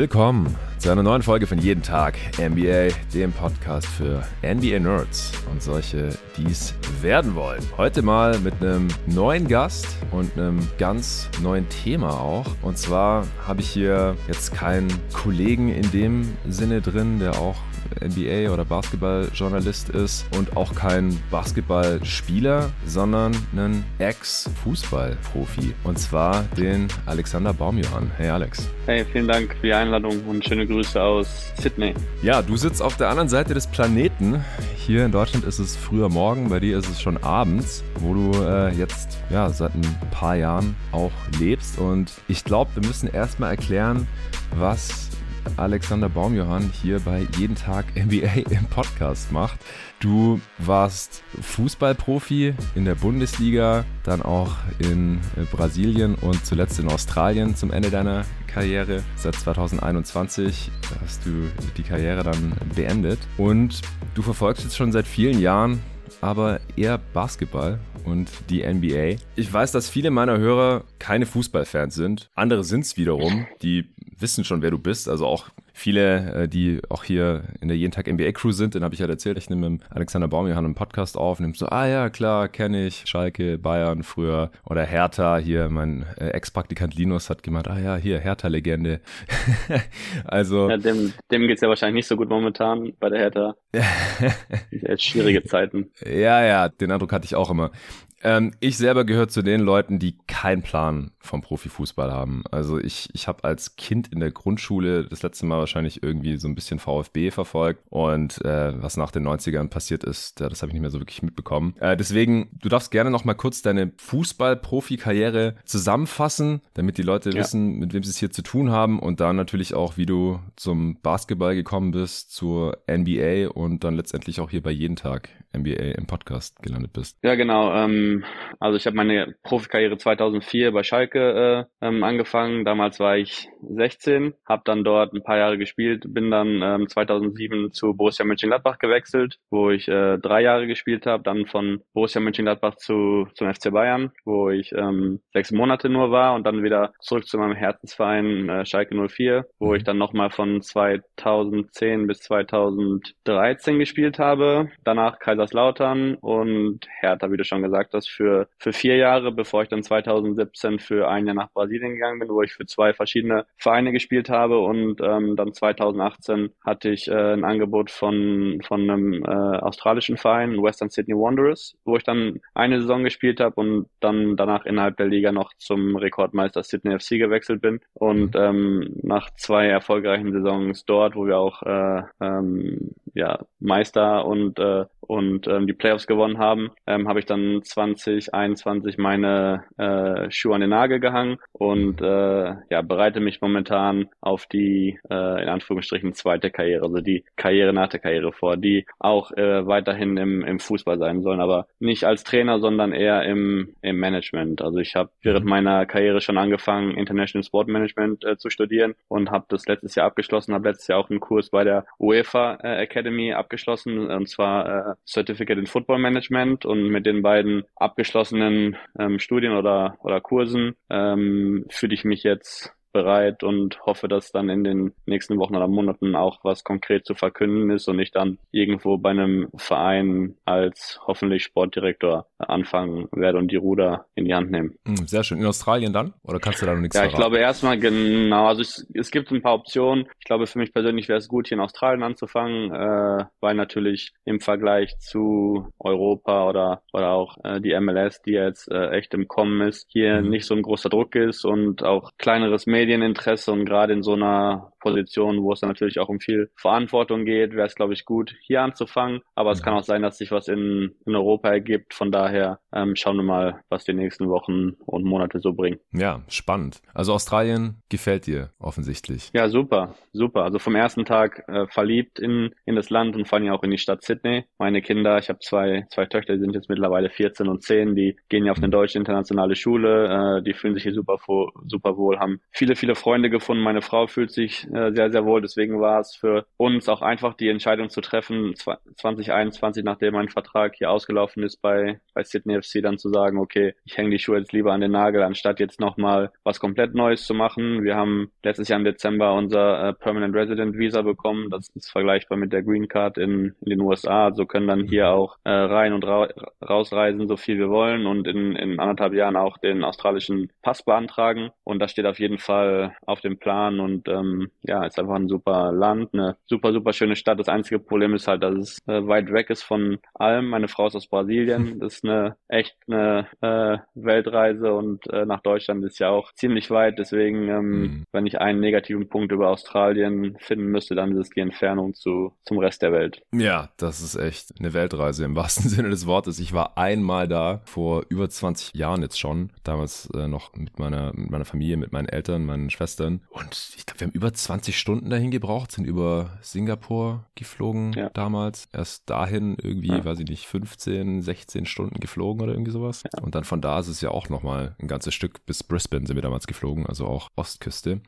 Willkommen zu einer neuen Folge von Jeden Tag NBA, dem Podcast für NBA Nerds und solche, die es werden wollen. Heute mal mit einem neuen Gast und einem ganz neuen Thema auch. Und zwar habe ich hier jetzt keinen Kollegen in dem Sinne drin, der auch NBA oder Basketballjournalist ist und auch kein Basketballspieler, sondern einen Ex-Fußballprofi. Und zwar den Alexander Baumjohann. Hey Alex. Hey, vielen Dank für die Einladung und schöne Grüße aus Sydney. Ja, du sitzt auf der anderen Seite des Planeten. Hier in Deutschland ist es früher Morgen, bei dir ist es schon abends, wo du äh, jetzt ja seit ein paar Jahren auch lebst. Und ich glaube, wir müssen erstmal erklären, was Alexander Baumjohann hier bei Jeden Tag NBA im Podcast macht. Du warst Fußballprofi in der Bundesliga, dann auch in Brasilien und zuletzt in Australien zum Ende deiner Karriere. Seit 2021 hast du die Karriere dann beendet und du verfolgst jetzt schon seit vielen Jahren aber eher Basketball und die NBA. Ich weiß, dass viele meiner Hörer keine Fußballfans sind. Andere sind es wiederum, die wissen schon, wer du bist. Also auch viele, äh, die auch hier in der Jeden Tag NBA Crew sind, den habe ich ja erzählt, ich nehme mit Alexander Baumjohann einen Podcast auf, nimmst so, ah ja, klar, kenne ich, Schalke, Bayern früher oder Hertha, hier mein äh, Ex-Praktikant Linus hat gemeint, ah ja, hier, Hertha-Legende. also. Ja, dem, dem geht's ja wahrscheinlich nicht so gut momentan bei der Hertha. Schwierige Zeiten. Ja, ja, den Eindruck hatte ich auch immer. Ähm, ich selber gehöre zu den Leuten, die keinen Plan vom Profifußball haben. Also ich, ich habe als Kind in der Grundschule das letzte Mal wahrscheinlich irgendwie so ein bisschen VfB verfolgt und äh, was nach den 90ern passiert ist, das habe ich nicht mehr so wirklich mitbekommen. Äh, deswegen, du darfst gerne noch mal kurz deine Fußball-Profi-Karriere zusammenfassen, damit die Leute ja. wissen, mit wem sie es hier zu tun haben und dann natürlich auch, wie du zum Basketball gekommen bist, zur NBA und dann letztendlich auch hier bei jeden Tag NBA im Podcast gelandet bist. Ja, genau. Ähm, also ich habe meine Profikarriere 2004 bei Schalke äh, ähm, angefangen. Damals war ich 16, habe dann dort ein paar Jahre gespielt, bin dann ähm, 2007 zu Borussia Mönchengladbach gewechselt, wo ich äh, drei Jahre gespielt habe. Dann von Borussia Mönchengladbach zu zum FC Bayern, wo ich ähm, sechs Monate nur war und dann wieder zurück zu meinem Herzensverein äh, Schalke 04, wo mhm. ich dann nochmal von 2010 bis 2013 gespielt habe. Danach Kaiser Kaiserslautern und Hertha, wie du schon gesagt hast, für, für vier Jahre, bevor ich dann 2017 für ein Jahr nach Brasilien gegangen bin, wo ich für zwei verschiedene Vereine gespielt habe und ähm, dann 2018 hatte ich äh, ein Angebot von, von einem äh, australischen Verein, Western Sydney Wanderers, wo ich dann eine Saison gespielt habe und dann danach innerhalb der Liga noch zum Rekordmeister Sydney FC gewechselt bin und ähm, nach zwei erfolgreichen Saisons dort, wo wir auch äh, ähm, ja, Meister und, äh, und ähm, die Playoffs gewonnen haben, ähm, habe ich dann 2021 meine äh, Schuhe an den Nagel gehangen und äh, ja, bereite mich momentan auf die äh, in Anführungsstrichen zweite Karriere, also die Karriere nach der Karriere vor, die auch äh, weiterhin im, im Fußball sein sollen, aber nicht als Trainer, sondern eher im, im Management. Also ich habe während mhm. meiner Karriere schon angefangen, International Sport Management äh, zu studieren und habe das letztes Jahr abgeschlossen, habe letztes Jahr auch einen Kurs bei der UEFA äh, Academy Academy abgeschlossen, und zwar äh, Certificate in Football Management und mit den beiden abgeschlossenen ähm, Studien oder, oder Kursen ähm, fühle ich mich jetzt bereit und hoffe, dass dann in den nächsten Wochen oder Monaten auch was konkret zu verkünden ist und ich dann irgendwo bei einem Verein als hoffentlich Sportdirektor anfangen werde und die Ruder in die Hand nehmen. Hm, sehr schön. In Australien dann? Oder kannst du da noch nichts Ja, ich glaube erstmal genau. Also es, es gibt ein paar Optionen. Ich glaube, für mich persönlich wäre es gut, hier in Australien anzufangen, äh, weil natürlich im Vergleich zu Europa oder, oder auch äh, die MLS, die jetzt äh, echt im Kommen ist, hier mhm. nicht so ein großer Druck ist und auch kleineres Medien Medieninteresse und gerade in so einer Position, wo es dann natürlich auch um viel Verantwortung geht, wäre es, glaube ich, gut, hier anzufangen. Aber es kann auch sein, dass sich was in, in Europa ergibt. Von daher ähm, schauen wir mal, was die nächsten Wochen und Monate so bringen. Ja, spannend. Also Australien gefällt dir offensichtlich. Ja, super, super. Also vom ersten Tag äh, verliebt in, in das Land und vor allem auch in die Stadt Sydney. Meine Kinder, ich habe zwei, zwei Töchter, die sind jetzt mittlerweile 14 und 10, die gehen ja auf eine mhm. deutsche internationale Schule, äh, die fühlen sich hier super, super wohl, haben viele viele Freunde gefunden. Meine Frau fühlt sich äh, sehr, sehr wohl. Deswegen war es für uns auch einfach die Entscheidung zu treffen, 2021, nachdem mein Vertrag hier ausgelaufen ist bei, bei Sydney FC, dann zu sagen, okay, ich hänge die Schuhe jetzt lieber an den Nagel, anstatt jetzt nochmal was komplett Neues zu machen. Wir haben letztes Jahr im Dezember unser äh, Permanent Resident Visa bekommen. Das ist vergleichbar mit der Green Card in, in den USA. So also können dann hier auch äh, rein und ra rausreisen, so viel wir wollen und in, in anderthalb Jahren auch den australischen Pass beantragen. Und das steht auf jeden Fall auf dem Plan und ähm, ja, ist einfach ein super Land, eine super, super schöne Stadt. Das einzige Problem ist halt, dass es äh, weit weg ist von allem. Meine Frau ist aus Brasilien. Das ist eine echt eine äh, Weltreise und äh, nach Deutschland ist ja auch ziemlich weit. Deswegen, ähm, mhm. wenn ich einen negativen Punkt über Australien finden müsste, dann ist es die Entfernung zu, zum Rest der Welt. Ja, das ist echt eine Weltreise im wahrsten Sinne des Wortes. Ich war einmal da, vor über 20 Jahren jetzt schon. Damals äh, noch mit meiner, mit meiner Familie, mit meinen Eltern, meinen Schwestern. Und ich glaube, wir haben über 20 Stunden dahin gebraucht, sind über Singapur geflogen ja. damals. Erst dahin irgendwie, ja. weiß ich nicht, 15, 16 Stunden geflogen oder irgendwie sowas. Ja. Und dann von da ist es ja auch nochmal ein ganzes Stück bis Brisbane sind wir damals geflogen, also auch Ostküste.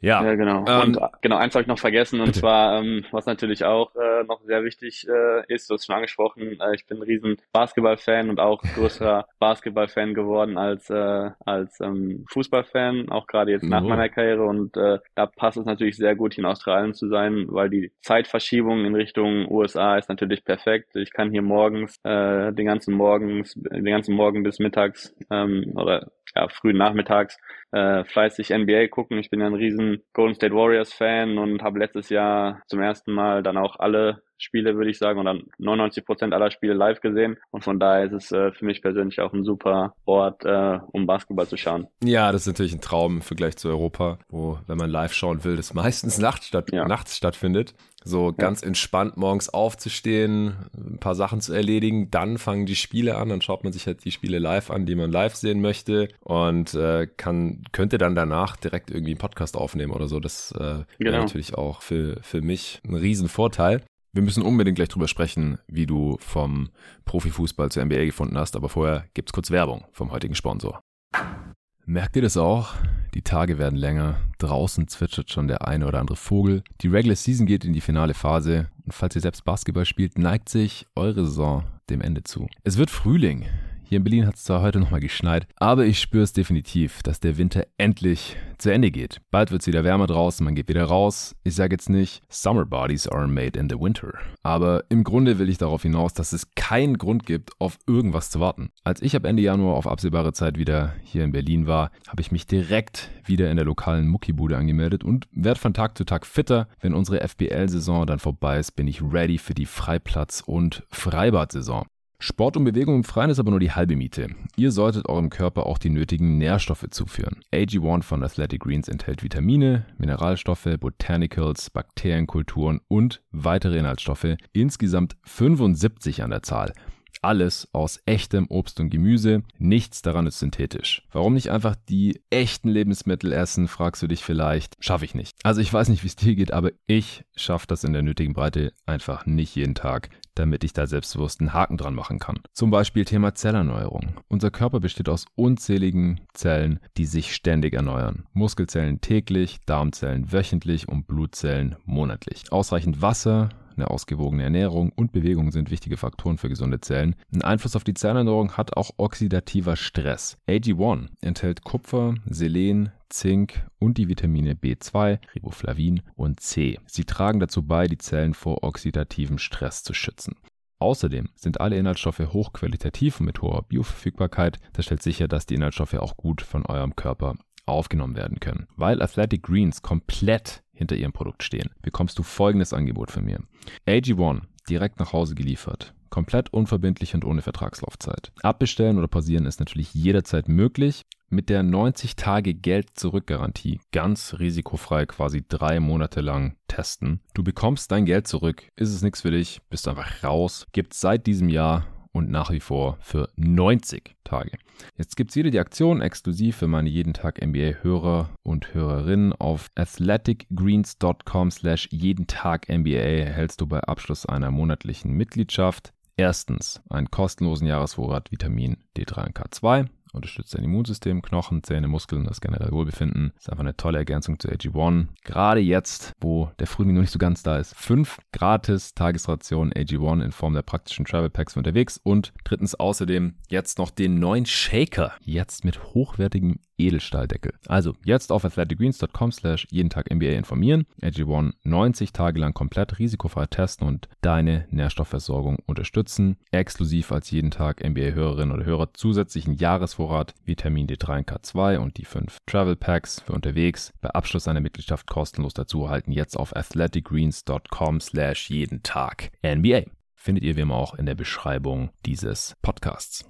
Ja, genau. Ähm, und genau, eins habe ich noch vergessen und bitte. zwar, ähm, was natürlich auch äh, noch sehr wichtig äh, ist, du hast schon angesprochen, äh, ich bin ein riesen Basketball-Fan und auch größerer Basketball-Fan geworden als, äh, als ähm, Fußball-Fan, auch gerade jetzt nach oh. meiner Karriere und äh, da passt es natürlich sehr gut, hier in Australien zu sein, weil die Zeitverschiebung in Richtung USA ist natürlich perfekt. Ich kann hier morgens, äh, den ganzen Morgens, den ganzen Morgen bis mittags ähm, oder ja, frühen Nachmittags äh, fleißig NBA gucken. Ich bin ja ein riesen Golden State Warriors Fan und habe letztes Jahr zum ersten Mal dann auch alle Spiele, würde ich sagen, und dann 99 Prozent aller Spiele live gesehen. Und von daher ist es äh, für mich persönlich auch ein super Ort, äh, um Basketball zu schauen. Ja, das ist natürlich ein Traum im Vergleich zu Europa, wo, wenn man live schauen will, das meistens nachts, statt, ja. nachts stattfindet. So ganz ja. entspannt morgens aufzustehen, ein paar Sachen zu erledigen, dann fangen die Spiele an, dann schaut man sich halt die Spiele live an, die man live sehen möchte und äh, kann, könnte dann danach direkt irgendwie einen Podcast aufnehmen oder so. Das äh, genau. wäre natürlich auch für, für mich ein Riesenvorteil. Wir müssen unbedingt gleich drüber sprechen, wie du vom Profifußball zur NBA gefunden hast, aber vorher gibt's kurz Werbung vom heutigen Sponsor. Merkt ihr das auch? Die Tage werden länger, draußen zwitschert schon der eine oder andere Vogel, die Regular Season geht in die finale Phase und falls ihr selbst Basketball spielt, neigt sich eure Saison dem Ende zu. Es wird Frühling, hier in Berlin hat es zwar heute nochmal geschneit, aber ich spüre es definitiv, dass der Winter endlich zu Ende geht. Bald wird es wieder wärmer draußen, man geht wieder raus. Ich sage jetzt nicht, Summer Bodies are made in the winter. Aber im Grunde will ich darauf hinaus, dass es keinen Grund gibt, auf irgendwas zu warten. Als ich ab Ende Januar auf absehbare Zeit wieder hier in Berlin war, habe ich mich direkt wieder in der lokalen Muckibude angemeldet und werde von Tag zu Tag fitter. Wenn unsere FBL-Saison dann vorbei ist, bin ich ready für die Freiplatz- und Freibad-Saison. Sport und Bewegung im Freien ist aber nur die halbe Miete. Ihr solltet eurem Körper auch die nötigen Nährstoffe zuführen. AG1 von Athletic Greens enthält Vitamine, Mineralstoffe, Botanicals, Bakterienkulturen und weitere Inhaltsstoffe, insgesamt 75 an der Zahl. Alles aus echtem Obst und Gemüse, nichts daran ist synthetisch. Warum nicht einfach die echten Lebensmittel essen, fragst du dich vielleicht. Schaffe ich nicht. Also ich weiß nicht, wie es dir geht, aber ich schaffe das in der nötigen Breite einfach nicht jeden Tag damit ich da selbstbewusst einen Haken dran machen kann. Zum Beispiel Thema Zellerneuerung. Unser Körper besteht aus unzähligen Zellen, die sich ständig erneuern. Muskelzellen täglich, Darmzellen wöchentlich und Blutzellen monatlich. Ausreichend Wasser, eine ausgewogene Ernährung und Bewegung sind wichtige Faktoren für gesunde Zellen. Ein Einfluss auf die Zellerneuerung hat auch oxidativer Stress. AG1 enthält Kupfer, Selen, Zink und die Vitamine B2, Riboflavin und C. Sie tragen dazu bei, die Zellen vor oxidativem Stress zu schützen. Außerdem sind alle Inhaltsstoffe hochqualitativ und mit hoher Bioverfügbarkeit. Das stellt sicher, dass die Inhaltsstoffe auch gut von eurem Körper aufgenommen werden können. Weil Athletic Greens komplett hinter ihrem Produkt stehen, bekommst du folgendes Angebot von mir. AG1 direkt nach Hause geliefert. Komplett unverbindlich und ohne Vertragslaufzeit. Abbestellen oder pausieren ist natürlich jederzeit möglich mit der 90 Tage Geld zurück Garantie ganz risikofrei quasi drei Monate lang testen. Du bekommst dein Geld zurück. Ist es nichts für dich? Bist einfach raus. Gibt seit diesem Jahr und nach wie vor für 90 Tage. Jetzt gibt es wieder die Aktion exklusiv für meine jeden Tag NBA-Hörer und Hörerinnen. Auf athleticgreens.com slash jeden Tag NBA erhältst du bei Abschluss einer monatlichen Mitgliedschaft erstens einen kostenlosen Jahresvorrat Vitamin D3 und K2 unterstützt dein Immunsystem, Knochen, Zähne, Muskeln, das generelle Wohlbefinden. Ist einfach eine tolle Ergänzung zu AG1. Gerade jetzt, wo der Frühling noch nicht so ganz da ist. Fünf gratis Tagesrationen AG1 in Form der praktischen Travel Packs unterwegs und drittens außerdem jetzt noch den neuen Shaker. Jetzt mit hochwertigem Edelstahldeckel. Also jetzt auf athleticgreens.com slash jeden Tag NBA informieren, AG1 90 Tage lang komplett risikofrei testen und deine Nährstoffversorgung unterstützen. Exklusiv als jeden Tag NBA-Hörerinnen oder Hörer zusätzlichen Jahresvorrat Vitamin D3 und K2 und die 5 Travel Packs für unterwegs bei Abschluss einer Mitgliedschaft kostenlos dazu erhalten. Jetzt auf athleticgreens.com slash jeden Tag NBA. Findet ihr wie immer auch in der Beschreibung dieses Podcasts.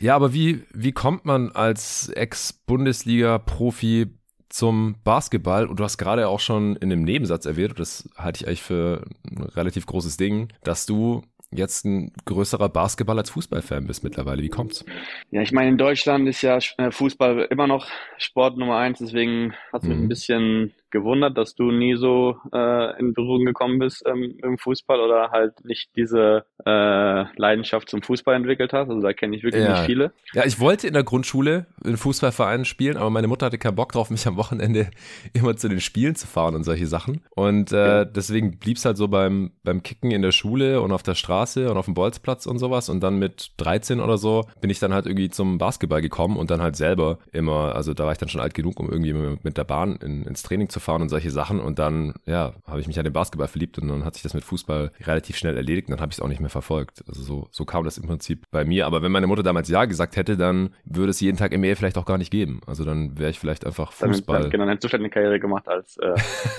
Ja, aber wie, wie kommt man als Ex-Bundesliga-Profi zum Basketball? Und du hast gerade auch schon in einem Nebensatz erwähnt, und das halte ich eigentlich für ein relativ großes Ding, dass du jetzt ein größerer Basketball als Fußballfan bist mittlerweile. Wie kommt's? Ja, ich meine, in Deutschland ist ja Fußball immer noch Sport Nummer eins, deswegen hat es mich ein mhm. bisschen gewundert, dass du nie so äh, in Berührung gekommen bist ähm, im Fußball oder halt nicht diese äh, Leidenschaft zum Fußball entwickelt hast. Also da kenne ich wirklich ja. nicht viele. Ja, ich wollte in der Grundschule in Fußballvereinen spielen, aber meine Mutter hatte keinen Bock drauf, mich am Wochenende immer zu den Spielen zu fahren und solche Sachen. Und äh, ja. deswegen blieb es halt so beim, beim Kicken in der Schule und auf der Straße und auf dem Bolzplatz und sowas. Und dann mit 13 oder so bin ich dann halt irgendwie zum Basketball gekommen und dann halt selber immer, also da war ich dann schon alt genug, um irgendwie mit der Bahn in, ins Training zu fahren und solche Sachen. Und dann, ja, habe ich mich an den Basketball verliebt und dann hat sich das mit Fußball relativ schnell erledigt und dann habe ich es auch nicht mehr verfolgt. Also so, so kam das im Prinzip bei mir. Aber wenn meine Mutter damals Ja gesagt hätte, dann würde es jeden Tag im Ehe vielleicht auch gar nicht geben. Also dann wäre ich vielleicht einfach Fußball. Dann, genau, dann hättest du vielleicht eine Karriere gemacht als äh,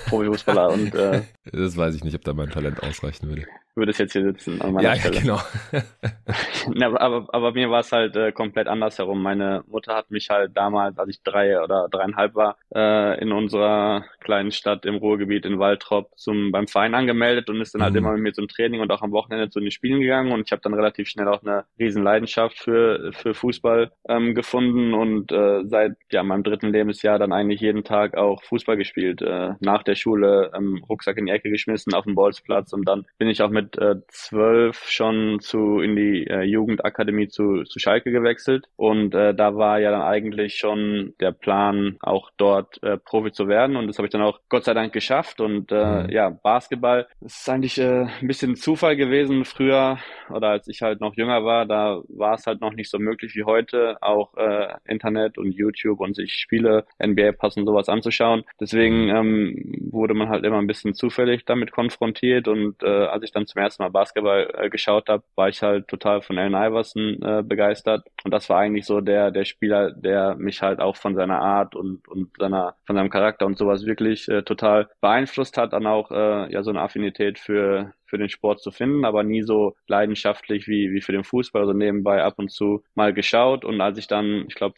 Profifußballer und äh, Das weiß ich nicht, ob da mein Talent ausreichen würde würde es jetzt hier sitzen an meiner ja, Stelle. Ja, genau. aber, aber, aber mir war es halt äh, komplett andersherum. Meine Mutter hat mich halt damals, als ich drei oder dreieinhalb war, äh, in unserer kleinen Stadt im Ruhrgebiet in Waltrop zum beim Verein angemeldet und ist dann halt mhm. immer mit mir zum Training und auch am Wochenende zu den Spielen gegangen und ich habe dann relativ schnell auch eine riesen Leidenschaft für für Fußball ähm, gefunden und äh, seit ja meinem dritten Lebensjahr dann eigentlich jeden Tag auch Fußball gespielt. Äh, nach der Schule ähm, Rucksack in die Ecke geschmissen auf dem Bolzplatz und dann bin ich auch mit äh, zwölf schon zu in die äh, Jugendakademie zu, zu Schalke gewechselt und äh, da war ja dann eigentlich schon der Plan, auch dort äh, Profi zu werden und das habe ich dann auch Gott sei Dank geschafft und äh, mhm. ja, Basketball ist eigentlich äh, ein bisschen Zufall gewesen früher oder als ich halt noch jünger war, da war es halt noch nicht so möglich wie heute, auch äh, Internet und YouTube und sich Spiele, NBA passen sowas anzuschauen. Deswegen mhm. ähm, wurde man halt immer ein bisschen zufällig damit konfrontiert und äh, als ich dann zum zum ersten Mal Basketball äh, geschaut habe, war ich halt total von Allen Iverson äh, begeistert. Und das war eigentlich so der, der Spieler, der mich halt auch von seiner Art und, und seiner, von seinem Charakter und sowas wirklich äh, total beeinflusst hat, dann auch äh, ja so eine Affinität für, für den Sport zu finden, aber nie so leidenschaftlich wie, wie für den Fußball, also nebenbei ab und zu mal geschaut. Und als ich dann, ich glaube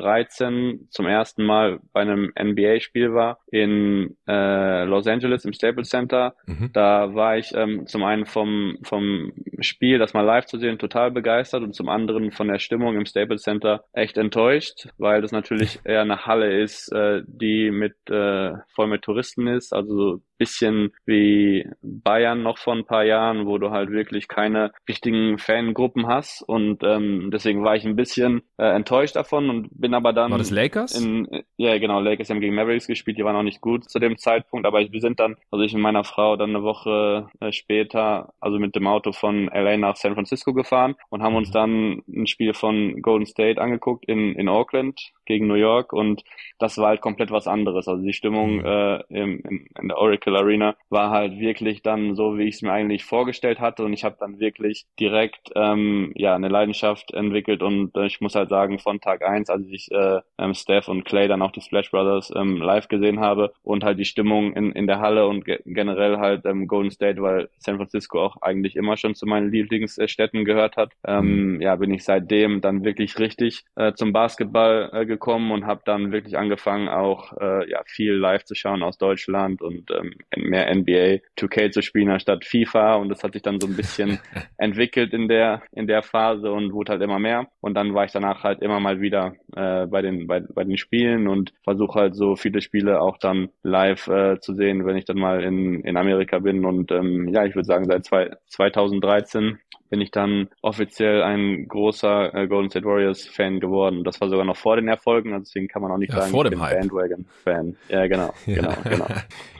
2013 zum ersten Mal bei einem NBA-Spiel war in äh, Los Angeles im Staples Center, mhm. da war ich ähm, zum einen vom, vom Spiel, das mal live zu sehen, total begeistert und zum anderen von der Stimmung im Staples Center echt enttäuscht, weil das natürlich eher eine Halle ist, äh, die mit äh, voll mit Touristen ist, also bisschen wie Bayern noch vor ein paar Jahren, wo du halt wirklich keine richtigen Fangruppen hast und ähm, deswegen war ich ein bisschen äh, enttäuscht davon und bin aber dann war das Lakers? In, ja genau Lakers haben gegen Mavericks gespielt, die waren auch nicht gut zu dem Zeitpunkt, aber wir sind dann also ich und meiner Frau dann eine Woche äh, später also mit dem Auto von LA nach San Francisco gefahren und haben uns mhm. dann ein Spiel von Golden State angeguckt in in Auckland gegen New York und das war halt komplett was anderes also die Stimmung mhm. äh, im, in, in der Oracle Oracle Arena war halt wirklich dann so, wie ich es mir eigentlich vorgestellt hatte und ich habe dann wirklich direkt ähm, ja eine Leidenschaft entwickelt und äh, ich muss halt sagen, von Tag eins, als ich äh, ähm, Steph und Clay dann auch die Splash Brothers ähm, live gesehen habe und halt die Stimmung in, in der Halle und ge generell halt ähm, Golden State, weil San Francisco auch eigentlich immer schon zu meinen Lieblingsstädten gehört hat, ähm, mhm. ja, bin ich seitdem dann wirklich richtig äh, zum Basketball äh, gekommen und habe dann wirklich angefangen, auch äh, ja viel live zu schauen aus Deutschland und ähm, mehr NBA 2K zu spielen anstatt FIFA. Und das hat sich dann so ein bisschen entwickelt in der in der Phase und wurde halt immer mehr. Und dann war ich danach halt immer mal wieder äh, bei den bei, bei den Spielen und versuche halt so viele Spiele auch dann live äh, zu sehen, wenn ich dann mal in in Amerika bin. Und ähm, ja, ich würde sagen seit zwei, 2013 bin ich dann offiziell ein großer äh, Golden State Warriors Fan geworden. Das war sogar noch vor den Erfolgen, also deswegen kann man auch nicht ja, sagen, vor ich dem bin Hype. Bandwagon Fan. Ja, genau, genau, genau.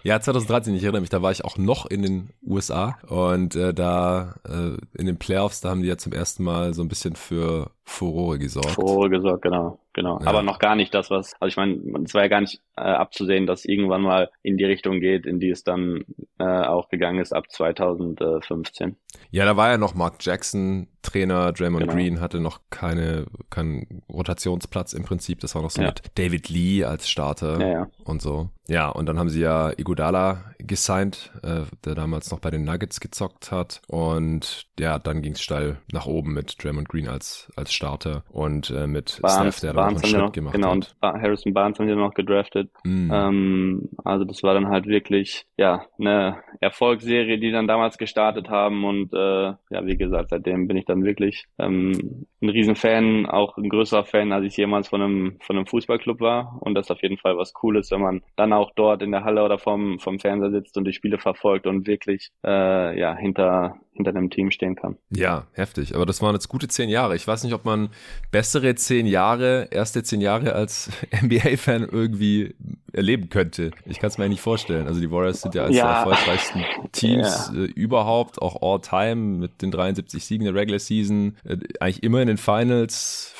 ja, 2013, ich erinnere mich, da war ich auch noch in den USA und äh, da äh, in den Playoffs, da haben die ja zum ersten Mal so ein bisschen für Furore gesorgt. Furore gesorgt, genau, genau. Ja. Aber noch gar nicht das, was, also ich meine, es war ja gar nicht äh, abzusehen, dass irgendwann mal in die Richtung geht, in die es dann äh, auch gegangen ist ab 2015. Ja, da war ja noch Mark Jackson Trainer, Draymond genau. Green hatte noch keine, keinen Rotationsplatz im Prinzip, das war noch so ja. mit David Lee als Starter ja, und so. Ja, und dann haben sie ja Iguodala gesigned, äh, der damals noch bei den Nuggets gezockt hat. Und ja, dann ging es steil nach oben mit Draymond Green als, als Starter und äh, mit Barnes, Steph, der da noch einen Schritt noch, gemacht genau, hat. Genau, und Harrison Barnes haben wir noch gedraftet. Mm. Ähm, also das war dann halt wirklich, ja, eine Erfolgsserie, die dann damals gestartet haben. Und äh, ja, wie gesagt, seitdem bin ich dann wirklich ähm, ein Riesenfan, auch ein größerer Fan, als ich jemals von einem, von einem Fußballclub war. Und das ist auf jeden Fall was Cooles, wenn man dann auch dort in der Halle oder vom, vom Fernseher sitzt und die Spiele verfolgt und wirklich äh, ja hinter hinter einem Team stehen kann. Ja, heftig. Aber das waren jetzt gute zehn Jahre. Ich weiß nicht, ob man bessere zehn Jahre, erste zehn Jahre als NBA-Fan irgendwie erleben könnte. Ich kann es mir eigentlich nicht vorstellen. Also die Warriors sind ja als ja. erfolgreichsten Teams ja. äh, überhaupt, auch all time mit den 73 Siegen der Regular Season, äh, eigentlich immer in den Finals,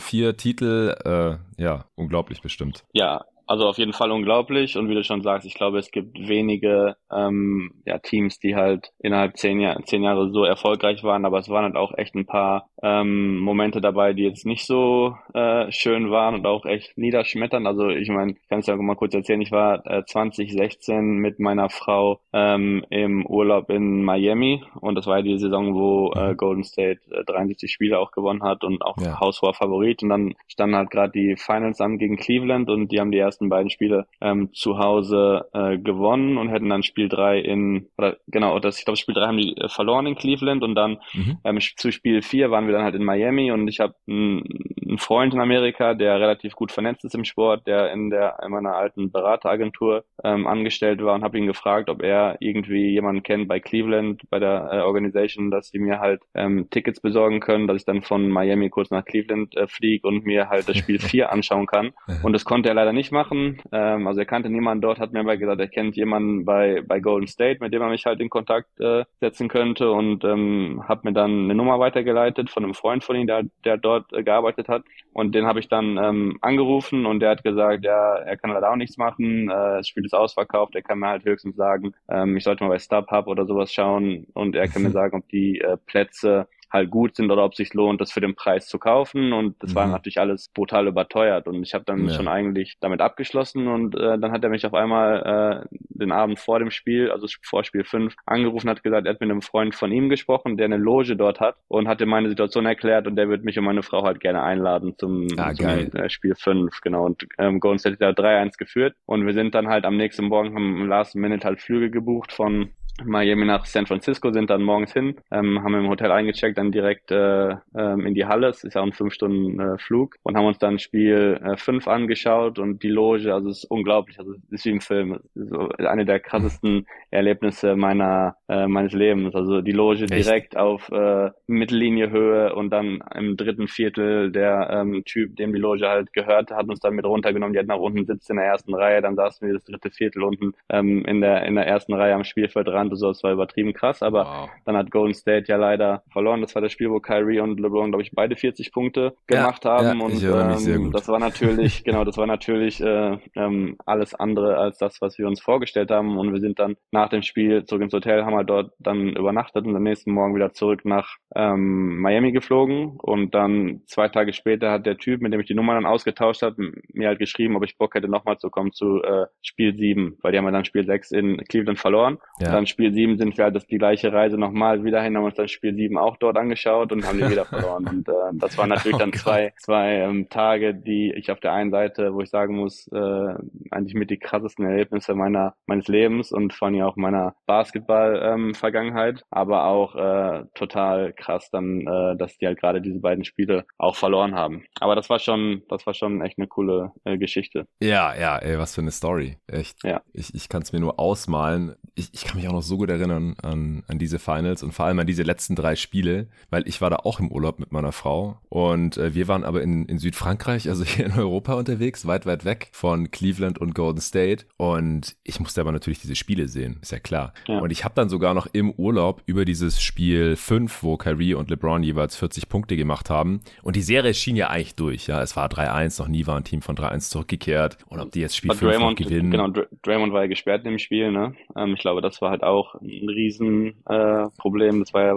vier Titel, äh, ja, unglaublich bestimmt. Ja, also auf jeden Fall unglaublich. Und wie du schon sagst, ich glaube, es gibt wenige ähm, ja, Teams, die halt innerhalb zehn, Jahr, zehn Jahre so erfolgreich waren, aber es waren halt auch echt ein paar ähm, Momente dabei, die jetzt nicht so äh, schön waren und auch echt niederschmettern. Also ich meine, ich kann es ja mal kurz erzählen, ich war äh, 2016 mit meiner Frau ähm, im Urlaub in Miami und das war ja die Saison, wo äh, mhm. Golden State äh, 73 Spiele auch gewonnen hat und auch ja. haushoher Favorit und dann standen halt gerade die Finals an gegen Cleveland und die haben die ersten beiden Spiele ähm, zu Hause äh, gewonnen und hätten dann Spiel 3 in, oder genau, das, ich glaube Spiel 3 haben die äh, verloren in Cleveland und dann mhm. ähm, zu Spiel 4 waren wir dann halt in Miami und ich habe einen Freund in Amerika, der relativ gut vernetzt ist im Sport, der in der in meiner alten Berateragentur ähm, angestellt war und habe ihn gefragt, ob er irgendwie jemanden kennt bei Cleveland, bei der äh, Organisation, dass sie mir halt ähm, Tickets besorgen können, dass ich dann von Miami kurz nach Cleveland äh, fliege und mir halt das Spiel 4 anschauen kann. Und das konnte er leider nicht machen machen. Ähm, also er kannte niemanden dort, hat mir aber gesagt, er kennt jemanden bei, bei Golden State, mit dem er mich halt in Kontakt äh, setzen könnte und ähm, hat mir dann eine Nummer weitergeleitet von einem Freund von ihm, der, der dort äh, gearbeitet hat. Und den habe ich dann ähm, angerufen und der hat gesagt, ja, er kann leider auch nichts machen, äh, das Spiel ist ausverkauft, er kann mir halt höchstens sagen, ähm, ich sollte mal bei StubHub oder sowas schauen und er kann mir sagen, ob die äh, Plätze halt gut sind oder ob es sich lohnt, das für den Preis zu kaufen. Und das mhm. war natürlich alles brutal überteuert. Und ich habe dann ja. schon eigentlich damit abgeschlossen und äh, dann hat er mich auf einmal äh, den Abend vor dem Spiel, also vor Spiel 5, angerufen, hat gesagt, er hat mit einem Freund von ihm gesprochen, der eine Loge dort hat und hat ihm meine Situation erklärt und der wird mich und meine Frau halt gerne einladen zum, ah, zum äh, Spiel 5, genau. Und ähm, Golden State hat 3-1 geführt und wir sind dann halt am nächsten Morgen, haben im Last Minute halt Flüge gebucht von Miami nach San Francisco, sind dann morgens hin, ähm, haben im Hotel eingecheckt, dann direkt äh, ähm, in die Halle, es ist ja ein fünf Stunden äh, Flug. Und haben uns dann Spiel äh, fünf angeschaut und die Loge, also es ist unglaublich, also es ist wie im Film, so eine der krassesten Erlebnisse meiner äh, meines Lebens, also die Loge Echt? direkt auf äh, Mittellinie und dann im dritten Viertel der ähm, Typ, dem die Loge halt gehört, hat uns dann mit runtergenommen, die hat nach unten sitzt in der ersten Reihe, dann saßen wir das dritte Viertel unten ähm, in der in der ersten Reihe am Spielfeldrand das war übertrieben krass, aber wow. dann hat Golden State ja leider verloren. Das war das Spiel, wo Kyrie und LeBron, glaube ich, beide 40 Punkte gemacht ja, haben. Ja, und ähm, das war natürlich, genau, das war natürlich äh, ähm, alles andere als das, was wir uns vorgestellt haben. Und wir sind dann nach dem Spiel zurück ins Hotel, haben wir halt dort dann übernachtet und am nächsten Morgen wieder zurück nach ähm, Miami geflogen. Und dann zwei Tage später hat der Typ, mit dem ich die Nummer dann ausgetauscht habe, mir halt geschrieben, ob ich Bock hätte, nochmal zu kommen zu äh, Spiel 7, weil die haben ja dann Spiel 6 in Cleveland verloren. Ja. Und dann Spiel 7 sind wir halt das die gleiche Reise nochmal wieder hin, haben uns das Spiel 7 auch dort angeschaut und haben die wieder verloren. Und äh, das waren natürlich oh dann zwei, zwei ähm, Tage, die ich auf der einen Seite, wo ich sagen muss, äh, eigentlich mit die krassesten Erlebnisse meiner meines Lebens und vor allem auch meiner Basketball-Vergangenheit, ähm, aber auch äh, total krass dann, äh, dass die halt gerade diese beiden Spiele auch verloren haben. Aber das war schon, das war schon echt eine coole äh, Geschichte. Ja, ja, ey, was für eine Story. Echt. Ja. Ich, ich kann es mir nur ausmalen. ich, ich kann mich auch noch so gut erinnern an, an diese Finals und vor allem an diese letzten drei Spiele, weil ich war da auch im Urlaub mit meiner Frau und äh, wir waren aber in, in Südfrankreich, also hier in Europa unterwegs, weit, weit weg von Cleveland und Golden State und ich musste aber natürlich diese Spiele sehen, ist ja klar. Ja. Und ich habe dann sogar noch im Urlaub über dieses Spiel 5, wo Kyrie und LeBron jeweils 40 Punkte gemacht haben und die Serie schien ja eigentlich durch, ja, es war 3-1, noch nie war ein Team von 3-1 zurückgekehrt und ob die jetzt Spiel 5 gewinnen. Genau, Draymond war ja gesperrt im Spiel, ne? Ähm, ich glaube, das war halt auch ein Riesenproblem. Äh, das war ja,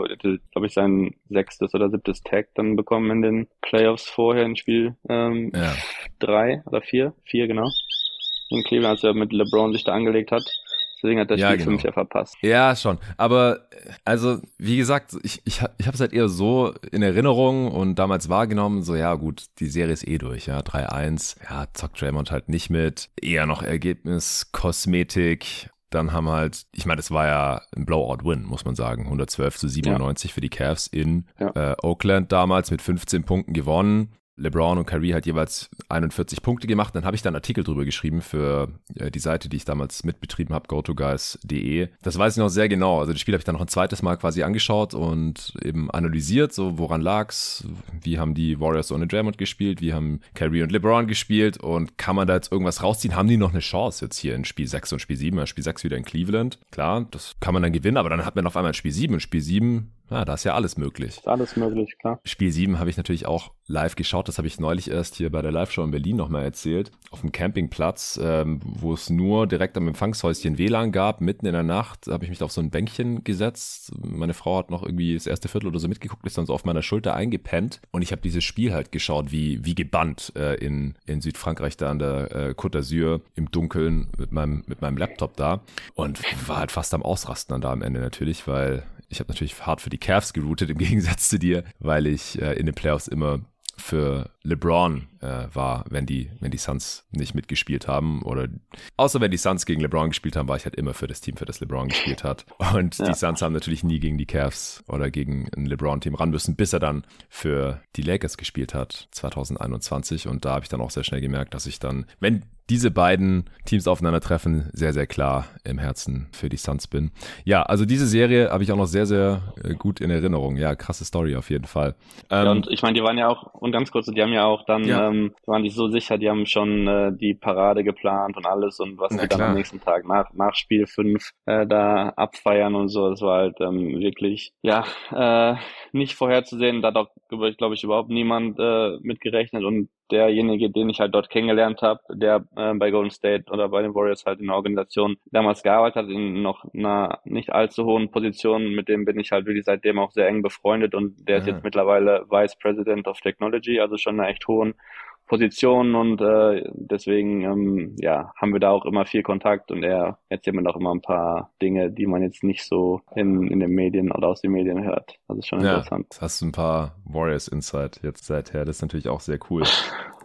glaube ich, sein sechstes oder siebtes Tag dann bekommen in den Playoffs vorher in Spiel ähm, ja. drei oder vier, vier genau. In Cleveland, als er mit LeBron sich da angelegt hat. Deswegen hat der ja, Spiel genau. 5 ja verpasst. Ja, schon. Aber also, wie gesagt, ich, ich, ich habe es halt eher so in Erinnerung und damals wahrgenommen, so ja gut, die Serie ist eh durch, ja, 3-1. Ja, zockt Draymond halt nicht mit. Eher noch Ergebnis, Kosmetik. Dann haben halt, ich meine, das war ja ein Blowout-Win, muss man sagen. 112 zu 97 ja. für die Cavs in ja. äh, Oakland damals mit 15 Punkten gewonnen. LeBron und Kyrie halt jeweils 41 Punkte gemacht. Dann habe ich da einen Artikel drüber geschrieben für äh, die Seite, die ich damals mitbetrieben habe, gotoguys.de. Das weiß ich noch sehr genau. Also das Spiel habe ich dann noch ein zweites Mal quasi angeschaut und eben analysiert, so woran lag's, wie haben die Warriors ohne Draymond gespielt, wie haben Kyrie und LeBron gespielt und kann man da jetzt irgendwas rausziehen? Haben die noch eine Chance jetzt hier in Spiel 6 und Spiel 7? Spiel 6 wieder in Cleveland. Klar, das kann man dann gewinnen, aber dann hat man auf einmal Spiel 7 und Spiel 7 ja, da ist ja alles möglich. Ist alles möglich, klar. Spiel 7 habe ich natürlich auch live geschaut. Das habe ich neulich erst hier bei der Live-Show in Berlin nochmal erzählt. Auf dem Campingplatz, ähm, wo es nur direkt am Empfangshäuschen WLAN gab, mitten in der Nacht, habe ich mich auf so ein Bänkchen gesetzt. Meine Frau hat noch irgendwie das erste Viertel oder so mitgeguckt, ist dann so auf meiner Schulter eingepennt. Und ich habe dieses Spiel halt geschaut, wie, wie gebannt äh, in, in Südfrankreich da an der äh, Côte d'Azur im Dunkeln mit meinem, mit meinem Laptop da. Und war halt fast am Ausrasten dann da am Ende natürlich, weil ich habe natürlich hart für die Cavs geroutet im Gegensatz zu dir, weil ich äh, in den Playoffs immer für LeBron äh, war, wenn die, wenn die Suns nicht mitgespielt haben. Oder außer wenn die Suns gegen LeBron gespielt haben, war ich halt immer für das Team, für das LeBron gespielt hat. Und ja. die Suns haben natürlich nie gegen die Cavs oder gegen ein LeBron-Team ran müssen, bis er dann für die Lakers gespielt hat, 2021. Und da habe ich dann auch sehr schnell gemerkt, dass ich dann, wenn diese beiden Teams aufeinandertreffen, sehr, sehr klar im Herzen für die Suns bin. Ja, also diese Serie habe ich auch noch sehr, sehr äh, gut in Erinnerung. Ja, krasse Story auf jeden Fall. Ähm, ja, und ich meine, die waren ja auch, und ganz kurz, die haben ja auch dann, ja. ähm, waren die so sicher, die haben schon äh, die Parade geplant und alles und was sie dann am nächsten Tag nach, nach Spiel 5 äh, da abfeiern und so. Das war halt ähm, wirklich, ja, äh, nicht vorherzusehen. Da hat auch, glaube ich, überhaupt niemand äh, mitgerechnet und derjenige, den ich halt dort kennengelernt habe, der äh, bei Golden State oder bei den Warriors halt in der Organisation damals gearbeitet hat, in noch einer nicht allzu hohen Position, mit dem bin ich halt wirklich seitdem auch sehr eng befreundet und der ist jetzt mittlerweile Vice President of Technology, also schon einer echt hohen Position und äh, deswegen ähm, ja haben wir da auch immer viel Kontakt und er erzählt mir auch immer ein paar Dinge, die man jetzt nicht so in, in den Medien oder aus den Medien hört. Das ist schon ja, interessant. Hast du ein paar Warriors Insight jetzt seither? Das ist natürlich auch sehr cool.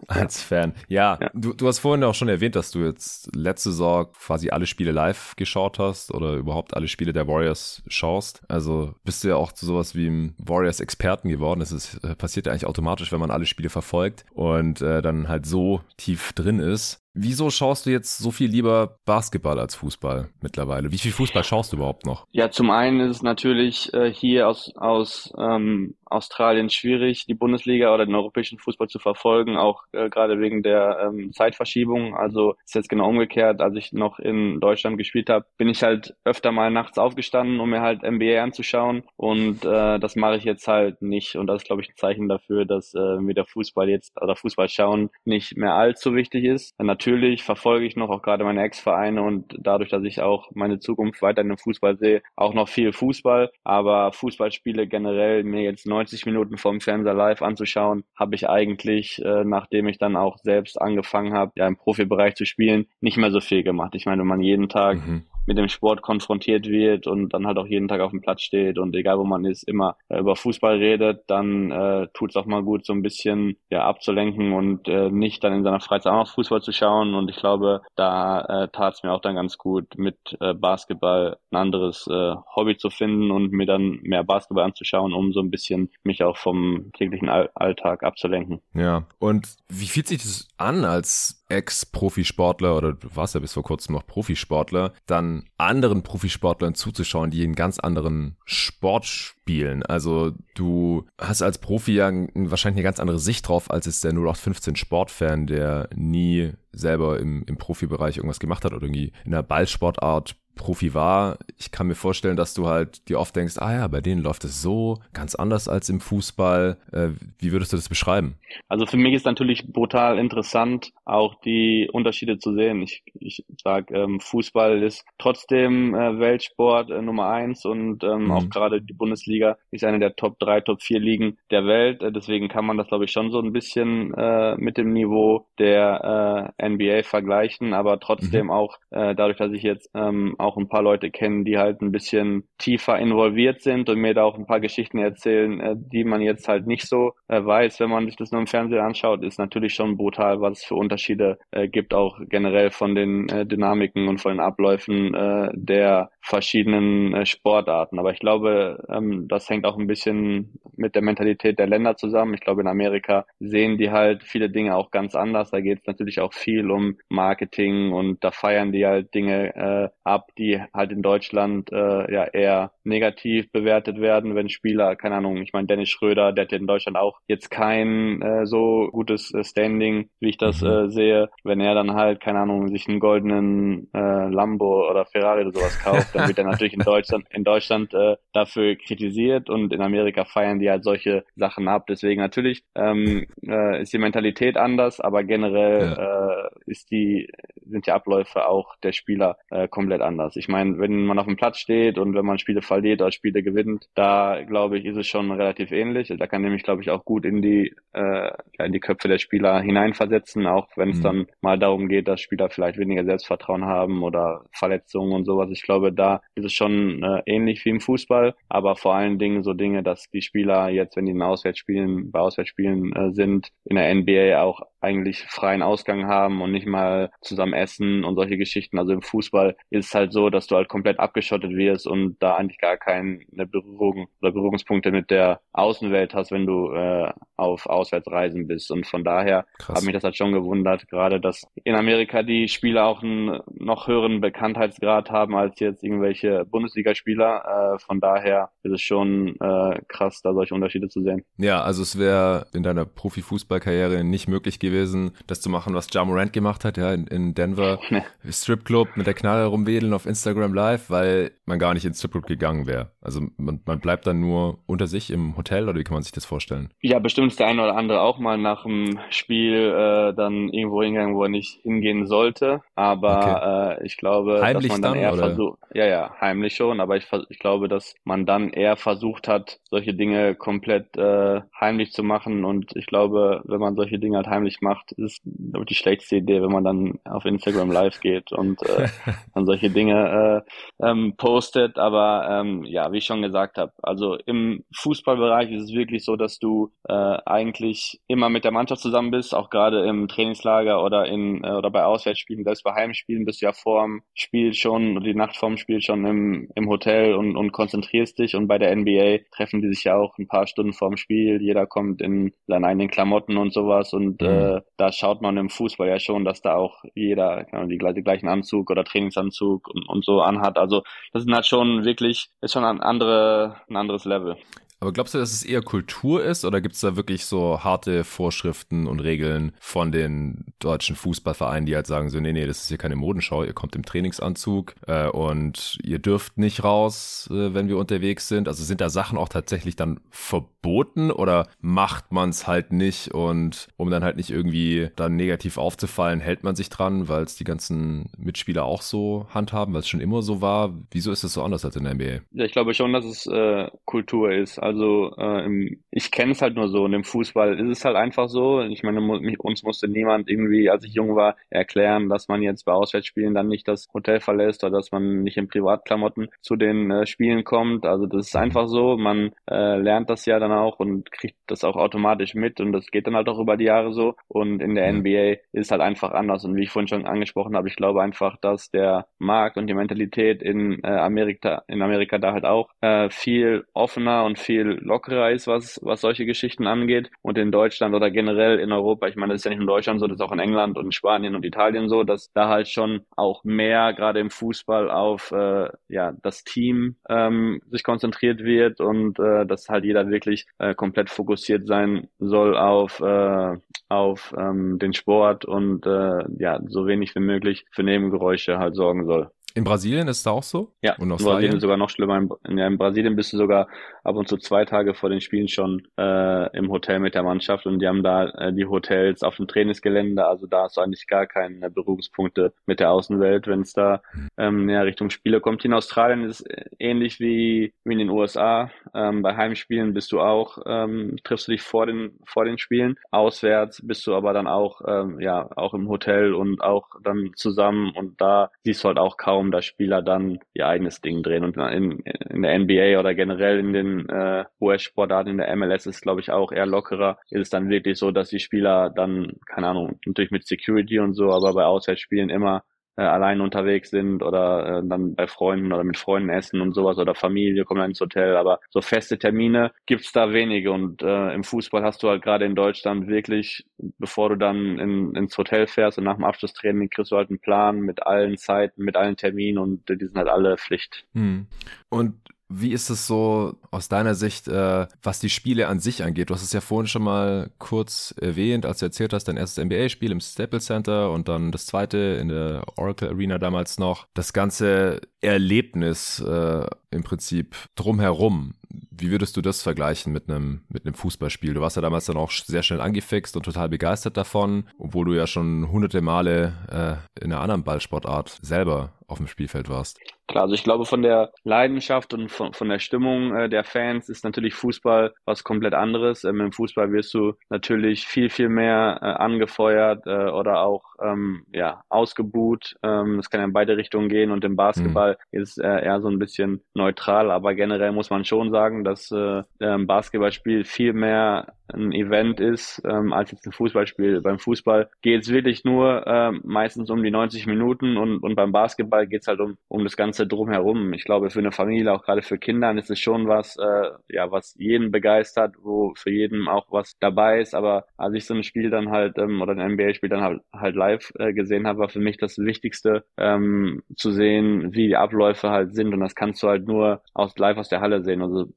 als Fan. Ja, ja, Du, du hast vorhin auch schon erwähnt, dass du jetzt letzte Saison quasi alle Spiele live geschaut hast oder überhaupt alle Spiele der Warriors schaust. Also bist du ja auch zu sowas wie einem Warriors-Experten geworden. Das ist, äh, passiert ja eigentlich automatisch, wenn man alle Spiele verfolgt und äh, dann halt so tief drin ist. Wieso schaust du jetzt so viel lieber Basketball als Fußball mittlerweile? Wie viel Fußball schaust du überhaupt noch? Ja, zum einen ist es natürlich äh, hier aus, aus ähm, Australien schwierig, die Bundesliga oder den europäischen Fußball zu verfolgen, auch äh, gerade wegen der ähm, Zeitverschiebung. Also ist jetzt genau umgekehrt. Als ich noch in Deutschland gespielt habe, bin ich halt öfter mal nachts aufgestanden, um mir halt NBA anzuschauen. Und äh, das mache ich jetzt halt nicht. Und das ist, glaube ich, ein Zeichen dafür, dass äh, mir der Fußball jetzt oder Fußball schauen nicht mehr allzu wichtig ist. Natürlich verfolge ich noch auch gerade meine Ex-Vereine und dadurch, dass ich auch meine Zukunft weiterhin im Fußball sehe, auch noch viel Fußball. Aber Fußballspiele generell mir jetzt neu 90 Minuten vom Fernseher live anzuschauen, habe ich eigentlich, äh, nachdem ich dann auch selbst angefangen habe, ja im Profibereich zu spielen, nicht mehr so viel gemacht. Ich meine, wenn man jeden Tag mhm mit dem Sport konfrontiert wird und dann halt auch jeden Tag auf dem Platz steht und egal wo man ist, immer äh, über Fußball redet, dann äh, tut es auch mal gut, so ein bisschen ja abzulenken und äh, nicht dann in seiner Freizeit auch noch Fußball zu schauen. Und ich glaube, da äh, tat es mir auch dann ganz gut, mit äh, Basketball ein anderes äh, Hobby zu finden und mir dann mehr Basketball anzuschauen, um so ein bisschen mich auch vom täglichen All Alltag abzulenken. Ja, und wie fühlt sich das an als Ex-Profisportler oder du warst ja bis vor kurzem noch Profisportler, dann anderen Profisportlern zuzuschauen, die einen ganz anderen Sport spielen. Also du hast als Profi ja wahrscheinlich eine ganz andere Sicht drauf, als es der 0815 Sportfan, der nie selber im, im Profibereich irgendwas gemacht hat oder irgendwie in einer Ballsportart Profi war. Ich kann mir vorstellen, dass du halt dir oft denkst, ah ja, bei denen läuft es so ganz anders als im Fußball. Äh, wie würdest du das beschreiben? Also für mich ist natürlich brutal interessant, auch die Unterschiede zu sehen. Ich, ich sage, ähm, Fußball ist trotzdem äh, Weltsport äh, Nummer eins und ähm, mhm. auch gerade die Bundesliga ist eine der Top drei, Top vier Ligen der Welt. Äh, deswegen kann man das, glaube ich, schon so ein bisschen äh, mit dem Niveau der äh, NBA vergleichen, aber trotzdem mhm. auch äh, dadurch, dass ich jetzt ähm, auch ein paar Leute kennen, die halt ein bisschen tiefer involviert sind und mir da auch ein paar Geschichten erzählen, äh, die man jetzt halt nicht so äh, weiß, wenn man sich das nur im Fernsehen anschaut, ist natürlich schon brutal, was es für Unterschiede äh, gibt, auch generell von den Dynamiken und von den Abläufen der verschiedenen Sportarten. Aber ich glaube, ähm, das hängt auch ein bisschen mit der Mentalität der Länder zusammen. Ich glaube, in Amerika sehen die halt viele Dinge auch ganz anders. Da geht es natürlich auch viel um Marketing und da feiern die halt Dinge ab, die halt in Deutschland äh, ja eher negativ bewertet werden, wenn Spieler, keine Ahnung, ich meine Dennis Schröder, der hat ja in Deutschland auch jetzt kein äh, so gutes äh, Standing, wie ich das mhm. äh, sehe. Wenn er dann halt, keine Ahnung, sich einen goldenen äh, Lambo oder Ferrari oder sowas kauft, dann wird er natürlich in Deutschland in Deutschland äh, dafür kritisiert und in Amerika feiern die halt solche Sachen ab. Deswegen natürlich ähm, äh, ist die Mentalität anders, aber generell ja. äh, ist die sind die Abläufe auch der Spieler äh, komplett anders. Ich meine, wenn man auf dem Platz steht und wenn man Spiele verliert oder Spiele gewinnt, da glaube ich, ist es schon relativ ähnlich. Da kann nämlich, glaube ich, auch gut in die äh, in die Köpfe der Spieler hineinversetzen, auch wenn es mhm. dann mal darum geht, dass Spieler vielleicht weniger Selbstvertrauen haben oder Verletzungen und sowas. Ich glaube, da ist es schon äh, ähnlich wie im Fußball, aber vor allen Dingen so Dinge, dass die Spieler jetzt, wenn die in Auswärtsspielen, bei Auswärtsspielen äh, sind, in der NBA auch eigentlich freien Ausgang haben und nicht mal zusammen essen und solche Geschichten. Also im Fußball ist es halt so, dass du halt komplett abgeschottet wirst und da eigentlich gar keine Berührung oder Berührungspunkte mit der Außenwelt hast, wenn du äh, auf Auswärtsreisen bist. Und von daher hat mich das halt schon gewundert, gerade dass in Amerika die Spieler auch einen noch höheren Bekanntheitsgrad haben als jetzt irgendwelche Bundesligaspieler. Äh, von daher ist es schon äh, krass, da solche Unterschiede zu sehen. Ja, also es wäre in deiner Profifußballkarriere nicht möglich gewesen, das zu machen, was Ja Morant gemacht hat, ja, in, in Denver. Stripclub mit der Knarre rumwedeln auf Instagram Live, weil man gar nicht ins Stripclub gegangen wäre. Also man, man bleibt dann nur unter sich im Hotel oder wie kann man sich das vorstellen? Ja, bestimmt ist der eine oder andere auch mal nach dem Spiel äh, dann irgendwo hingegangen, wo er nicht hingehen sollte. Aber okay. äh, ich glaube, heimlich dass man dann, dann eher oder? versucht, ja, ja, heimlich schon, aber ich, ich glaube, dass man dann eher versucht hat, solche Dinge komplett äh, heimlich zu machen. Und ich glaube, wenn man solche Dinge halt heimlich macht, ist die schlechteste Idee, wenn man dann auf Instagram live geht und äh, dann solche Dinge äh, ähm, postet. Aber ähm, ja, wie ich schon gesagt habe, also im Fußballbereich ist es wirklich so, dass du äh, eigentlich immer mit der Mannschaft zusammen bist, auch gerade im Trainingslager oder in äh, oder bei Auswärtsspielen, selbst bei Heimspielen bist du ja vorm Spiel schon oder die Nacht vorm Spiel schon im, im Hotel und, und konzentrierst dich. Und bei der NBA treffen die sich ja auch ein paar Stunden vorm Spiel. Jeder kommt in seinen eigenen Klamotten und sowas. Und mhm. äh, da schaut man im Fußball ja schon, dass da auch jeder die, die gleichen Anzug oder Trainingsanzug und, und so anhat. Also das ist halt schon wirklich, ist schon ein, andere, ein anderes Level. Aber glaubst du, dass es eher Kultur ist oder gibt es da wirklich so harte Vorschriften und Regeln von den deutschen Fußballvereinen, die halt sagen so, nee, nee, das ist hier keine Modenschau, ihr kommt im Trainingsanzug äh, und ihr dürft nicht raus, äh, wenn wir unterwegs sind? Also sind da Sachen auch tatsächlich dann verboten oder macht man es halt nicht und um dann halt nicht irgendwie dann negativ aufzufallen, hält man sich dran, weil es die ganzen Mitspieler auch so handhaben, weil es schon immer so war? Wieso ist es so anders als in der NBA? Ja, ich glaube schon, dass es äh, Kultur ist. Also äh, im, ich kenne es halt nur so und im Fußball ist es halt einfach so. Ich meine, uns musste niemand irgendwie, als ich jung war, erklären, dass man jetzt bei Auswärtsspielen dann nicht das Hotel verlässt oder dass man nicht in Privatklamotten zu den äh, Spielen kommt. Also das ist einfach so. Man äh, lernt das ja dann auch und kriegt das auch automatisch mit und das geht dann halt auch über die Jahre so. Und in der NBA ist es halt einfach anders. Und wie ich vorhin schon angesprochen habe, ich glaube einfach, dass der Markt und die Mentalität in äh, Amerika, in Amerika da halt auch äh, viel offener und viel viel lockerer ist, was, was solche Geschichten angeht. Und in Deutschland oder generell in Europa, ich meine, das ist ja nicht in Deutschland so, das ist auch in England und Spanien und Italien so, dass da halt schon auch mehr gerade im Fußball auf äh, ja das Team ähm, sich konzentriert wird und äh, dass halt jeder wirklich äh, komplett fokussiert sein soll auf äh, auf ähm, den Sport und äh, ja so wenig wie möglich für Nebengeräusche halt sorgen soll. In Brasilien ist es auch so? Ja, in Brasilien sogar noch schlimmer. In, ja, in Brasilien bist du sogar ab und zu zwei Tage vor den Spielen schon äh, im Hotel mit der Mannschaft und die haben da äh, die Hotels auf dem Trainingsgelände, also da hast du eigentlich gar keine Berührungspunkte mit der Außenwelt, wenn es da ähm, näher Richtung Spiele kommt. In Australien ist es ähnlich wie, wie in den USA. Ähm, bei Heimspielen bist du auch, ähm, triffst du dich vor den, vor den Spielen. Auswärts bist du aber dann auch, ähm, ja, auch im Hotel und auch dann zusammen und da siehst du halt auch kaum dass Spieler dann ihr eigenes Ding drehen. Und in, in der NBA oder generell in den äh, US-Sportarten, in der MLS ist glaube ich auch eher lockerer. Ist es dann wirklich so, dass die Spieler dann, keine Ahnung, natürlich mit Security und so, aber bei Auswärtsspielen immer äh, allein unterwegs sind oder äh, dann bei Freunden oder mit Freunden essen und sowas oder Familie kommen dann ins Hotel. Aber so feste Termine gibt's da wenige und äh, im Fußball hast du halt gerade in Deutschland wirklich, bevor du dann in, ins Hotel fährst und nach dem Abschlusstraining kriegst du halt einen Plan mit allen Zeiten, mit allen Terminen und die sind halt alle Pflicht. Hm. Und wie ist es so aus deiner Sicht, äh, was die Spiele an sich angeht? Du hast es ja vorhin schon mal kurz erwähnt, als du erzählt hast, dein erstes NBA-Spiel im Staples Center und dann das zweite in der Oracle Arena damals noch. Das ganze Erlebnis äh, im Prinzip drumherum. Wie würdest du das vergleichen mit einem, mit einem Fußballspiel? Du warst ja damals dann auch sehr schnell angefixt und total begeistert davon, obwohl du ja schon hunderte Male äh, in einer anderen Ballsportart selber auf dem Spielfeld warst. Klar, also ich glaube, von der Leidenschaft und von, von der Stimmung äh, der Fans ist natürlich Fußball was komplett anderes. Ähm, Im Fußball wirst du natürlich viel, viel mehr äh, angefeuert äh, oder auch ähm, ja, ausgebuht. Ähm, das kann ja in beide Richtungen gehen und im Basketball mhm. ist äh, eher so ein bisschen neutral, aber generell muss man schon sagen, dass äh, ein Basketballspiel viel mehr ein Event ist ähm, als jetzt ein Fußballspiel. Beim Fußball geht es wirklich nur äh, meistens um die 90 Minuten und, und beim Basketball geht es halt um, um das Ganze drumherum. Ich glaube, für eine Familie, auch gerade für Kinder, ist es schon was, äh, ja, was jeden begeistert, wo für jeden auch was dabei ist. Aber als ich so ein Spiel dann halt ähm, oder ein NBA-Spiel dann halt, halt live äh, gesehen habe, war für mich das Wichtigste ähm, zu sehen, wie die Abläufe halt sind. Und das kannst du halt nur aus live aus der Halle sehen. Also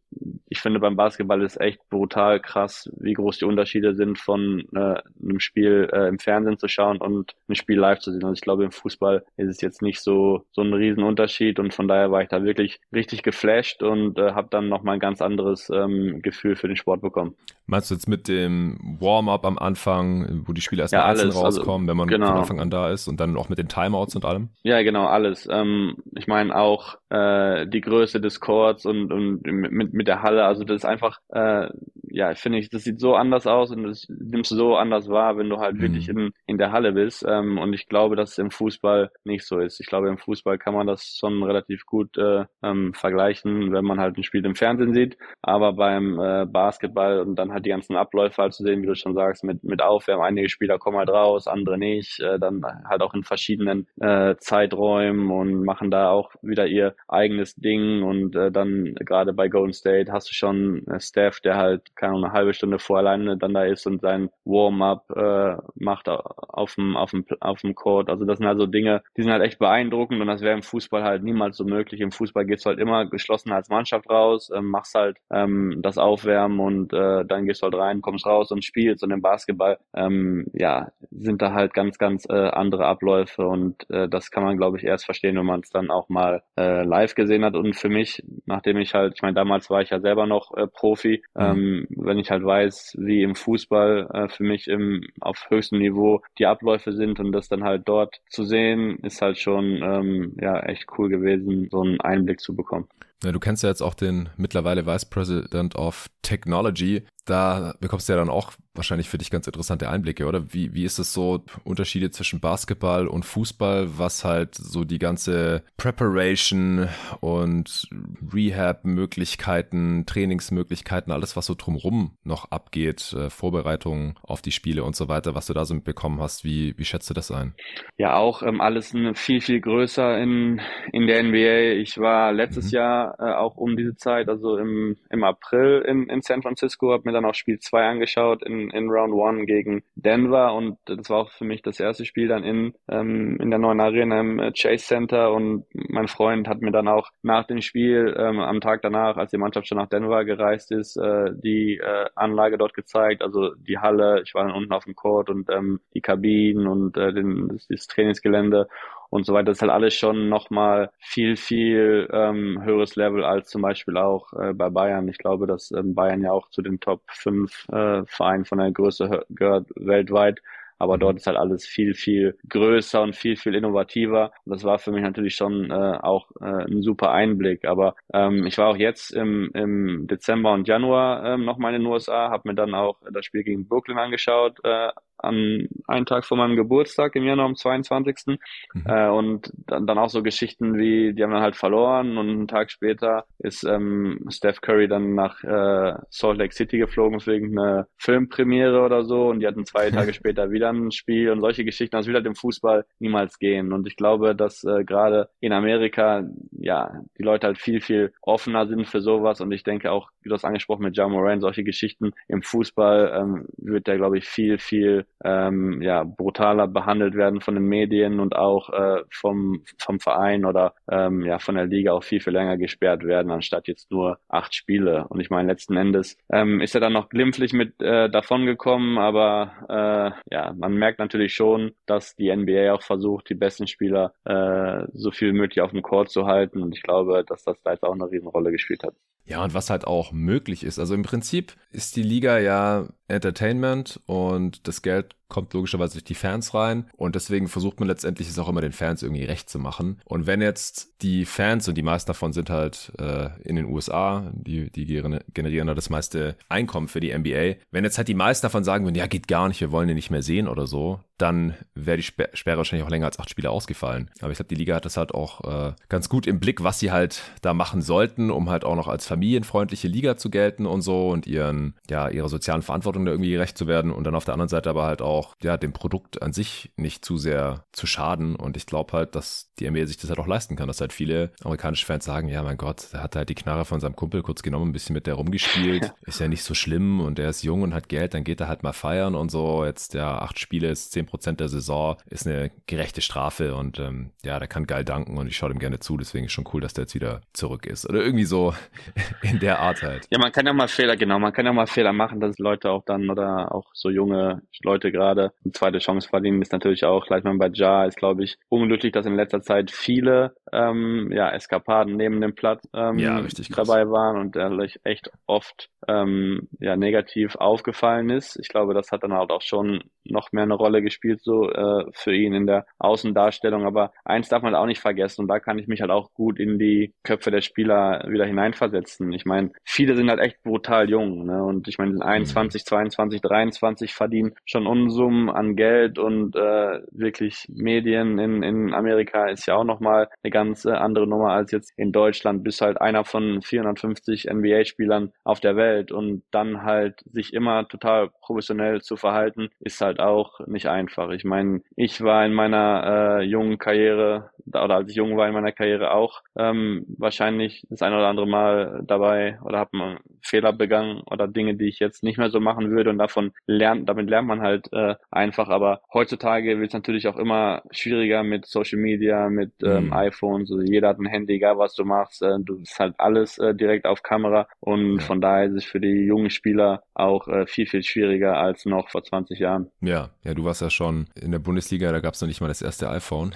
ich finde beim Basketball ist echt brutal krass, wie groß die Unterschiede sind von äh, einem Spiel äh, im Fernsehen zu schauen und ein Spiel live zu sehen. Also ich glaube, im Fußball ist es jetzt nicht so so ein Riesenunterschied und von daher war ich da wirklich richtig geflasht und äh, habe dann nochmal ein ganz anderes ähm, Gefühl für den Sport bekommen. Meinst du jetzt mit dem Warm-up am Anfang, wo die Spieler erstmal ja, einzeln also rauskommen, also, wenn man genau. von Anfang an da ist und dann auch mit den Timeouts und allem? Ja, genau, alles. Ähm, ich meine auch äh, die Größe des Courts und, und mit, mit der Halle, also das ist einfach, äh, ja, finde ich, das sieht so anders aus und das nimmst du so anders wahr, wenn du halt mhm. wirklich in, in der Halle bist. Ähm, und ich glaube, dass es im Fußball nicht so ist. Ich glaube, im Fußball kann man das schon relativ gut äh, ähm, vergleichen, wenn man halt ein Spiel im Fernsehen sieht. Aber beim äh, Basketball und dann halt die ganzen Abläufe halt zu sehen, wie du schon sagst, mit, mit Aufwärmen, einige Spieler kommen halt raus, andere nicht, äh, dann halt auch in verschiedenen äh, Zeiträumen und machen da auch wieder ihr eigenes Ding und äh, dann gerade bei Golden State hast du schon äh, Steph, der halt keine eine halbe Stunde vor alleine dann da ist und sein Warm-up äh, macht auf dem, auf dem, auf dem Court. Also das sind halt so Dinge, die sind halt echt beeindruckend und das wäre im Fußball halt niemals so möglich. Im Fußball gehst halt immer geschlossen als Mannschaft raus, äh, machst halt ähm, das Aufwärmen und äh, dann gehst du halt rein, kommst raus und spielst. Und im Basketball, ähm, ja, sind da halt ganz, ganz äh, andere Abläufe und äh, das kann man, glaube ich, erst verstehen, wenn man es dann auch mal äh, live gesehen hat. Und für mich, nachdem ich halt, ich meine, damals war ich ja selber noch äh, Profi, mhm. ähm, wenn ich halt weiß, wie im Fußball äh, für mich im, auf höchstem Niveau die Abläufe sind und das dann halt dort zu sehen, ist halt schon ähm, ja echt cool gewesen, so einen Einblick zu bekommen. Ja, du kennst ja jetzt auch den mittlerweile Vice President of Technology. Da bekommst du ja dann auch wahrscheinlich für dich ganz interessante Einblicke, oder? Wie, wie ist es so, Unterschiede zwischen Basketball und Fußball, was halt so die ganze Preparation und Rehab-Möglichkeiten, Trainingsmöglichkeiten, alles, was so drumrum noch abgeht, äh, Vorbereitungen auf die Spiele und so weiter, was du da so mitbekommen hast, wie, wie schätzt du das ein? Ja, auch ähm, alles viel, viel größer in, in der NBA. Ich war letztes mhm. Jahr Jahr äh, auch um diese Zeit, also im, im April in, in San Francisco, habe mir dann auch Spiel 2 angeschaut in, in Round 1 gegen Denver und das war auch für mich das erste Spiel dann in, ähm, in der neuen Arena im äh, Chase Center und mein Freund hat mir dann auch nach dem Spiel ähm, am Tag danach, als die Mannschaft schon nach Denver gereist ist, äh, die äh, Anlage dort gezeigt, also die Halle, ich war dann unten auf dem Court und ähm, die Kabinen und äh, den, das, das Trainingsgelände und so weiter. Das ist halt alles schon nochmal viel, viel ähm, höheres Level als zum Beispiel auch äh, bei Bayern. Ich glaube, dass ähm, Bayern ja auch zu den Top 5 äh, Vereinen von der Größe gehört weltweit. Aber dort ist halt alles viel, viel größer und viel, viel innovativer. Und das war für mich natürlich schon äh, auch äh, ein super Einblick. Aber ähm, ich war auch jetzt im, im Dezember und Januar ähm, nochmal in den USA, habe mir dann auch das Spiel gegen Brooklyn angeschaut, äh, an einen Tag vor meinem Geburtstag im Januar am 22. Mhm. Äh, und dann, dann auch so Geschichten wie, die haben dann halt verloren und einen Tag später ist ähm, Steph Curry dann nach äh, Salt Lake City geflogen für irgendeine Filmpremiere oder so und die hatten zwei Tage später wieder ein Spiel und solche Geschichten, das will halt im Fußball niemals gehen. Und ich glaube, dass äh, gerade in Amerika ja die Leute halt viel, viel offener sind für sowas und ich denke auch, wie du hast angesprochen mit Ja Moran, solche Geschichten im Fußball ähm, wird der, glaube ich, viel, viel ähm, ja, brutaler behandelt werden von den Medien und auch äh, vom, vom Verein oder ähm, ja, von der Liga auch viel, viel länger gesperrt werden, anstatt jetzt nur acht Spiele. Und ich meine, letzten Endes ähm, ist er dann noch glimpflich mit äh, davon gekommen, aber äh, ja, man merkt natürlich schon, dass die NBA auch versucht, die besten Spieler äh, so viel möglich auf dem Court zu halten. Und ich glaube, dass das da jetzt auch eine Riesenrolle gespielt hat. Ja, und was halt auch möglich ist. Also im Prinzip ist die Liga ja Entertainment und das Geld kommt logischerweise durch die Fans rein und deswegen versucht man letztendlich es auch immer den Fans irgendwie recht zu machen. Und wenn jetzt die Fans, und die meisten davon sind halt äh, in den USA, die, die generieren da das meiste Einkommen für die NBA, wenn jetzt halt die meisten davon sagen würden, ja, geht gar nicht, wir wollen den nicht mehr sehen oder so, dann wäre die Sperre wahrscheinlich auch länger als acht Spiele ausgefallen. Aber ich glaube, die Liga hat das halt auch äh, ganz gut im Blick, was sie halt da machen sollten, um halt auch noch als familienfreundliche Liga zu gelten und so und ihren, ja, ihrer sozialen Verantwortung da irgendwie gerecht zu werden und dann auf der anderen Seite aber halt auch, ja, dem Produkt an sich nicht zu sehr zu schaden. Und ich glaube halt, dass die NBA sich das halt auch leisten kann, dass halt viele amerikanische Fans sagen, ja, mein Gott, der hat halt die Knarre von seinem Kumpel kurz genommen, ein bisschen mit der rumgespielt, ist ja nicht so schlimm und der ist jung und hat Geld, dann geht er halt mal feiern und so. Jetzt, ja, acht Spiele ist zehn Prozent der Saison, ist eine gerechte Strafe und ähm, ja, der kann geil danken und ich schaue dem gerne zu, deswegen ist schon cool, dass der jetzt wieder zurück ist. Oder irgendwie so in der Art halt. Ja, man kann ja mal Fehler, genau, man kann ja mal Fehler machen, dass Leute auch dann oder auch so junge Leute gerade eine zweite Chance verdienen, ist natürlich auch, gleich mal bei Ja, ist glaube ich unglücklich, dass in letzter Zeit viele ähm, ja, Eskapaden neben dem Platz ähm, ja, richtig dabei waren und der echt oft ähm, ja, negativ aufgefallen ist. Ich glaube, das hat dann halt auch schon noch mehr eine Rolle gespielt, so äh, für ihn in der Außendarstellung. Aber eins darf man auch nicht vergessen, und da kann ich mich halt auch gut in die Köpfe der Spieler wieder hineinversetzen. Ich meine, viele sind halt echt brutal jung, ne? Und ich meine, 21, 22, 23 verdienen schon Unsummen an Geld und äh, wirklich Medien in, in Amerika ist ja auch nochmal eine ganz äh, andere Nummer als jetzt in Deutschland. Bist halt einer von 450 NBA-Spielern auf der Welt und dann halt sich immer total professionell zu verhalten, ist halt auch nicht einfach. Ich meine, ich war in meiner äh, jungen Karriere oder als ich jung war in meiner Karriere auch ähm, wahrscheinlich das ein oder andere Mal dabei oder habe Fehler begangen oder Dinge, die ich jetzt nicht mehr so machen würde und davon lernt, damit lernt man halt äh, einfach. Aber heutzutage wird es natürlich auch immer schwieriger mit Social Media, mit ähm, mhm. iPhones. Also jeder hat ein Handy, egal was du machst, äh, du bist halt alles äh, direkt auf Kamera und ja. von daher ist es für die jungen Spieler auch äh, viel, viel schwieriger als noch vor 20 Jahren. Ja, ja, du warst ja schon in der Bundesliga, da gab es noch nicht mal das erste iPhone.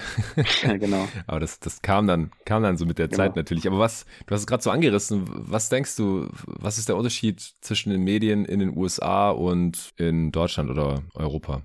ja, genau. Aber das, das kam dann, kam dann so mit der genau. Zeit natürlich. Aber was, du hast es gerade so angerissen, was denkst du, was ist der Unterschied zwischen den Medien in den USA und in Deutschland oder Europa? Europa.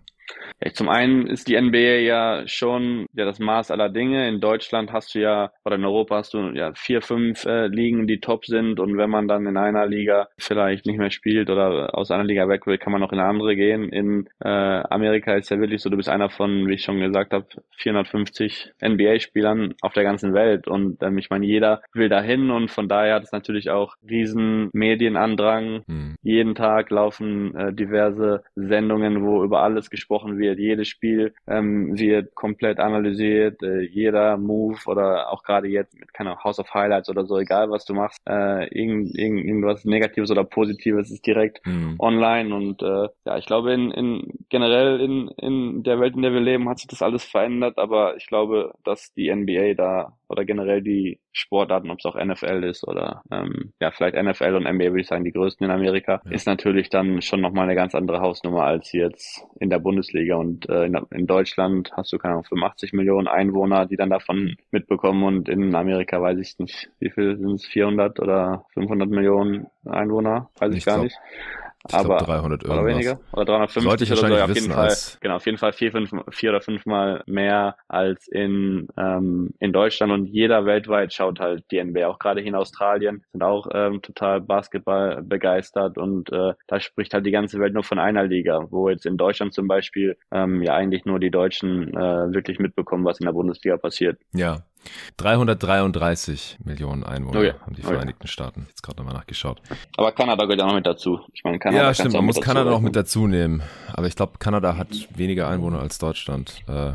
Ja, zum einen ist die NBA ja schon ja das Maß aller Dinge. In Deutschland hast du ja oder in Europa hast du ja vier, fünf äh, Ligen, die top sind und wenn man dann in einer Liga vielleicht nicht mehr spielt oder aus einer Liga weg will, kann man noch in eine andere gehen. In äh, Amerika ist ja wirklich so, du bist einer von, wie ich schon gesagt habe, 450 NBA-Spielern auf der ganzen Welt und ähm, ich meine, jeder will dahin und von daher hat es natürlich auch riesen Medienandrang. Hm. Jeden Tag laufen äh, diverse Sendungen, wo über alles gesprochen besprochen wird. Jedes Spiel ähm, wird komplett analysiert, äh, jeder Move oder auch gerade jetzt mit keine House of Highlights oder so, egal was du machst, äh, irgend, irgend, irgendwas Negatives oder Positives ist direkt mhm. online und äh, ja, ich glaube in, in generell in, in der Welt, in der wir leben, hat sich das alles verändert, aber ich glaube, dass die NBA da oder generell die Sportarten, ob es auch NFL ist oder ähm, ja, vielleicht NFL und NBA würde ich sagen, die größten in Amerika, ja. ist natürlich dann schon nochmal eine ganz andere Hausnummer als jetzt in der Bundesliga. Und äh, in, in Deutschland hast du keine Ahnung, 85 Millionen Einwohner, die dann davon mitbekommen. Und in Amerika weiß ich nicht, wie viel sind es, 400 oder 500 Millionen Einwohner, weiß ich, ich gar glaub, nicht. Ich aber glaub, 300 irgendwas. oder weniger oder 350 Sollte ich oder so. Ja, auf jeden Fall, genau, auf jeden Fall vier, fünf, vier oder fünfmal mehr als in ähm, in Deutschland und jeder weltweit schaut halt die NBA. Auch gerade hier in Australien sind auch ähm, total Basketball begeistert und äh, da spricht halt die ganze Welt nur von einer Liga, wo jetzt in Deutschland zum Beispiel ähm, ja eigentlich nur die Deutschen äh, wirklich mitbekommen, was in der Bundesliga passiert. Ja, 333 Millionen Einwohner oh ja. haben die Vereinigten oh ja. Staaten. Jetzt gerade nochmal nachgeschaut. Aber Kanada gehört auch noch mit dazu. Ich meine, Kanada ja, stimmt, man muss Kanada noch mit dazu nehmen. Aber ich glaube, Kanada hat weniger Einwohner als Deutschland. Äh,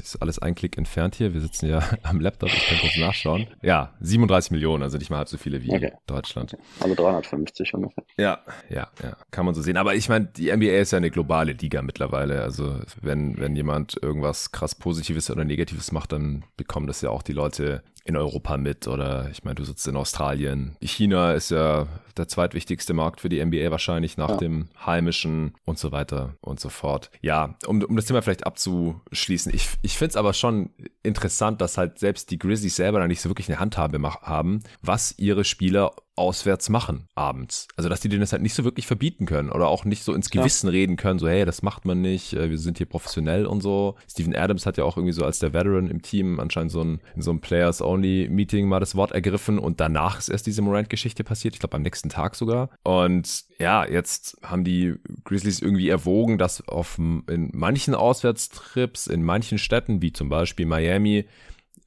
ist alles ein Klick entfernt hier. Wir sitzen ja am Laptop, ich kann kurz nachschauen. Ja, 37 Millionen, also nicht mal halb so viele wie okay. Deutschland. Also 350 ungefähr. Ja, ja, ja, kann man so sehen. Aber ich meine, die NBA ist ja eine globale Liga mittlerweile. Also wenn, wenn jemand irgendwas krass Positives oder Negatives macht, dann bekommen das ja auch die Leute in Europa mit oder ich meine, du sitzt in Australien. China ist ja der zweitwichtigste Markt für die NBA wahrscheinlich nach ja. dem heimischen und so weiter und so fort. Ja, um, um das Thema vielleicht abzuschließen, ich, ich finde es aber schon interessant, dass halt selbst die Grizzlies selber da nicht so wirklich eine Handhabe haben, was ihre Spieler auswärts machen abends. Also dass die denen das halt nicht so wirklich verbieten können oder auch nicht so ins Gewissen ja. reden können, so hey, das macht man nicht, äh, wir sind hier professionell und so. Steven Adams hat ja auch irgendwie so als der Veteran im Team anscheinend so ein, in so einem Players-Only-Meeting mal das Wort ergriffen und danach ist erst diese Morant-Geschichte passiert, ich glaube am nächsten Tag sogar. Und ja, jetzt haben die Grizzlies irgendwie erwogen, dass auf in manchen Auswärtstrips, in manchen Städten, wie zum Beispiel Miami,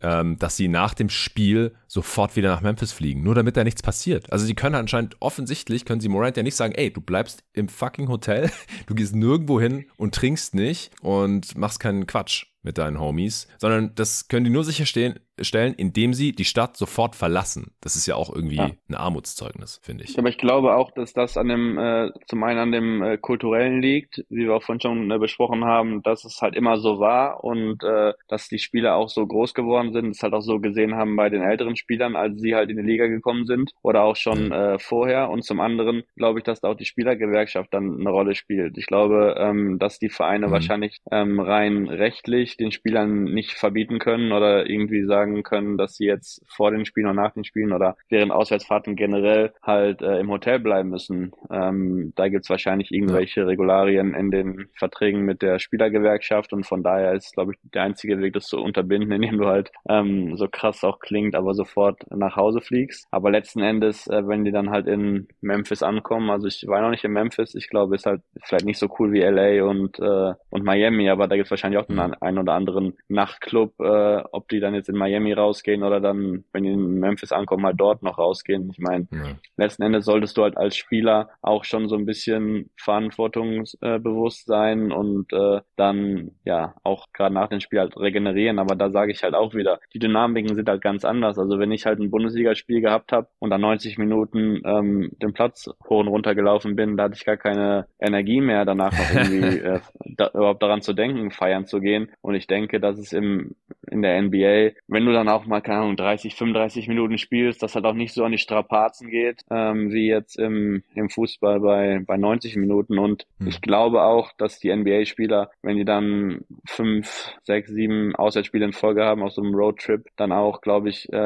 ähm, dass sie nach dem Spiel sofort wieder nach Memphis fliegen, nur damit da nichts passiert. Also sie können anscheinend offensichtlich, können sie Morant ja nicht sagen, ey, du bleibst im fucking Hotel, du gehst nirgendwo hin und trinkst nicht und machst keinen Quatsch mit deinen Homies, sondern das können die nur sicherstellen, stellen, indem sie die Stadt sofort verlassen. Das ist ja auch irgendwie ja. ein Armutszeugnis, finde ich. Aber ich glaube auch, dass das an dem, äh, zum einen an dem äh, kulturellen liegt, wie wir auch vorhin schon äh, besprochen haben, dass es halt immer so war und äh, dass die Spieler auch so groß geworden sind, es halt auch so gesehen haben bei den älteren Spielern, als sie halt in die Liga gekommen sind oder auch schon äh, vorher. Und zum anderen glaube ich, dass da auch die Spielergewerkschaft dann eine Rolle spielt. Ich glaube, ähm, dass die Vereine mhm. wahrscheinlich ähm, rein rechtlich den Spielern nicht verbieten können oder irgendwie sagen, können, dass sie jetzt vor den Spielen und nach den Spielen oder während Auswärtsfahrten generell halt äh, im Hotel bleiben müssen. Ähm, da gibt's wahrscheinlich irgendwelche ja. Regularien in den Verträgen mit der Spielergewerkschaft und von daher ist, glaube ich, der einzige Weg, das zu unterbinden, indem du halt ähm, so krass auch klingt, aber sofort nach Hause fliegst. Aber letzten Endes, äh, wenn die dann halt in Memphis ankommen, also ich war noch nicht in Memphis, ich glaube, ist halt vielleicht nicht so cool wie LA und, äh, und Miami, aber da gibt's wahrscheinlich auch einen, einen oder anderen Nachtclub, äh, ob die dann jetzt in Miami Miami rausgehen oder dann, wenn die in Memphis ankommen, halt dort noch rausgehen. Ich meine, ja. letzten Endes solltest du halt als Spieler auch schon so ein bisschen verantwortungsbewusst sein und äh, dann ja auch gerade nach dem Spiel halt regenerieren. Aber da sage ich halt auch wieder, die Dynamiken sind halt ganz anders. Also wenn ich halt ein Bundesligaspiel gehabt habe und dann 90 Minuten ähm, den Platz hoch und runter gelaufen bin, da hatte ich gar keine Energie mehr, danach noch irgendwie äh, da, überhaupt daran zu denken, feiern zu gehen. Und ich denke, dass es im in der NBA, wenn du dann auch mal, keine Ahnung, 30, 35 Minuten spielst, dass halt auch nicht so an die Strapazen geht, ähm, wie jetzt im, im Fußball bei, bei 90 Minuten. Und mhm. ich glaube auch, dass die NBA-Spieler, wenn die dann fünf, sechs, sieben Auswärtsspiele in Folge haben auf so einem Roadtrip, dann auch, glaube ich, äh,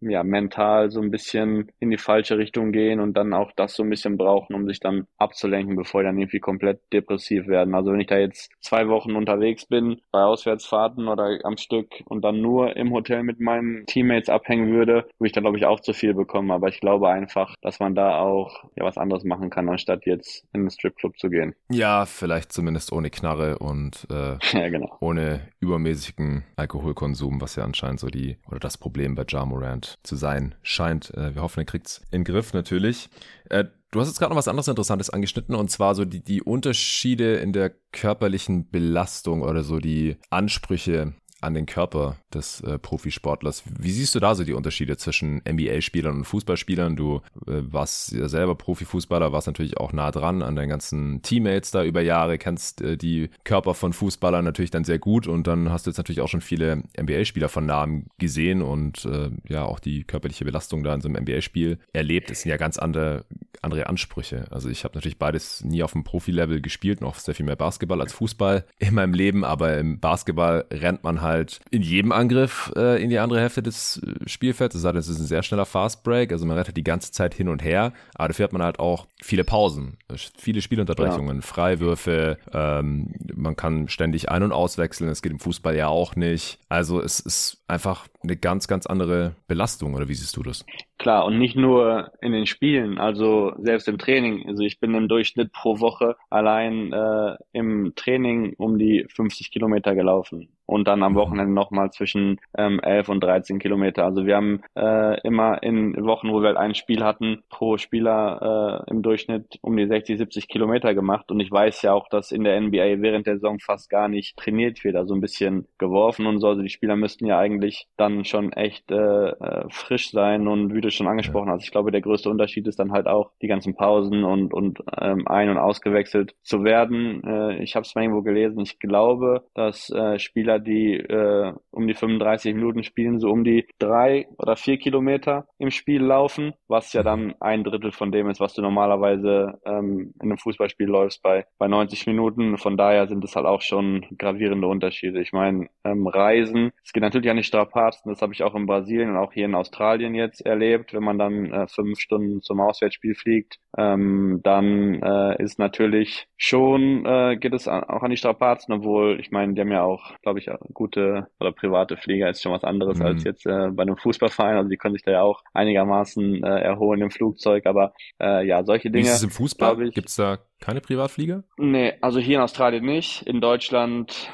ja, mental so ein bisschen in die falsche Richtung gehen und dann auch das so ein bisschen brauchen, um sich dann abzulenken, bevor die dann irgendwie komplett depressiv werden. Also wenn ich da jetzt zwei Wochen unterwegs bin, bei Auswärtsfahrten oder am Stück und dann nur im Hotel mit meinen Teammates abhängen würde, würde ich da glaube ich auch zu viel bekommen. Aber ich glaube einfach, dass man da auch ja was anderes machen kann, anstatt jetzt in den Stripclub zu gehen. Ja, vielleicht zumindest ohne Knarre und äh, ja, genau. ohne übermäßigen Alkoholkonsum, was ja anscheinend so die oder das Problem bei Ja Morant zu sein scheint. Äh, wir hoffen, er kriegt's in den Griff natürlich. Äh, Du hast jetzt gerade noch was anderes Interessantes angeschnitten und zwar so die, die Unterschiede in der körperlichen Belastung oder so die Ansprüche an den Körper des äh, Profisportlers. Wie siehst du da so die Unterschiede zwischen NBA-Spielern und Fußballspielern? Du äh, warst ja selber Profifußballer, warst natürlich auch nah dran an deinen ganzen Teammates da über Jahre, kennst äh, die Körper von Fußballern natürlich dann sehr gut und dann hast du jetzt natürlich auch schon viele NBA-Spieler von Namen gesehen und äh, ja auch die körperliche Belastung da in so einem NBA-Spiel erlebt. Es sind ja ganz andere, andere Ansprüche. Also ich habe natürlich beides nie auf dem Profi-Level gespielt, noch sehr viel mehr Basketball als Fußball in meinem Leben, aber im Basketball rennt man halt in jedem Angriff äh, in die andere Hälfte des äh, Spielfelds. Es sei denn, es ist ein sehr schneller Fast Break, also man rennt halt die ganze Zeit hin und her, aber dafür hat man halt auch viele Pausen, viele Spielunterbrechungen, ja. Freiwürfe, ähm, man kann ständig ein- und auswechseln, das geht im Fußball ja auch nicht. Also es ist einfach eine ganz, ganz andere Belastung, oder wie siehst du das? Klar, und nicht nur in den Spielen, also selbst im Training. Also ich bin im Durchschnitt pro Woche allein äh, im Training um die 50 Kilometer gelaufen und dann am mhm. Wochenende nochmal zwischen ähm, 11 und 13 Kilometer. Also wir haben äh, immer in Wochen, wo wir halt ein Spiel hatten, pro Spieler äh, im Durchschnitt um die 60, 70 Kilometer gemacht. Und ich weiß ja auch, dass in der NBA während der Saison fast gar nicht trainiert wird, also ein bisschen geworfen und so. Also die Spieler müssten ja eigentlich dann schon echt äh, äh frisch sein und wie du schon angesprochen hast. Ich glaube, der größte Unterschied ist dann halt auch die ganzen Pausen und, und ähm, ein- und ausgewechselt zu werden. Äh, ich habe es mal irgendwo gelesen. Ich glaube, dass äh, Spieler, die äh, um die 35 Minuten spielen, so um die drei oder vier Kilometer im Spiel laufen, was ja dann ein Drittel von dem ist, was du normalerweise ähm, in einem Fußballspiel läufst bei, bei 90 Minuten. Von daher sind es halt auch schon gravierende Unterschiede. Ich meine, ähm, Reisen, es geht natürlich an die Strapazen, das habe ich auch in Brasilien und auch hier in Australien jetzt erlebt, wenn man dann äh, fünf Stunden zum Auswärtsspiel fliegt, ähm, dann äh, ist natürlich schon, äh, geht es auch an die Strapazen, obwohl, ich meine, die haben ja auch, glaube ich, gute oder private Flieger, ist schon was anderes mhm. als jetzt äh, bei einem Fußballverein, also die können sich da ja auch einigermaßen äh, erholen im Flugzeug, aber äh, ja, solche Dinge. Wie ist es im Fußball? Gibt es da keine Privatflieger? Nee, also hier in Australien nicht. In Deutschland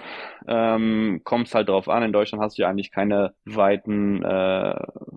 ähm, kommt es halt drauf an. In Deutschland hast du ja eigentlich keine weiten äh,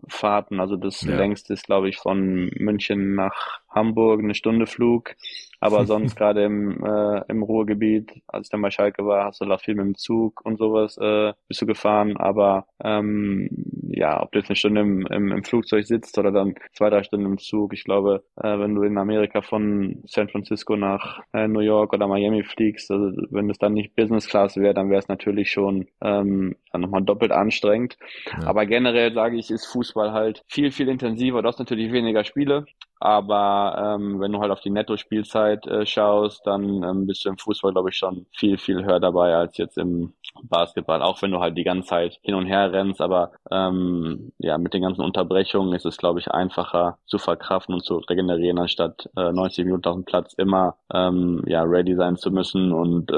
Fahrten. Also das ja. längste ist, glaube ich, von München nach Hamburg eine Stunde Flug. Aber sonst gerade im, äh, im Ruhrgebiet, als ich dann bei Schalke war, hast du da viel mit dem Zug und sowas äh, bist du gefahren. Aber ähm, ja, ob du jetzt eine Stunde im, im, im Flugzeug sitzt oder dann zwei, drei Stunden im Zug, ich glaube, äh, wenn du in Amerika von San Francisco nach äh, New York oder Miami fliegst, also wenn es dann nicht Business Class wäre, dann wäre es natürlich schon ähm, dann nochmal doppelt anstrengend. Ja. Aber generell sage ich, ist Fußball halt viel, viel intensiver. Du hast natürlich weniger Spiele, aber ähm, wenn du halt auf die Netto-Spielzeit äh, schaust, dann ähm, bist du im Fußball, glaube ich, schon viel, viel höher dabei als jetzt im Basketball. Auch wenn du halt die ganze Zeit hin und her rennst, aber ähm, ja, mit den ganzen Unterbrechungen ist es, glaube ich, einfacher zu verkraften und zu regenerieren, anstatt äh, 90 Minuten auf dem Platz immer ähm, ja, ready sein zu müssen. Und äh,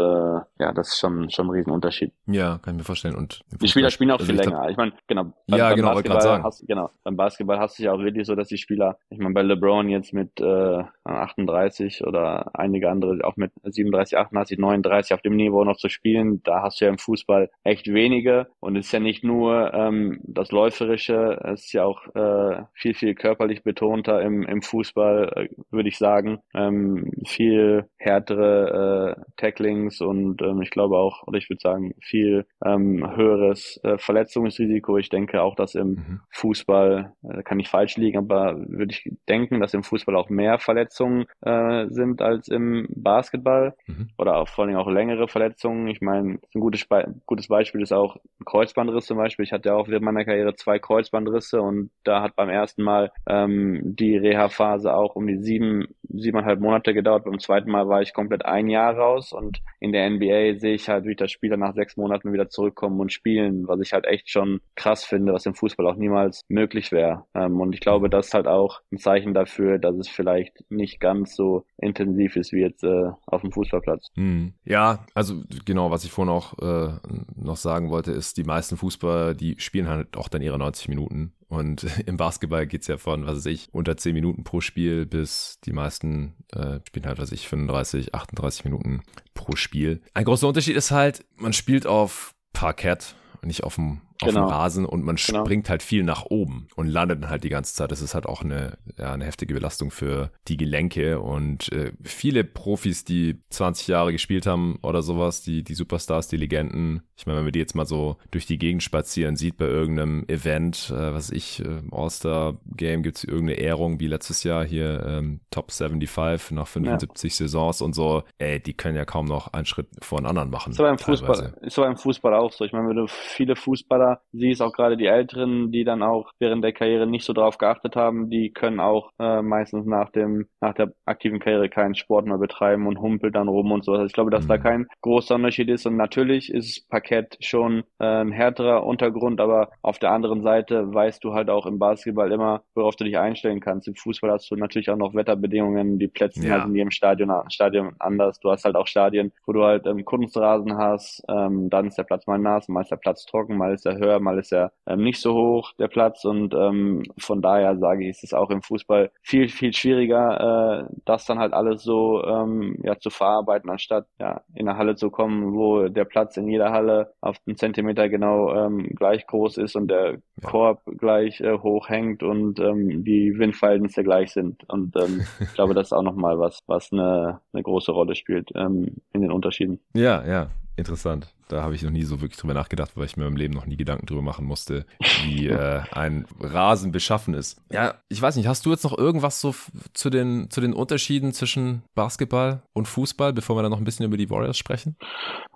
ja, das ist schon, schon ein Riesenunterschied. Ja, kann ich mir vorstellen. Und die Spieler spielen auch also viel länger. Ich meine, genau. Beim, ja, beim genau, Basketball hast, genau. Beim Basketball hast du ja auch wirklich so, dass die Spieler, ich meine, bei LeBron LeBron jetzt mit äh, 38 oder einige andere auch mit 37, 88, 39 auf dem Niveau noch zu spielen, da hast du ja im Fußball echt wenige und es ist ja nicht nur ähm, das Läuferische, es ist ja auch äh, viel, viel körperlich betonter im, im Fußball, äh, würde ich sagen. Ähm, viel härtere äh, Tacklings und ähm, ich glaube auch, oder ich würde sagen, viel ähm, höheres äh, Verletzungsrisiko. Ich denke auch, dass im mhm. Fußball, äh, kann ich falsch liegen, aber würde ich denken, dass im Fußball auch mehr Verletzungen äh, sind als im Basketball mhm. oder auch vor allem auch längere Verletzungen. Ich meine, ein gutes, gutes Beispiel ist auch ein Kreuzbandriss zum Beispiel. Ich hatte ja auch während meiner Karriere zwei Kreuzbandrisse und da hat beim ersten Mal ähm, die Reha-Phase auch um die sieben, siebeneinhalb Monate gedauert. Beim zweiten Mal war ich komplett ein Jahr raus und in der NBA sehe ich halt, wie das Spieler nach sechs Monaten wieder zurückkommen und spielen, was ich halt echt schon krass finde, was im Fußball auch niemals möglich wäre. Ähm, und ich glaube, das ist halt auch ein Zeichen dafür, dafür, dass es vielleicht nicht ganz so intensiv ist wie jetzt äh, auf dem Fußballplatz. Hm. Ja, also genau, was ich vorhin auch äh, noch sagen wollte, ist, die meisten Fußballer, die spielen halt auch dann ihre 90 Minuten. Und im Basketball geht es ja von, was weiß ich, unter 10 Minuten pro Spiel bis die meisten äh, spielen halt, was weiß ich, 35, 38 Minuten pro Spiel. Ein großer Unterschied ist halt, man spielt auf Parkett, nicht auf dem auf genau. dem Rasen und man genau. springt halt viel nach oben und landet dann halt die ganze Zeit. Das ist halt auch eine, ja, eine heftige Belastung für die Gelenke und äh, viele Profis, die 20 Jahre gespielt haben oder sowas, die, die Superstars, die Legenden. Ich meine, wenn man die jetzt mal so durch die Gegend spazieren sieht bei irgendeinem Event, äh, was ich, äh, All-Star-Game gibt es irgendeine Ehrung wie letztes Jahr hier ähm, Top 75 nach 75 ja. Saisons und so, ey, die können ja kaum noch einen Schritt vor den anderen machen. Ist aber im Fußball, ist aber im Fußball auch so. Ich meine, wenn du viele Fußballer siehst, auch gerade die Älteren, die dann auch während der Karriere nicht so drauf geachtet haben, die können auch äh, meistens nach dem, nach der aktiven Karriere keinen Sport mehr betreiben und humpelt dann rum und so. Also ich glaube, dass mhm. da kein großer Unterschied ist und natürlich ist Parkett schon äh, ein härterer Untergrund, aber auf der anderen Seite weißt du halt auch im Basketball immer, worauf du dich einstellen kannst. Im Fußball hast du natürlich auch noch Wetterbedingungen, die Plätze ja. halt in jedem Stadion, Stadion anders. Du hast halt auch Stadien, wo du halt ähm, Kunstrasen hast, ähm, dann ist der Platz mal nass, mal ist der Platz trocken, mal ist er höher, mal ist er ähm, nicht so hoch, der Platz und ähm, von daher sage ich, ist es auch im Fußball viel, viel schwieriger, äh, das dann halt alles so ähm, ja, zu verarbeiten, anstatt ja, in eine Halle zu kommen, wo der Platz in jeder Halle auf einen Zentimeter genau ähm, gleich groß ist und der Korb gleich äh, hoch hängt und ähm, die Windverhältnisse gleich sind. Und ähm, ich glaube, das ist auch nochmal was, was eine, eine große Rolle spielt ähm, in den Unterschieden. Ja, ja, interessant. Da habe ich noch nie so wirklich drüber nachgedacht, weil ich mir im Leben noch nie Gedanken drüber machen musste, wie äh, ein Rasen beschaffen ist. Ja, ich weiß nicht, hast du jetzt noch irgendwas so zu den, zu den Unterschieden zwischen Basketball und Fußball, bevor wir dann noch ein bisschen über die Warriors sprechen?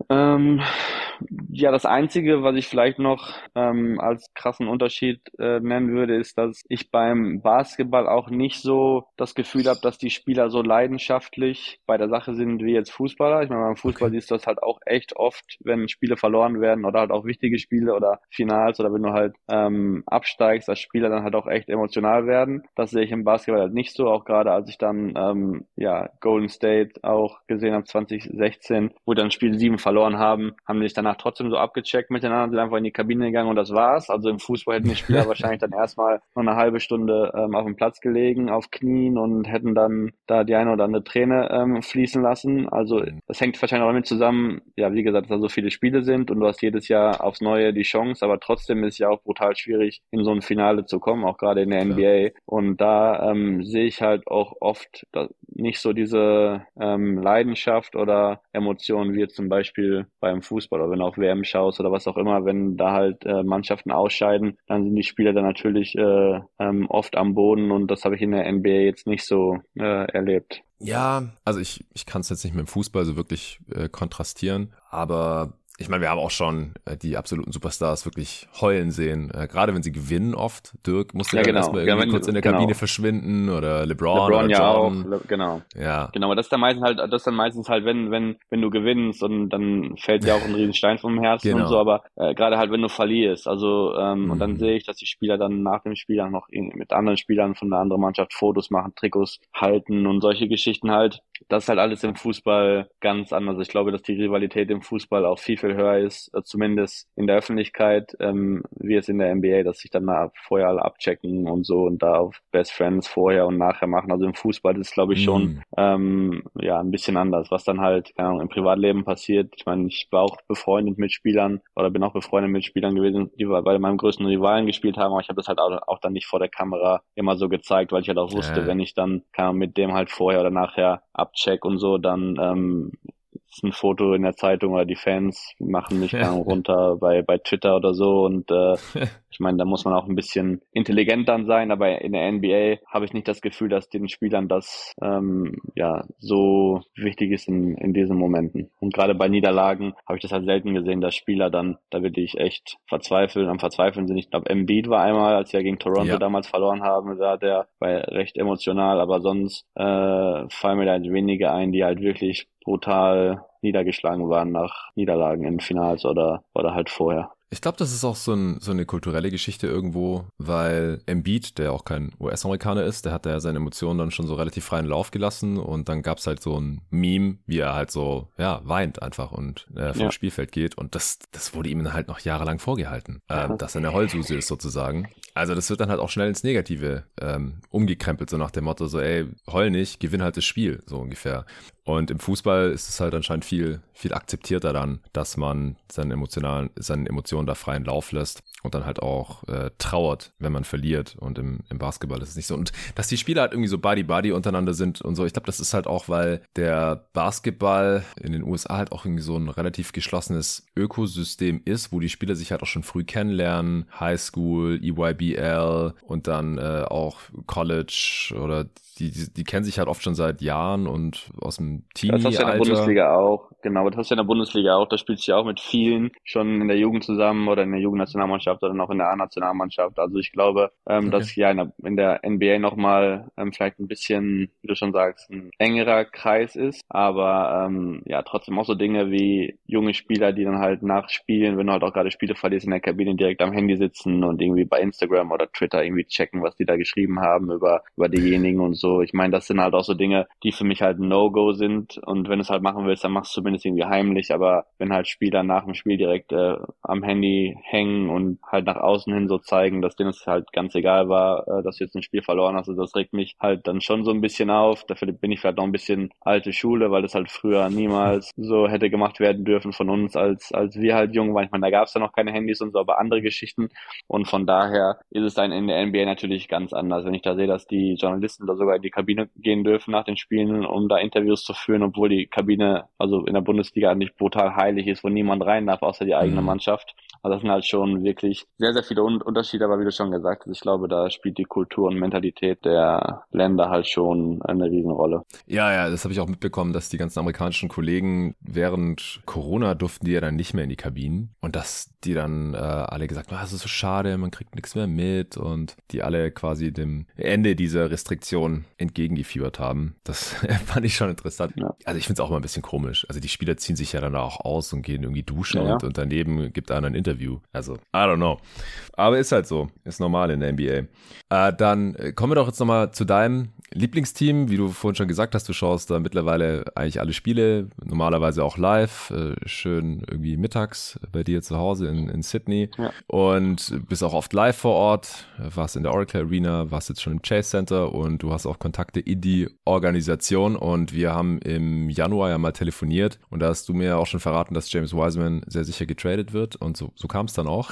Ähm, ja, das Einzige, was ich vielleicht noch ähm, als krassen Unterschied äh, nennen würde, ist, dass ich beim Basketball auch nicht so das Gefühl habe, dass die Spieler so leidenschaftlich bei der Sache sind wie jetzt Fußballer. Ich meine, beim Fußball okay. siehst du das halt auch echt oft, wenn Spiele verloren werden oder halt auch wichtige Spiele oder Finals oder wenn du halt ähm, absteigst, dass Spieler dann halt auch echt emotional werden. Das sehe ich im Basketball halt nicht so, auch gerade als ich dann ähm, ja Golden State auch gesehen habe 2016, wo dann Spiel 7 verloren haben, haben die sich danach trotzdem so abgecheckt miteinander, sind einfach in die Kabine gegangen und das war's. Also im Fußball hätten die Spieler wahrscheinlich dann erstmal noch eine halbe Stunde ähm, auf dem Platz gelegen, auf Knien und hätten dann da die eine oder andere Träne ähm, fließen lassen. Also das hängt wahrscheinlich auch damit zusammen, ja, wie gesagt, dass da so viele Spiele sind und du hast jedes Jahr aufs Neue die Chance, aber trotzdem ist es ja auch brutal schwierig, in so ein Finale zu kommen, auch gerade in der NBA. Ja. Und da ähm, sehe ich halt auch oft nicht so diese ähm, Leidenschaft oder Emotionen wie zum Beispiel beim Fußball oder wenn du auf WM schaust oder was auch immer, wenn da halt äh, Mannschaften ausscheiden, dann sind die Spieler dann natürlich äh, ähm, oft am Boden und das habe ich in der NBA jetzt nicht so äh, erlebt. Ja, also ich, ich kann es jetzt nicht mit dem Fußball so wirklich äh, kontrastieren, aber ich meine, wir haben auch schon äh, die absoluten Superstars wirklich heulen sehen. Äh, gerade wenn sie gewinnen oft. Dirk musste ja, genau. erstmal irgendwie ja, kurz in der Kabine genau. verschwinden oder LeBron, LeBron oder ja John. auch, genau. Ja. Genau, aber das ist dann meistens halt, das ist dann meistens halt, wenn, wenn, wenn du gewinnst und dann fällt dir auch ein riesen Stein vom Herzen genau. und so, aber äh, gerade halt, wenn du verlierst. Also, ähm, mhm. und dann mhm. sehe ich, dass die Spieler dann nach dem Spiel auch noch mit anderen Spielern von der anderen Mannschaft Fotos machen, Trikots halten und solche Geschichten halt. Das ist halt alles im Fußball ganz anders. Ich glaube, dass die Rivalität im Fußball auch viel, viel höher ist, äh, zumindest in der Öffentlichkeit, ähm, wie es in der NBA, dass sich dann mal vorher alle abchecken und so und da auf Best Friends vorher und nachher machen. Also im Fußball ist es, glaube ich, schon mm. ähm, ja ein bisschen anders, was dann halt, keine Ahnung, im Privatleben passiert. Ich meine, ich war auch befreundet mit Spielern oder bin auch befreundet mit Spielern gewesen, die bei meinem größten Rivalen gespielt haben, aber ich habe das halt auch, auch, dann nicht vor der Kamera immer so gezeigt, weil ich halt auch wusste, ja. wenn ich dann keine Ahnung, mit dem halt vorher oder nachher abcheck und so, dann ähm, ist ein Foto in der Zeitung oder die Fans machen mich dann runter bei, bei Twitter oder so und äh, ich meine, da muss man auch ein bisschen intelligent dann sein, aber in der NBA habe ich nicht das Gefühl, dass den Spielern das ähm, ja so wichtig ist in, in diesen Momenten. Und gerade bei Niederlagen habe ich das halt selten gesehen, dass Spieler dann da wirklich echt verzweifeln, am Verzweifeln sind. Ich glaube, Embiid war einmal, als wir gegen Toronto ja. damals verloren haben, da der war recht emotional, aber sonst äh, fallen mir da halt wenige ein, die halt wirklich brutal niedergeschlagen waren nach Niederlagen in Finals oder, oder halt vorher. Ich glaube, das ist auch so, ein, so, eine kulturelle Geschichte irgendwo, weil Embiid, der auch kein US-Amerikaner ist, der hat ja seine Emotionen dann schon so relativ freien Lauf gelassen und dann gab's halt so ein Meme, wie er halt so, ja, weint einfach und äh, vom ja. Spielfeld geht und das, das wurde ihm halt noch jahrelang vorgehalten, äh, dass er eine Heulsuse ist sozusagen. Also das wird dann halt auch schnell ins Negative ähm, umgekrempelt, so nach dem Motto so, ey, heul nicht, gewinn halt das Spiel, so ungefähr. Und im Fußball ist es halt anscheinend viel, viel akzeptierter dann, dass man seinen emotionalen, seinen Emotionen da freien Lauf lässt und dann halt auch äh, trauert, wenn man verliert. Und im, im Basketball ist es nicht so. Und dass die Spieler halt irgendwie so Buddy-Buddy untereinander sind und so, ich glaube, das ist halt auch, weil der Basketball in den USA halt auch irgendwie so ein relativ geschlossenes Ökosystem ist, wo die Spieler sich halt auch schon früh kennenlernen. High School, EYBL und dann äh, auch College oder die, die, die kennen sich halt oft schon seit Jahren und aus dem Team. Das hast du ja in der Bundesliga auch. Genau, das hast du ja in der Bundesliga auch. Da spielst du ja auch mit vielen schon in der Jugend zusammen oder in der Jugendnationalmannschaft oder noch in der A-Nationalmannschaft. Also ich glaube, ähm, okay. dass ja in der, in der NBA nochmal ähm, vielleicht ein bisschen, wie du schon sagst, ein engerer Kreis ist. Aber ähm, ja, trotzdem auch so Dinge wie junge Spieler, die dann halt nach Spielen, wenn du halt auch gerade Spiele verlierst, in der Kabine direkt am Handy sitzen und irgendwie bei Instagram oder Twitter irgendwie checken, was die da geschrieben haben über, über diejenigen und so. Ich meine, das sind halt auch so Dinge, die für mich halt No-Go sind. Und wenn du es halt machen willst, dann machst du zumindest irgendwie heimlich. Aber wenn halt Spieler nach dem Spiel direkt äh, am Handy hängen und halt nach außen hin so zeigen, dass denen es halt ganz egal war, äh, dass du jetzt ein Spiel verloren hast, also das regt mich halt dann schon so ein bisschen auf. Dafür bin ich vielleicht noch ein bisschen alte Schule, weil das halt früher niemals so hätte gemacht werden dürfen von uns, als, als wir halt jung waren. Ich meine, da gab es ja noch keine Handys und so, aber andere Geschichten. Und von daher ist es dann in der NBA natürlich ganz anders. Wenn ich da sehe, dass die Journalisten da sogar sogar in die Kabine gehen dürfen nach den Spielen, um da Interviews zu führen, obwohl die Kabine, also in der Bundesliga eigentlich brutal heilig ist, wo niemand rein darf, außer die eigene mhm. Mannschaft. Also das sind halt schon wirklich sehr, sehr viele Unterschiede, aber wie du schon gesagt hast, ich glaube, da spielt die Kultur und Mentalität der Länder halt schon eine Riesenrolle. Ja, ja, das habe ich auch mitbekommen, dass die ganzen amerikanischen Kollegen während Corona durften die ja dann nicht mehr in die Kabinen und dass die dann äh, alle gesagt haben, ah, das ist so schade, man kriegt nichts mehr mit und die alle quasi dem Ende dieser Restriktion entgegengefiebert haben. Das fand ich schon interessant. Ja. Also ich finde es auch mal ein bisschen komisch. Also die Spieler ziehen sich ja dann auch aus und gehen irgendwie duschen ja, und, und, daneben gibt einer ein Interview. Also, I don't know. Aber ist halt so. Ist normal in der NBA. Äh, dann kommen wir doch jetzt nochmal zu deinem Lieblingsteam, wie du vorhin schon gesagt hast, du schaust da mittlerweile eigentlich alle Spiele, normalerweise auch live, äh, schön irgendwie mittags bei dir zu Hause in, in Sydney ja. und bist auch oft live vor Ort, warst in der Oracle Arena, warst jetzt schon im Chase Center und du hast auch Kontakte in die Organisation und wir haben im Januar ja mal telefoniert und da hast du mir auch schon verraten, dass James Wiseman sehr sicher getradet wird und so, so kam es dann auch.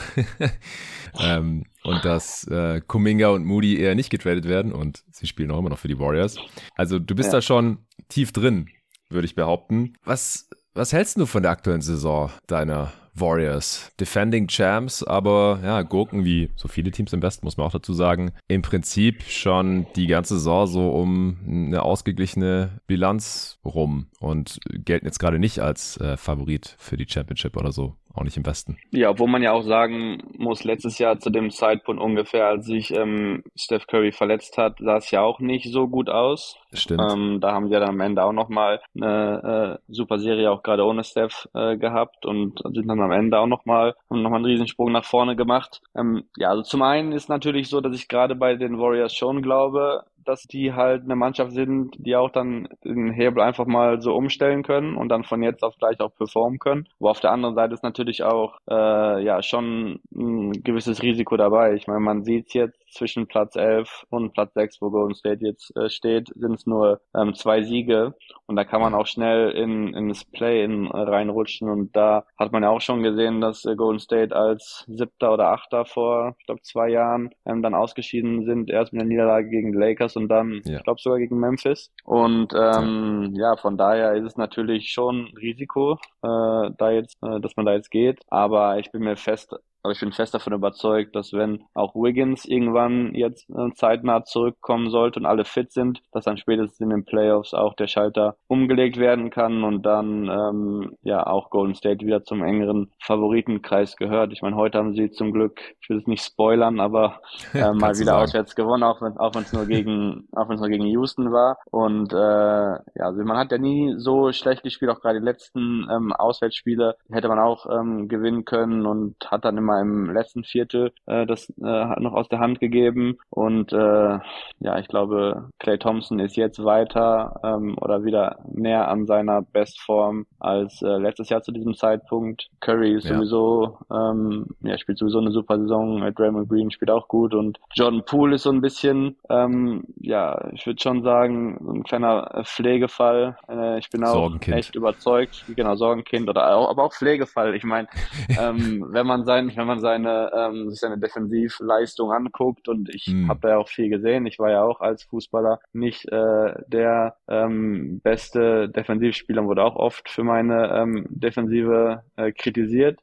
ähm, und dass äh, Kuminga und Moody eher nicht getradet werden und sie spielen auch immer noch für die Warriors. Also du bist ja. da schon tief drin, würde ich behaupten. Was, was hältst du von der aktuellen Saison deiner Warriors. Defending Champs, aber ja, Gurken wie so viele Teams im Westen, muss man auch dazu sagen. Im Prinzip schon die ganze Saison so um eine ausgeglichene Bilanz rum und gelten jetzt gerade nicht als äh, Favorit für die Championship oder so auch nicht im Westen. Ja, obwohl man ja auch sagen muss, letztes Jahr zu dem Zeitpunkt ungefähr, als sich ähm, Steph Curry verletzt hat, sah es ja auch nicht so gut aus. Stimmt. Ähm, da haben ja dann am Ende auch nochmal eine äh, super Serie auch gerade ohne Steph äh, gehabt und sind dann am Ende auch nochmal noch mal einen Riesensprung nach vorne gemacht. Ähm, ja, also zum einen ist natürlich so, dass ich gerade bei den Warriors schon glaube, dass die halt eine Mannschaft sind, die auch dann den Hebel einfach mal so umstellen können und dann von jetzt auf gleich auch performen können. Wo auf der anderen Seite ist natürlich auch äh, ja schon ein gewisses Risiko dabei. Ich meine, man sieht jetzt zwischen Platz 11 und Platz 6, wo Golden State jetzt äh, steht, sind es nur ähm, zwei Siege und da kann man auch schnell in, in das Play-in reinrutschen und da hat man ja auch schon gesehen, dass äh, Golden State als siebter oder achter vor, ich glaube, zwei Jahren ähm, dann ausgeschieden sind, erst mit der Niederlage gegen die Lakers und dann, ja. ich glaube, sogar gegen Memphis und ähm, ja. ja, von daher ist es natürlich schon Risiko, äh, da jetzt, äh, dass man da jetzt geht, aber ich bin mir fest aber ich bin fest davon überzeugt, dass wenn auch Wiggins irgendwann jetzt äh, zeitnah zurückkommen sollte und alle fit sind, dass dann spätestens in den Playoffs auch der Schalter umgelegt werden kann und dann ähm, ja auch Golden State wieder zum engeren Favoritenkreis gehört. Ich meine, heute haben sie zum Glück, ich will es nicht spoilern, aber äh, mal wieder auswärts gewonnen, auch wenn auch wenn es nur gegen auch wenn es nur gegen Houston war. Und äh, ja, also man hat ja nie so schlecht gespielt, auch gerade die letzten ähm, Auswärtsspiele hätte man auch ähm, gewinnen können und hat dann immer einmal im letzten Viertel äh, das äh, noch aus der Hand gegeben. Und äh, ja, ich glaube, Clay Thompson ist jetzt weiter ähm, oder wieder näher an seiner Bestform als äh, letztes Jahr zu diesem Zeitpunkt. Curry ist ja. sowieso, ähm, ja, spielt sowieso eine super Saison. Draymond Green spielt auch gut und Jordan Poole ist so ein bisschen, ähm, ja, ich würde schon sagen, so ein kleiner Pflegefall. Äh, ich bin auch echt überzeugt, genau, Sorgenkind oder auch, aber auch Pflegefall. Ich meine, ähm, wenn man sein, wenn man seine, ähm, sich seine Defensivleistung anguckt und ich mhm. habe da ja auch viel gesehen. Ich war ja auch als Fußballer nicht äh, der ähm, beste Defensivspieler, wurde auch oft für meine ähm, Defensive äh, kritisiert.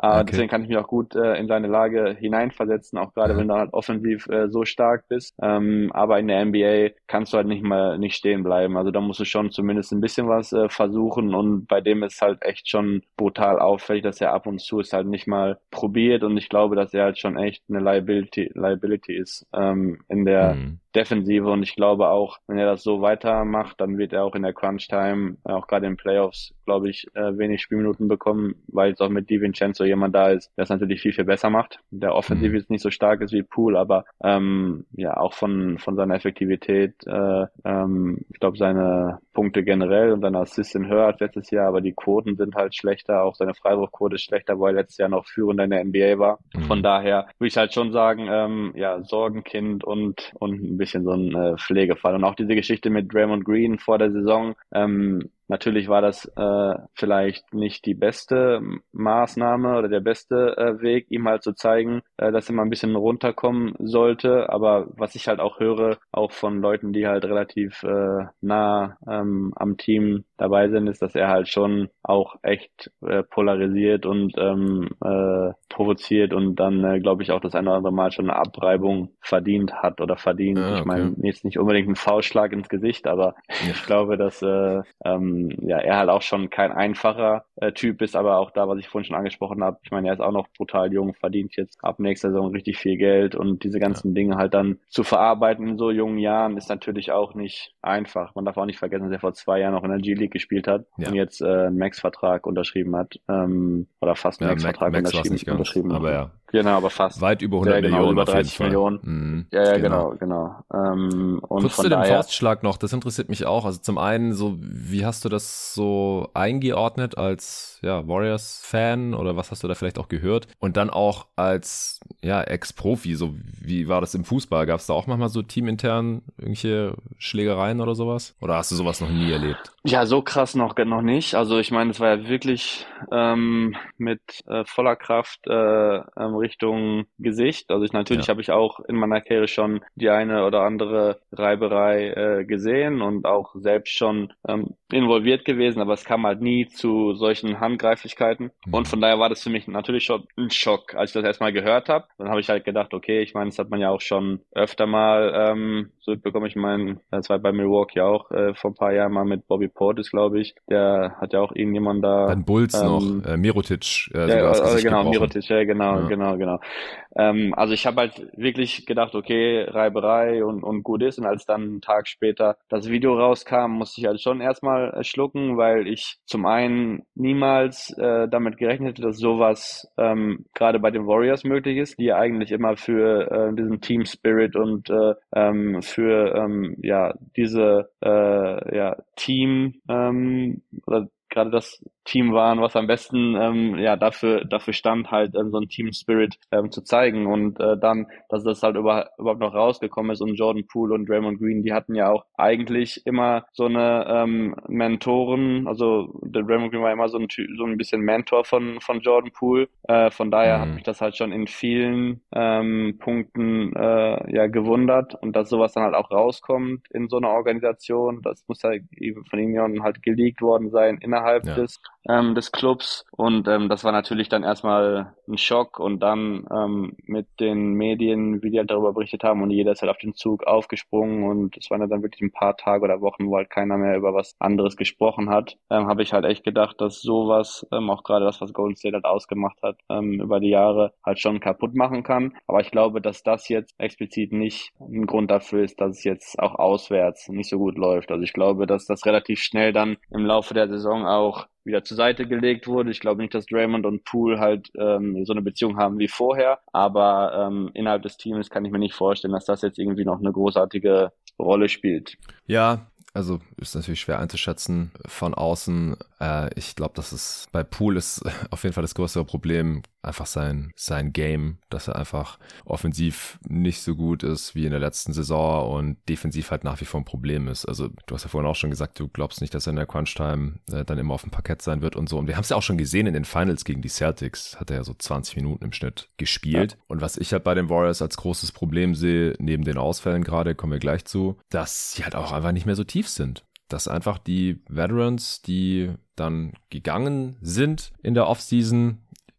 Äh, okay. Deswegen kann ich mich auch gut äh, in seine Lage hineinversetzen, auch gerade ja. wenn du halt offensiv äh, so stark bist. Ähm, aber in der NBA kannst du halt nicht mal nicht stehen bleiben. Also da musst du schon zumindest ein bisschen was äh, versuchen und bei dem ist halt echt schon brutal auffällig, dass er ab und zu es halt nicht mal probiert und ich glaube, dass er halt schon echt eine Liability, Liability ist ähm, in der mhm. Defensive und ich glaube auch, wenn er das so weitermacht, dann wird er auch in der Crunch Time, äh, auch gerade in Playoffs, glaube ich, äh, wenig Spielminuten bekommen, weil es auch mit DiVincenzo jemand da ist, der es natürlich viel, viel besser macht. Der offensiv mhm. jetzt nicht so stark ist wie Poole, aber ähm, ja, auch von, von seiner Effektivität, äh, ähm, ich glaube, seine Punkte generell und seine Assists sind höher als letztes Jahr, aber die Quoten sind halt schlechter, auch seine Freiwurfquote ist schlechter, weil er letztes Jahr noch führender in der NBA war. Mhm. Von daher würde ich halt schon sagen, ähm, ja, Sorgenkind und, und bisschen so ein äh, Pflegefall. Und auch diese Geschichte mit Draymond Green vor der Saison, ähm, Natürlich war das äh, vielleicht nicht die beste Maßnahme oder der beste äh, Weg, ihm halt zu zeigen, äh, dass er mal ein bisschen runterkommen sollte. Aber was ich halt auch höre, auch von Leuten, die halt relativ äh, nah ähm, am Team dabei sind, ist, dass er halt schon auch echt äh, polarisiert und ähm, äh, provoziert und dann, äh, glaube ich, auch das eine oder andere Mal schon eine Abreibung verdient hat oder verdient. Ah, okay. Ich meine, jetzt nicht unbedingt ein Faustschlag ins Gesicht, aber ich glaube, dass äh, ähm, ja er halt auch schon kein einfacher äh, Typ ist, aber auch da, was ich vorhin schon angesprochen habe, ich meine, er ist auch noch brutal jung, verdient jetzt ab nächster Saison richtig viel Geld und diese ganzen ja. Dinge halt dann zu verarbeiten in so jungen Jahren ist natürlich auch nicht einfach. Man darf auch nicht vergessen, dass er vor zwei Jahren noch in der G-League gespielt hat ja. und jetzt äh, einen Max-Vertrag unterschrieben hat ähm, oder fast einen ja, Max-Vertrag Max unterschrieben, unterschrieben aber ja. Genau, aber fast. Weit über 100 genau, Millionen. Über 30 Millionen. Mhm. Ja, ja, genau, genau. genau. Ähm, und Kurz zu dem Faustschlag noch, das interessiert mich auch. Also zum einen, so, wie hast du das so eingeordnet als ja, Warriors-Fan oder was hast du da vielleicht auch gehört? Und dann auch als ja, Ex-Profi, so wie war das im Fußball? Gab es da auch manchmal so teamintern irgendwelche Schlägereien oder sowas? Oder hast du sowas noch nie erlebt? Ja, so krass noch, noch nicht. Also ich meine, es war ja wirklich ähm, mit äh, voller Kraft äh, ähm, Richtung Gesicht. Also ich natürlich ja. habe ich auch in meiner Karriere schon die eine oder andere Reiberei äh, gesehen und auch selbst schon ähm, involviert gewesen, aber es kam halt nie zu solchen Handgreiflichkeiten. Mhm. Und von daher war das für mich natürlich schon ein Schock, als ich das erstmal gehört habe. Dann habe ich halt gedacht, okay, ich meine, das hat man ja auch schon öfter mal ähm, so bekomme ich meinen, das war bei Milwaukee auch äh, vor ein paar Jahren mal mit Bobby Portis, glaube ich. Der hat ja auch irgendjemand da. Dann Bulls ähm, noch, äh, Mirotic. Äh, ja, äh, genau, Mirotic, ja, genau, ja. genau, genau. Ähm, also ich habe halt wirklich gedacht, okay, Reiberei und, und gut ist. Und als dann einen Tag später das Video rauskam, musste ich halt schon erstmal schlucken, weil ich zum einen niemals äh, damit gerechnet hätte, dass sowas ähm, gerade bei den Warriors möglich ist, die ja eigentlich immer für äh, diesen Team Spirit und äh, ähm, für ähm, ja diese äh, ja Team ähm, oder gerade das Team waren, was am besten ähm, ja dafür dafür stand, halt ähm, so ein Team Spirit ähm, zu zeigen und äh, dann, dass das halt über, überhaupt noch rausgekommen ist und Jordan Poole und Draymond Green, die hatten ja auch eigentlich immer so eine ähm, Mentoren, also der Draymond Green war immer so ein so ein bisschen Mentor von von Jordan Poole, äh, von daher mhm. hat mich das halt schon in vielen ähm, Punkten äh, ja gewundert und dass sowas dann halt auch rauskommt in so einer Organisation, das muss halt von ihnen halt geleakt worden sein innerhalb ja. des ähm, des Clubs. Und ähm, das war natürlich dann erstmal ein Schock und dann ähm, mit den Medien, wie die halt darüber berichtet haben und jeder ist halt auf den Zug aufgesprungen und es waren dann wirklich ein paar Tage oder Wochen, wo halt keiner mehr über was anderes gesprochen hat, ähm, habe ich halt echt gedacht, dass sowas, ähm, auch gerade das, was Golden State halt ausgemacht hat, ähm, über die Jahre halt schon kaputt machen kann. Aber ich glaube, dass das jetzt explizit nicht ein Grund dafür ist, dass es jetzt auch auswärts nicht so gut läuft. Also ich glaube, dass das relativ schnell dann im Laufe der Saison auch wieder zur Seite gelegt wurde. Ich glaube nicht, dass Draymond und Poole halt ähm, so eine Beziehung haben wie vorher. Aber ähm, innerhalb des Teams kann ich mir nicht vorstellen, dass das jetzt irgendwie noch eine großartige Rolle spielt. Ja, also ist natürlich schwer einzuschätzen von außen. Äh, ich glaube, dass es bei Pool ist auf jeden Fall das größere Problem einfach sein, sein Game, dass er einfach offensiv nicht so gut ist wie in der letzten Saison und defensiv halt nach wie vor ein Problem ist. Also du hast ja vorhin auch schon gesagt, du glaubst nicht, dass er in der Crunch-Time äh, dann immer auf dem Parkett sein wird und so. Und wir haben es ja auch schon gesehen in den Finals gegen die Celtics, hat er ja so 20 Minuten im Schnitt gespielt. Ja. Und was ich halt bei den Warriors als großes Problem sehe, neben den Ausfällen gerade, kommen wir gleich zu, dass sie halt auch einfach nicht mehr so tief sind dass einfach die Veterans, die dann gegangen sind in der Offseason,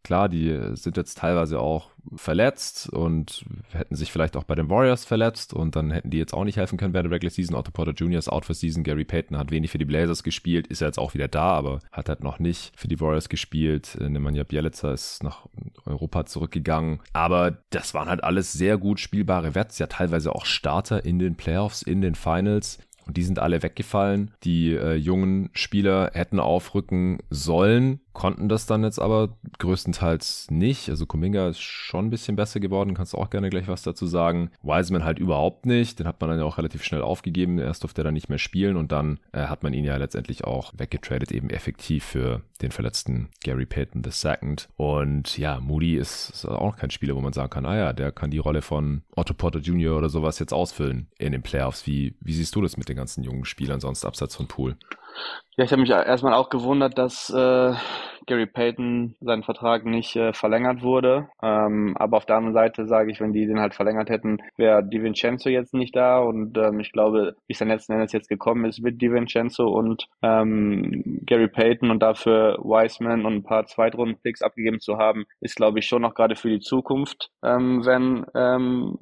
Klar, die sind jetzt teilweise auch verletzt und hätten sich vielleicht auch bei den Warriors verletzt und dann hätten die jetzt auch nicht helfen können während der Regular Season. Otto Porter Jr. ist out for season. Gary Payton hat wenig für die Blazers gespielt, ist jetzt auch wieder da, aber hat halt noch nicht für die Warriors gespielt. Nemanja Bielica ist nach Europa zurückgegangen. Aber das waren halt alles sehr gut spielbare Wets, ja teilweise auch Starter in den Playoffs, in den Finals. Und die sind alle weggefallen. Die äh, jungen Spieler hätten aufrücken sollen konnten das dann jetzt aber größtenteils nicht. Also Kuminga ist schon ein bisschen besser geworden, kannst auch gerne gleich was dazu sagen. Wiseman halt überhaupt nicht, den hat man dann ja auch relativ schnell aufgegeben. Erst durfte er dann nicht mehr spielen und dann äh, hat man ihn ja letztendlich auch weggetradet, eben effektiv für den verletzten Gary Payton II. Und ja, Moody ist, ist auch kein Spieler, wo man sagen kann, ah ja, der kann die Rolle von Otto Porter Jr. oder sowas jetzt ausfüllen in den Playoffs. Wie, wie siehst du das mit den ganzen jungen Spielern sonst abseits von Pool? Ja, ich habe mich erstmal auch gewundert, dass äh, Gary Payton sein Vertrag nicht äh, verlängert wurde. Ähm, aber auf der anderen Seite sage ich, wenn die den halt verlängert hätten, wäre Di Vincenzo jetzt nicht da. Und ähm, ich glaube, wie es dann letzten Endes jetzt gekommen ist mit Di Vincenzo und ähm, Gary Payton und dafür Wiseman und ein paar Zweitrunden-Picks abgegeben zu haben, ist, glaube ich, schon noch gerade für die Zukunft, ähm, wenn ähm,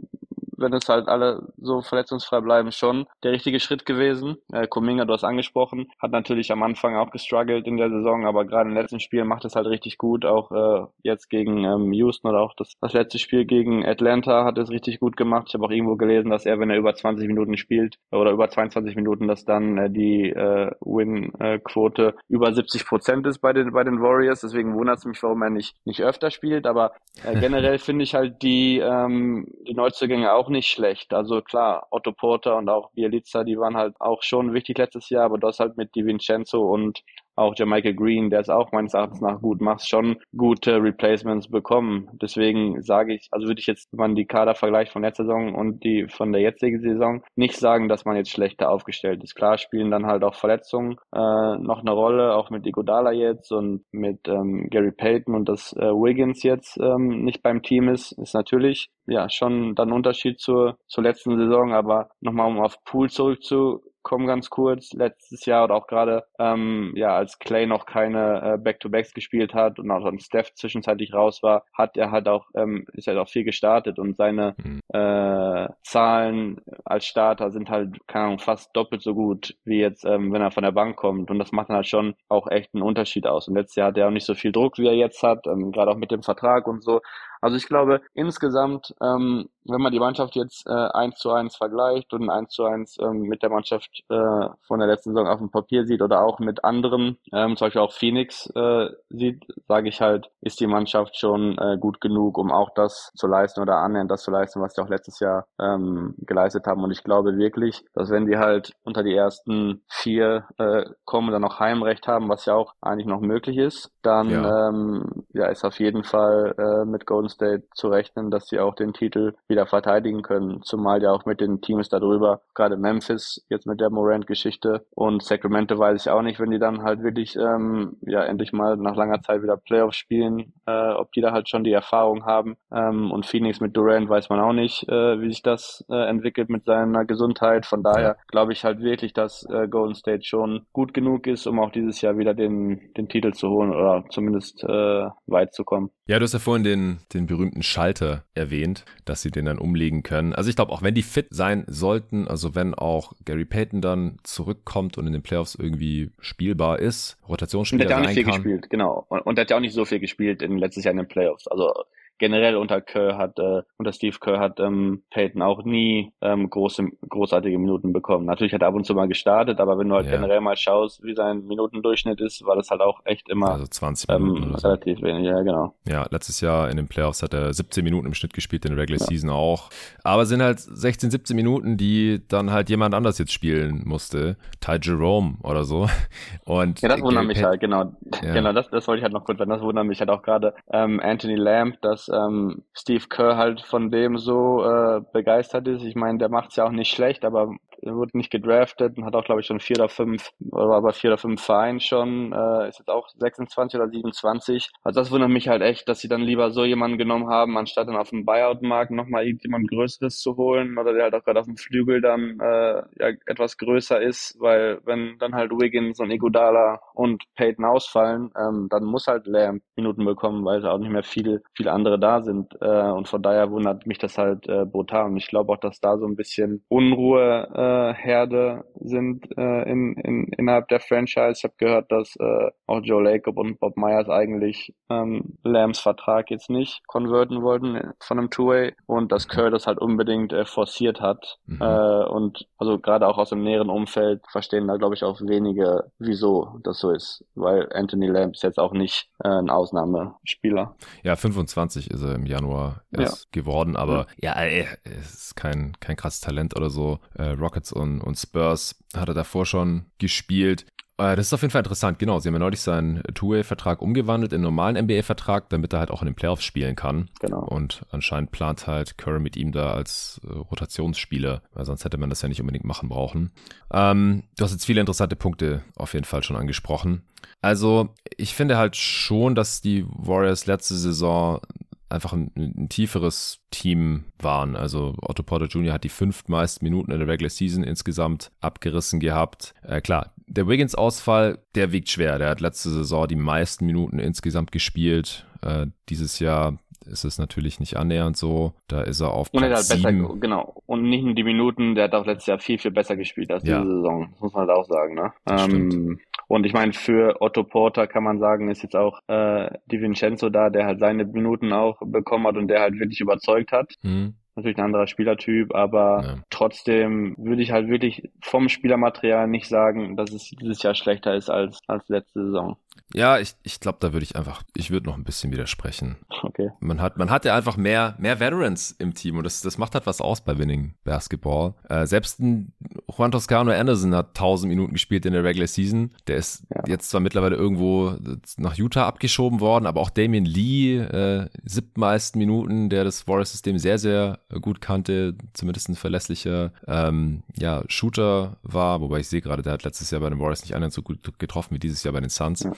wenn es halt alle so verletzungsfrei bleiben, schon der richtige Schritt gewesen. Äh, Kuminga, du hast angesprochen, hat natürlich am Anfang auch gestruggelt in der Saison, aber gerade im letzten Spiel macht es halt richtig gut. Auch äh, jetzt gegen ähm, Houston oder auch das, das letzte Spiel gegen Atlanta hat es richtig gut gemacht. Ich habe auch irgendwo gelesen, dass er, wenn er über 20 Minuten spielt oder über 22 Minuten, dass dann äh, die äh, Win-Quote über 70 Prozent ist bei den bei den Warriors. Deswegen wundert es mich, warum er nicht nicht öfter spielt. Aber äh, generell finde ich halt die ähm, die Neuzugänge auch auch nicht schlecht. Also klar, Otto Porter und auch Bielica, die waren halt auch schon wichtig letztes Jahr, aber das halt mit Di Vincenzo und auch Michael Green, der es auch meines Erachtens nach gut macht, schon gute Replacements bekommen. Deswegen sage ich, also würde ich jetzt, wenn man die Kader vergleicht von letzter Saison und die von der jetzigen Saison, nicht sagen, dass man jetzt schlechter aufgestellt ist. Klar spielen dann halt auch Verletzungen äh, noch eine Rolle, auch mit Igodala jetzt und mit ähm, Gary Payton und dass äh, Wiggins jetzt ähm, nicht beim Team ist, ist natürlich ja schon dann Unterschied zur, zur letzten Saison. Aber nochmal, um auf Pool zurückzu kommen ganz kurz. Letztes Jahr oder auch gerade, ähm, ja, als Clay noch keine äh, Back-to-Backs gespielt hat und auch dann Steph zwischenzeitlich raus war, hat er halt auch, ähm, ist halt auch viel gestartet und seine mhm. äh, Zahlen als Starter sind halt, keine Ahnung, fast doppelt so gut wie jetzt, ähm, wenn er von der Bank kommt. Und das macht dann halt schon auch echt einen Unterschied aus. Und letztes Jahr hat er auch nicht so viel Druck, wie er jetzt hat, ähm, gerade auch mit dem Vertrag und so. Also ich glaube, insgesamt, ähm, wenn man die Mannschaft jetzt äh, eins zu eins vergleicht und eins zu eins ähm, mit der Mannschaft äh, von der letzten Saison auf dem Papier sieht oder auch mit anderen, ähm, zum Beispiel auch Phoenix äh, sieht, sage ich halt, ist die Mannschaft schon äh, gut genug, um auch das zu leisten oder annähernd das zu leisten, was sie auch letztes Jahr ähm, geleistet haben. Und ich glaube wirklich, dass wenn die halt unter die ersten vier äh, kommen und dann noch Heimrecht haben, was ja auch eigentlich noch möglich ist, dann ja, ähm, ja ist auf jeden Fall äh, mit Golden State zu rechnen, dass sie auch den Titel wieder verteidigen können. Zumal ja auch mit den Teams darüber, gerade Memphis jetzt mit der Morant-Geschichte und Sacramento weiß ich auch nicht, wenn die dann halt wirklich ähm, ja endlich mal nach langer Zeit wieder Playoffs spielen, äh, ob die da halt schon die Erfahrung haben. Ähm, und Phoenix mit Durant weiß man auch nicht, äh, wie sich das äh, entwickelt mit seiner Gesundheit. Von daher glaube ich halt wirklich, dass äh, Golden State schon gut genug ist, um auch dieses Jahr wieder den, den Titel zu holen oder zumindest äh, weit zu kommen. Ja, du hast ja vorhin den, den berühmten Schalter erwähnt, dass sie den dann umlegen können. Also ich glaube, auch wenn die fit sein sollten, also wenn auch Gary Payton dann zurückkommt und in den Playoffs irgendwie spielbar ist, Rotationsspieler und der hat ja auch nicht viel kann. gespielt, genau. Und, und der hat ja auch nicht so viel gespielt in letztes Jahr in den Playoffs. Also generell unter Kerr hat, äh, unter Steve Kerr hat ähm, Peyton auch nie ähm, große, großartige Minuten bekommen. Natürlich hat er ab und zu mal gestartet, aber wenn du halt ja. generell mal schaust, wie sein Minutendurchschnitt ist, war das halt auch echt immer also 20 Minuten ähm, relativ so. wenig, ja genau. Ja, letztes Jahr in den Playoffs hat er 17 Minuten im Schnitt gespielt, in der Regular ja. Season auch. Aber sind halt 16, 17 Minuten, die dann halt jemand anders jetzt spielen musste. Ty Jerome oder so. Und ja, das wundert mich halt, genau. Ja. Genau, das, das wollte ich halt noch kurz sagen. Das wundert mich halt auch gerade ähm, Anthony Lamb, dass ähm, Steve Kerr halt von dem so äh, begeistert ist. Ich meine, der macht es ja auch nicht schlecht, aber er wurde nicht gedraftet und hat auch, glaube ich, schon vier oder fünf, oder aber vier oder fünf Vereine schon, äh, ist jetzt auch 26 oder 27. Also das wundert mich halt echt, dass sie dann lieber so jemanden genommen haben, anstatt dann auf dem Buyout-Markt nochmal irgendjemand Größeres zu holen oder der halt auch gerade auf dem Flügel dann äh, ja, etwas größer ist, weil wenn dann halt Wiggins und Iguodala und Peyton ausfallen, ähm, dann muss halt Lamb Minuten bekommen, weil auch nicht mehr viele, viele andere da sind. Äh, und von daher wundert mich das halt äh, brutal. Und ich glaube auch, dass da so ein bisschen Unruhe äh, äh, Herde sind äh, in, in, innerhalb der Franchise. Ich habe gehört, dass äh, auch Joe Lacob und Bob Myers eigentlich ähm, Lambs Vertrag jetzt nicht konverten wollten von einem Two-Way und dass Kerr das halt unbedingt äh, forciert hat. Mhm. Äh, und also gerade auch aus dem näheren Umfeld verstehen da, glaube ich, auch wenige, wieso das so ist. Weil Anthony Lamb ist jetzt auch nicht äh, ein Ausnahmespieler. Ja, 25 ist er im Januar erst ja. geworden, aber ja, ja es ist kein, kein krasses Talent oder so. Äh, Rockets Rockets und, und Spurs hat er davor schon gespielt. Äh, das ist auf jeden Fall interessant, genau. Sie haben ja neulich seinen Two-Way-Vertrag umgewandelt in einen normalen NBA-Vertrag, damit er halt auch in den Playoffs spielen kann. Genau. Und anscheinend plant halt Curry mit ihm da als äh, Rotationsspieler, weil sonst hätte man das ja nicht unbedingt machen brauchen. Ähm, du hast jetzt viele interessante Punkte auf jeden Fall schon angesprochen. Also, ich finde halt schon, dass die Warriors letzte Saison einfach ein, ein, tieferes Team waren. Also Otto Porter Jr. hat die fünf meisten Minuten in der Regular Season insgesamt abgerissen gehabt. Äh, klar, der Wiggins-Ausfall, der wiegt schwer. Der hat letzte Saison die meisten Minuten insgesamt gespielt. Äh, dieses Jahr ist es natürlich nicht annähernd so. Da ist er auf Platz Und er hat besser, genau. Und nicht nur die Minuten, der hat auch letztes Jahr viel, viel besser gespielt als ja. diese Saison. Das muss man halt auch sagen, ne? Ähm, und ich meine, für Otto Porter kann man sagen, ist jetzt auch äh, Di Vincenzo da, der halt seine Minuten auch bekommen hat und der halt wirklich überzeugt hat. Mhm natürlich ein anderer Spielertyp, aber ja. trotzdem würde ich halt wirklich vom Spielermaterial nicht sagen, dass es dieses Jahr schlechter ist als, als letzte Saison. Ja, ich, ich glaube, da würde ich einfach, ich würde noch ein bisschen widersprechen. Okay. Man hat, man hat ja einfach mehr, mehr Veterans im Team und das, das macht halt was aus bei Winning Basketball. Äh, selbst ein Juan Toscano Anderson hat 1000 Minuten gespielt in der Regular Season. Der ist ja. jetzt zwar mittlerweile irgendwo nach Utah abgeschoben worden, aber auch Damien Lee, äh, siebtmeisten Minuten, der das Warriors-System sehr, sehr gut kannte, zumindest ein verlässlicher ähm, ja, Shooter war, wobei ich sehe gerade, der hat letztes Jahr bei den Warriors nicht annähernd so gut getroffen wie dieses Jahr bei den Suns. Ja.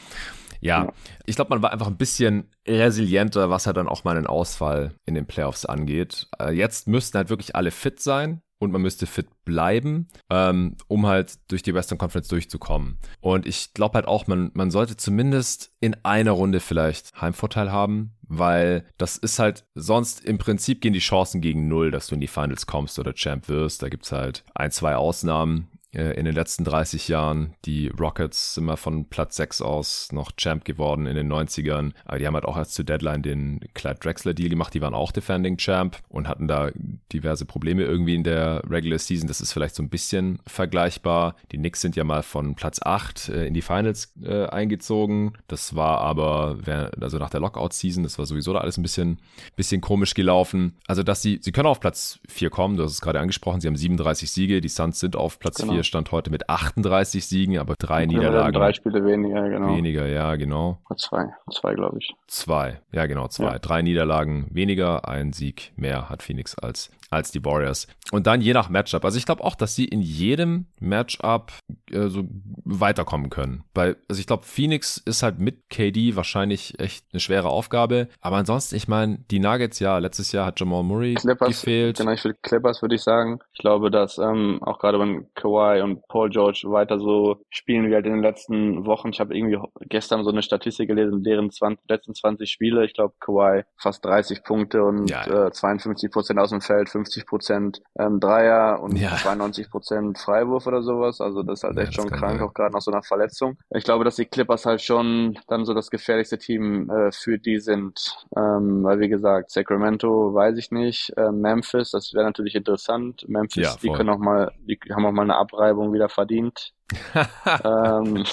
Ja, ich glaube, man war einfach ein bisschen resilienter, was halt dann auch mal einen Ausfall in den Playoffs angeht. Äh, jetzt müssten halt wirklich alle fit sein und man müsste fit bleiben, ähm, um halt durch die Western Conference durchzukommen. Und ich glaube halt auch, man, man sollte zumindest in einer Runde vielleicht Heimvorteil haben, weil das ist halt, sonst im Prinzip gehen die Chancen gegen null, dass du in die Finals kommst oder Champ wirst. Da gibt's halt ein, zwei Ausnahmen. Äh, in den letzten 30 Jahren. Die Rockets sind mal von Platz 6 aus noch Champ geworden in den 90ern. Aber die haben halt auch erst zur Deadline den Clyde Drexler Deal gemacht. Die waren auch Defending Champ und hatten da diverse Probleme irgendwie in der Regular Season. Das ist vielleicht so ein bisschen vergleichbar. Die Knicks sind ja mal von Platz 8 äh, in die Finals äh, eingezogen. Das war aber, also nach der Lockout Season, das war sowieso da alles ein bisschen, bisschen komisch gelaufen. Also, dass sie, sie können auf Platz 4 kommen. Du hast es gerade angesprochen. Sie haben 37 Siege. Die Suns sind auf Platz genau. 4 stand heute mit 38 Siegen, aber drei okay, Niederlagen. Drei Spiele weniger, genau. Weniger, ja, genau. Zwei, zwei, glaube ich. Zwei, ja, genau, zwei. Ja. Drei Niederlagen weniger, ein Sieg mehr hat Phoenix als, als die Warriors. Und dann je nach Matchup. Also ich glaube auch, dass sie in jedem Matchup äh, so weiterkommen können. Weil, also ich glaube, Phoenix ist halt mit KD wahrscheinlich echt eine schwere Aufgabe. Aber ansonsten, ich meine, die Nuggets, ja, letztes Jahr hat Jamal Murray Clippers, gefehlt. Genau, ich will Clippers würde ich sagen. Ich glaube, dass ähm, auch gerade wenn Kawhi und Paul George weiter so spielen wie halt in den letzten Wochen. Ich habe irgendwie gestern so eine Statistik gelesen, deren 20, letzten 20 Spiele, ich glaube Kawhi fast 30 Punkte und ja. äh, 52 Prozent aus dem Feld, 50 Prozent ähm, Dreier und ja. 92 Prozent Freiwurf oder sowas. Also das ist halt ja, echt schon krank, sein. auch gerade nach so einer Verletzung. Ich glaube, dass die Clippers halt schon dann so das gefährlichste Team äh, für die sind. Ähm, weil wie gesagt, Sacramento weiß ich nicht, äh, Memphis, das wäre natürlich interessant. Memphis, die können auch mal, die haben auch mal eine Abreibung wieder verdient. ähm,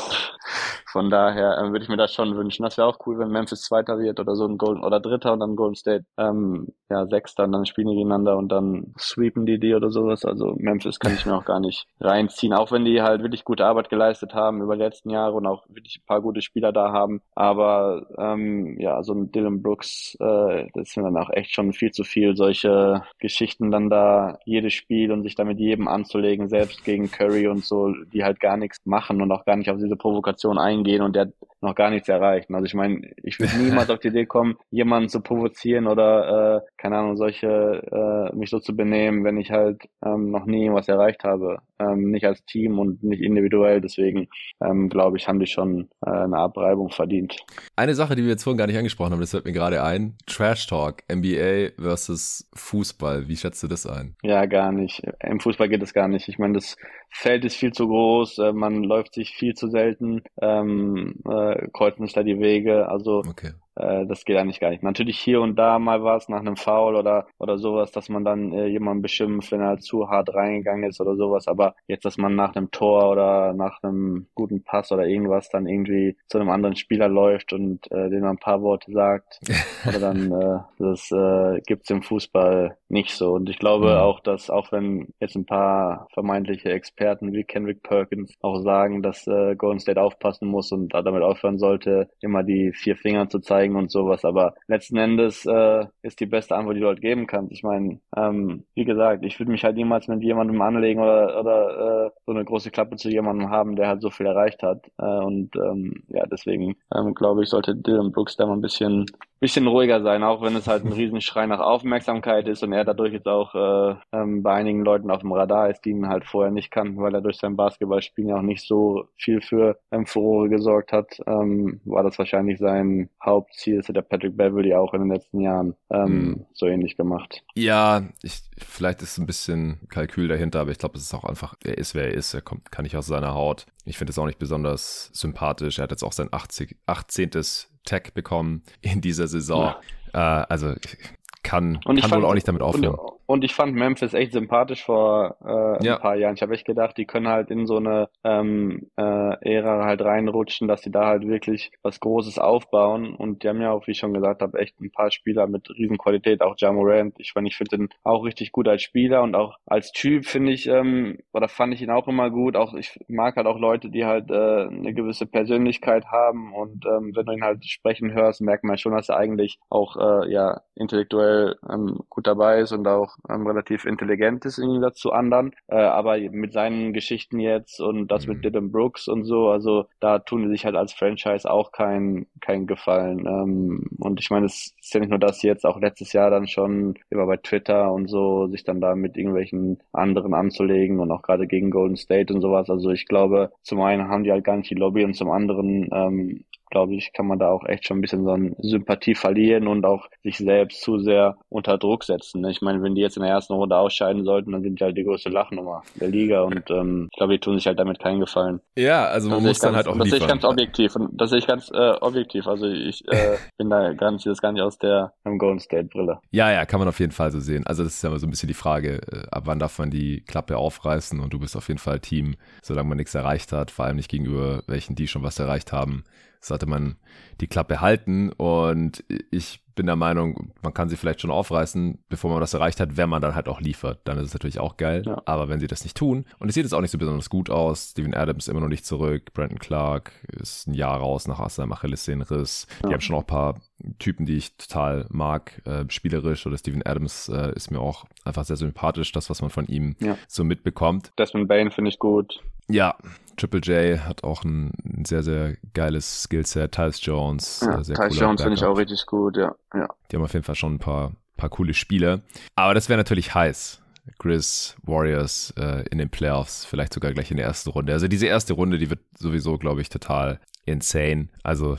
von daher äh, würde ich mir das schon wünschen. Das wäre auch cool, wenn Memphis Zweiter wird oder so ein Golden oder Dritter und dann Golden State ähm, ja Sechster und dann spielen die gegeneinander und dann sweepen die die oder sowas. Also Memphis kann ich mir auch gar nicht reinziehen, auch wenn die halt wirklich gute Arbeit geleistet haben über die letzten Jahre und auch wirklich ein paar gute Spieler da haben. Aber ähm, ja, so ein Dylan Brooks, äh, das mir dann auch echt schon viel zu viel, solche Geschichten dann da jedes Spiel und sich da mit jedem anzulegen, selbst gegen Curry und so, die halt gar nichts machen und auch gar nicht auf diese Provokation eingehen. Und der noch gar nichts erreicht. Also ich meine, ich würde niemals auf die Idee kommen, jemanden zu provozieren oder äh, keine Ahnung, solche äh, mich so zu benehmen, wenn ich halt ähm, noch nie was erreicht habe. Ähm, nicht als Team und nicht individuell. Deswegen ähm, glaube ich, haben die schon äh, eine Abreibung verdient. Eine Sache, die wir jetzt vorhin gar nicht angesprochen haben, das fällt mir gerade ein. Trash Talk, NBA versus Fußball. Wie schätzt du das ein? Ja, gar nicht. Im Fußball geht es gar nicht. Ich meine, das Feld ist viel zu groß, äh, man läuft sich viel zu selten, ähm, äh, kreuzen sich da die Wege. Also okay. Äh, das geht eigentlich gar nicht. Natürlich hier und da mal was nach einem Foul oder oder sowas, dass man dann äh, jemanden beschimpft, wenn er zu hart reingegangen ist oder sowas. Aber jetzt, dass man nach einem Tor oder nach einem guten Pass oder irgendwas dann irgendwie zu einem anderen Spieler läuft und äh, dem ein paar Worte sagt, oder dann äh, das äh, gibt's im Fußball nicht so. Und ich glaube mhm. auch, dass auch wenn jetzt ein paar vermeintliche Experten wie Kendrick Perkins auch sagen, dass äh, Golden State aufpassen muss und damit aufhören sollte, immer die vier Finger zu zeigen zeigen und sowas. Aber letzten Endes äh, ist die beste Antwort, die du halt geben kannst. Ich meine, ähm, wie gesagt, ich würde mich halt niemals mit jemandem anlegen oder, oder äh, so eine große Klappe zu jemandem haben, der halt so viel erreicht hat. Äh, und ähm, ja, deswegen ähm, glaube ich, sollte Dylan Brooks da mal ein bisschen bisschen ruhiger sein, auch wenn es halt ein Riesenschrei nach Aufmerksamkeit ist und er dadurch jetzt auch äh, ähm, bei einigen Leuten auf dem Radar ist, die ihn halt vorher nicht kannten, weil er durch sein Basketballspielen ja auch nicht so viel für ähm, Furore gesorgt hat, ähm, war das wahrscheinlich sein Hauptziel. Das hat der Patrick Beverly auch in den letzten Jahren ähm, mhm. so ähnlich gemacht. Ja, ich, vielleicht ist ein bisschen Kalkül dahinter, aber ich glaube, es ist auch einfach, er ist, wer er ist, er kommt, kann nicht aus seiner Haut. Ich finde es auch nicht besonders sympathisch. Er hat jetzt auch sein 80, 18. Tag bekommen in dieser Saison. Ja. Äh, also kann, kann fand, wohl auch nicht damit aufhören. Und, und ich fand Memphis echt sympathisch vor äh, ja. ein paar Jahren. Ich habe echt gedacht, die können halt in so eine ähm, äh, Ära halt reinrutschen, dass sie da halt wirklich was Großes aufbauen. Und die haben ja auch, wie ich schon gesagt habe, echt ein paar Spieler mit Riesenqualität, auch Jamorant. Ich, mein, ich finde den auch richtig gut als Spieler und auch als Typ finde ich, ähm, oder fand ich ihn auch immer gut. Auch ich mag halt auch Leute, die halt äh, eine gewisse Persönlichkeit haben. Und ähm, wenn du ihn halt sprechen hörst, merkt man schon, dass er eigentlich auch äh, ja intellektuell ähm, gut dabei ist und auch ähm, relativ intelligent ist im Gegensatz zu anderen. Äh, aber mit seinen Geschichten jetzt und das mhm. mit Dylan Brooks und so, also da tun die sich halt als Franchise auch keinen kein Gefallen. Ähm, und ich meine, es ist ja nicht nur das jetzt, auch letztes Jahr dann schon immer bei Twitter und so, sich dann da mit irgendwelchen anderen anzulegen und auch gerade gegen Golden State und sowas. Also ich glaube, zum einen haben die halt gar nicht die Lobby und zum anderen ähm, glaube ich, kann man da auch echt schon ein bisschen so eine Sympathie verlieren und auch sich selbst zu sehr unter Druck setzen. Ne? Ich meine, wenn die jetzt in der ersten Runde ausscheiden sollten, dann sind die halt die größte Lachnummer der Liga und ähm, ich glaube, die tun sich halt damit keinen Gefallen. Ja, also man das muss dann ganz, halt auch Das sehe ich ganz objektiv und das sehe ich ganz äh, objektiv. Also ich äh, bin da gar nicht, das gar nicht aus der Golden State Brille. Ja, ja, kann man auf jeden Fall so sehen. Also das ist ja immer so ein bisschen die Frage, äh, ab wann darf man die Klappe aufreißen und du bist auf jeden Fall Team, solange man nichts erreicht hat, vor allem nicht gegenüber welchen, die schon was erreicht haben sollte man die Klappe halten. Und ich bin der Meinung, man kann sie vielleicht schon aufreißen, bevor man das erreicht hat, wenn man dann halt auch liefert. Dann ist es natürlich auch geil. Ja. Aber wenn sie das nicht tun, und es sieht jetzt auch nicht so besonders gut aus, Steven Adams immer noch nicht zurück, Brandon Clark ist ein Jahr raus nach seinem Achillessehnenriss. Ja. Die haben schon auch ein paar Typen, die ich total mag, äh, spielerisch. Oder Steven Adams äh, ist mir auch einfach sehr sympathisch, das, was man von ihm ja. so mitbekommt. Desmond Bain finde ich gut. Ja, Triple J hat auch ein, ein sehr, sehr geiles Skillset. Tyus Jones. Ja, äh, Tyus Jones finde ich auch richtig gut, ja, ja. Die haben auf jeden Fall schon ein paar, paar coole Spiele. Aber das wäre natürlich heiß. Chris Warriors äh, in den Playoffs, vielleicht sogar gleich in der ersten Runde. Also diese erste Runde, die wird sowieso, glaube ich, total insane. Also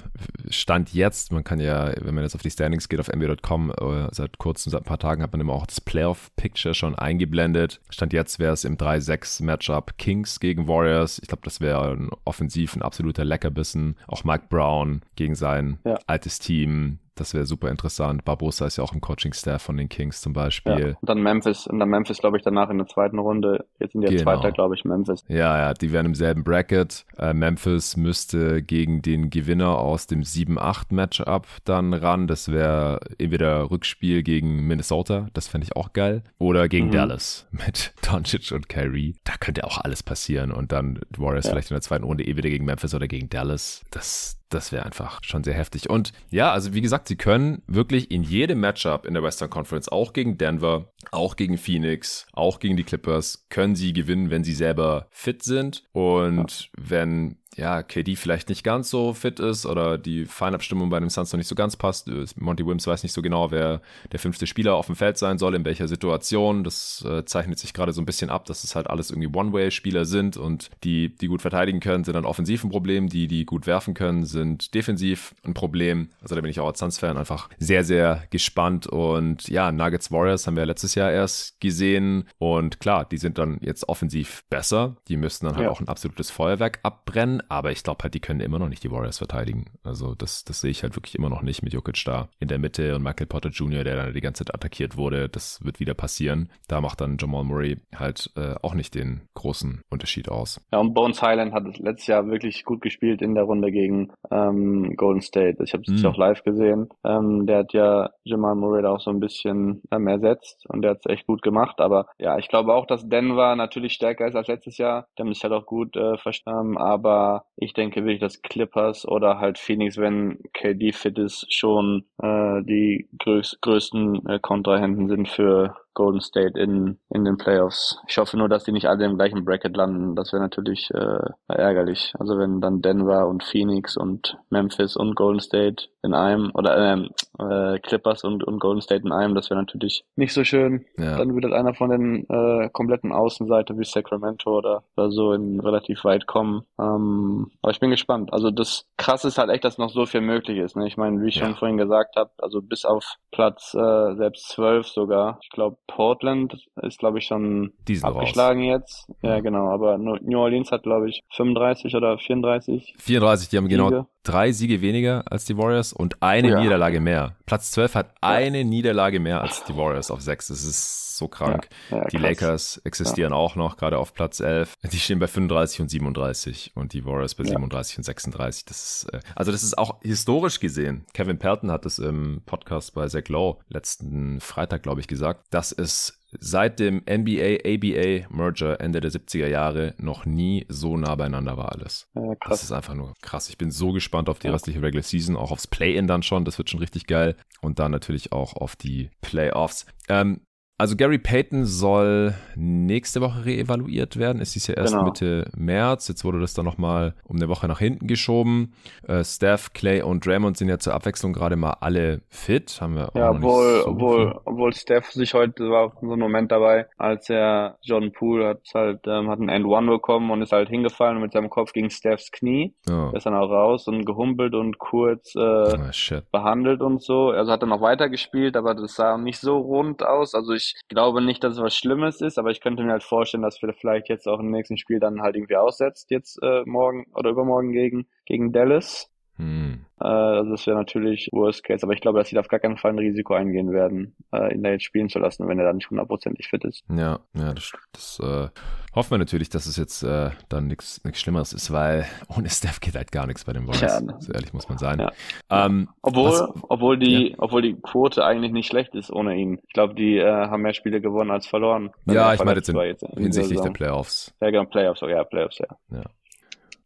Stand jetzt, man kann ja, wenn man jetzt auf die Standings geht auf NBA.com, äh, seit kurzem, seit ein paar Tagen hat man immer auch das Playoff-Picture schon eingeblendet. Stand jetzt wäre es im 3-6-Matchup Kings gegen Warriors. Ich glaube, das wäre ein offensiv ein absoluter Leckerbissen. Auch Mike Brown gegen sein ja. altes Team. Das wäre super interessant. Barbosa ist ja auch im Coaching-Staff von den Kings zum Beispiel. Ja, und dann Memphis, und dann Memphis, glaube ich, danach in der zweiten Runde. Jetzt in der genau. zweiten, glaube ich, Memphis. Ja, ja, die wären im selben Bracket. Äh, Memphis müsste gegen den Gewinner aus dem 7-8-Matchup dann ran. Das wäre entweder Rückspiel gegen Minnesota, das fände ich auch geil, oder gegen mhm. Dallas mit Doncic und Kyrie. Da könnte auch alles passieren und dann Warriors ja. vielleicht in der zweiten Runde eh wieder gegen Memphis oder gegen Dallas. Das, das wäre einfach schon sehr heftig. Und ja, also wie gesagt, sie können wirklich in jedem Matchup in der Western Conference, auch gegen Denver, auch gegen Phoenix, auch gegen die Clippers, können sie gewinnen, wenn sie selber fit sind. Und wenn ja, KD vielleicht nicht ganz so fit ist oder die Feinabstimmung bei den Suns noch nicht so ganz passt. Monty Wims weiß nicht so genau, wer der fünfte Spieler auf dem Feld sein soll, in welcher Situation. Das äh, zeichnet sich gerade so ein bisschen ab, dass es halt alles irgendwie One-Way-Spieler sind und die, die gut verteidigen können, sind dann offensiv ein Problem. Die, die gut werfen können, sind defensiv ein Problem. Also da bin ich auch als Suns-Fan einfach sehr, sehr gespannt. Und ja, Nuggets Warriors haben wir letztes Jahr erst gesehen. Und klar, die sind dann jetzt offensiv besser. Die müssten dann halt ja. auch ein absolutes Feuerwerk abbrennen aber ich glaube halt, die können immer noch nicht die Warriors verteidigen. Also das, das sehe ich halt wirklich immer noch nicht mit Jokic da in der Mitte und Michael Potter Jr., der dann die ganze Zeit attackiert wurde. Das wird wieder passieren. Da macht dann Jamal Murray halt äh, auch nicht den großen Unterschied aus. Ja, und Bones Highland hat letztes Jahr wirklich gut gespielt in der Runde gegen ähm, Golden State. Ich habe es mm. auch live gesehen. Ähm, der hat ja Jamal Murray da auch so ein bisschen ähm, ersetzt und der hat es echt gut gemacht. Aber ja, ich glaube auch, dass Denver natürlich stärker ist als letztes Jahr. Die haben sich halt auch gut äh, verstanden. Aber ich denke wirklich, dass Clippers oder halt Phoenix, wenn KD fit ist, schon äh, die größ größten äh, Kontrahenten sind für Golden State in, in den Playoffs. Ich hoffe nur, dass die nicht alle im gleichen Bracket landen. Das wäre natürlich äh, ärgerlich. Also wenn dann Denver und Phoenix und Memphis und Golden State in einem oder ähm, äh, Clippers und, und Golden State in einem, das wäre natürlich nicht so schön. Ja. Dann würde einer von den äh, kompletten Außenseite wie Sacramento oder, oder so in relativ weit kommen. Ähm, aber ich bin gespannt. Also das krasse ist halt echt, dass noch so viel möglich ist. Ne? Ich meine, wie ich ja. schon vorhin gesagt habe, also bis auf Platz äh, selbst zwölf sogar. Ich glaube, Portland ist, glaube ich, schon abgeschlagen raus. jetzt. Ja, genau. Aber New Orleans hat, glaube ich, 35 oder 34. 34, die haben genau Siege. genau drei Siege weniger als die Warriors und eine ja. Niederlage mehr. Platz 12 hat eine Niederlage mehr als die Warriors auf 6. Das ist so krank. Ja, die Lakers existieren auch noch, gerade auf Platz 11. Die stehen bei 35 und 37 und die Warriors bei 37 und 36. Das ist, äh, also das ist auch historisch gesehen. Kevin Pelton hat es im Podcast bei Zach Lowe letzten Freitag, glaube ich, gesagt, dass es seit dem NBA-ABA-Merger Ende der 70er Jahre noch nie so nah beieinander war alles. Ja, das ist einfach nur krass. Ich bin so gespannt auf die restliche Regular Season, auch aufs Play-In dann schon. Das wird schon richtig geil. Und dann natürlich auch auf die Playoffs. Ähm, also Gary Payton soll nächste Woche reevaluiert werden. Es ist ja erst genau. Mitte März. Jetzt wurde das dann nochmal um eine Woche nach hinten geschoben. Äh, Steph, Clay und Draymond sind ja zur Abwechslung gerade mal alle fit. Haben wir ja, obwohl, so obwohl, obwohl Steph sich heute war so ein Moment dabei, als er John Poole hat halt ähm, hat ein End One bekommen und ist halt hingefallen und mit seinem Kopf gegen Stephs Knie. Oh. ist dann auch raus und gehumpelt und kurz äh, oh, behandelt und so. Also hat er noch weiter gespielt, aber das sah nicht so rund aus. Also ich ich glaube nicht, dass es was Schlimmes ist, aber ich könnte mir halt vorstellen, dass wir vielleicht jetzt auch im nächsten Spiel dann halt irgendwie aussetzt, jetzt äh, morgen oder übermorgen gegen, gegen Dallas. Hm. Also das wäre natürlich Worst Case, aber ich glaube, dass sie da auf gar keinen Fall ein Risiko eingehen werden, äh, ihn da jetzt spielen zu lassen, wenn er da nicht hundertprozentig fit ist. Ja, ja, das, das äh, hoffen wir natürlich, dass es jetzt äh, dann nichts Schlimmeres ist, weil ohne Steph geht halt gar nichts bei den Warriors. Ja, ne? So ehrlich muss man sein. Ja. Ähm, obwohl, was, obwohl die, ja. obwohl die Quote eigentlich nicht schlecht ist ohne ihn. Ich glaube, die äh, haben mehr Spiele gewonnen als verloren. Ja, ich meine jetzt, in, jetzt in hinsichtlich der Playoffs. Ja, genau, Playoffs, oh ja, Playoffs, ja. ja.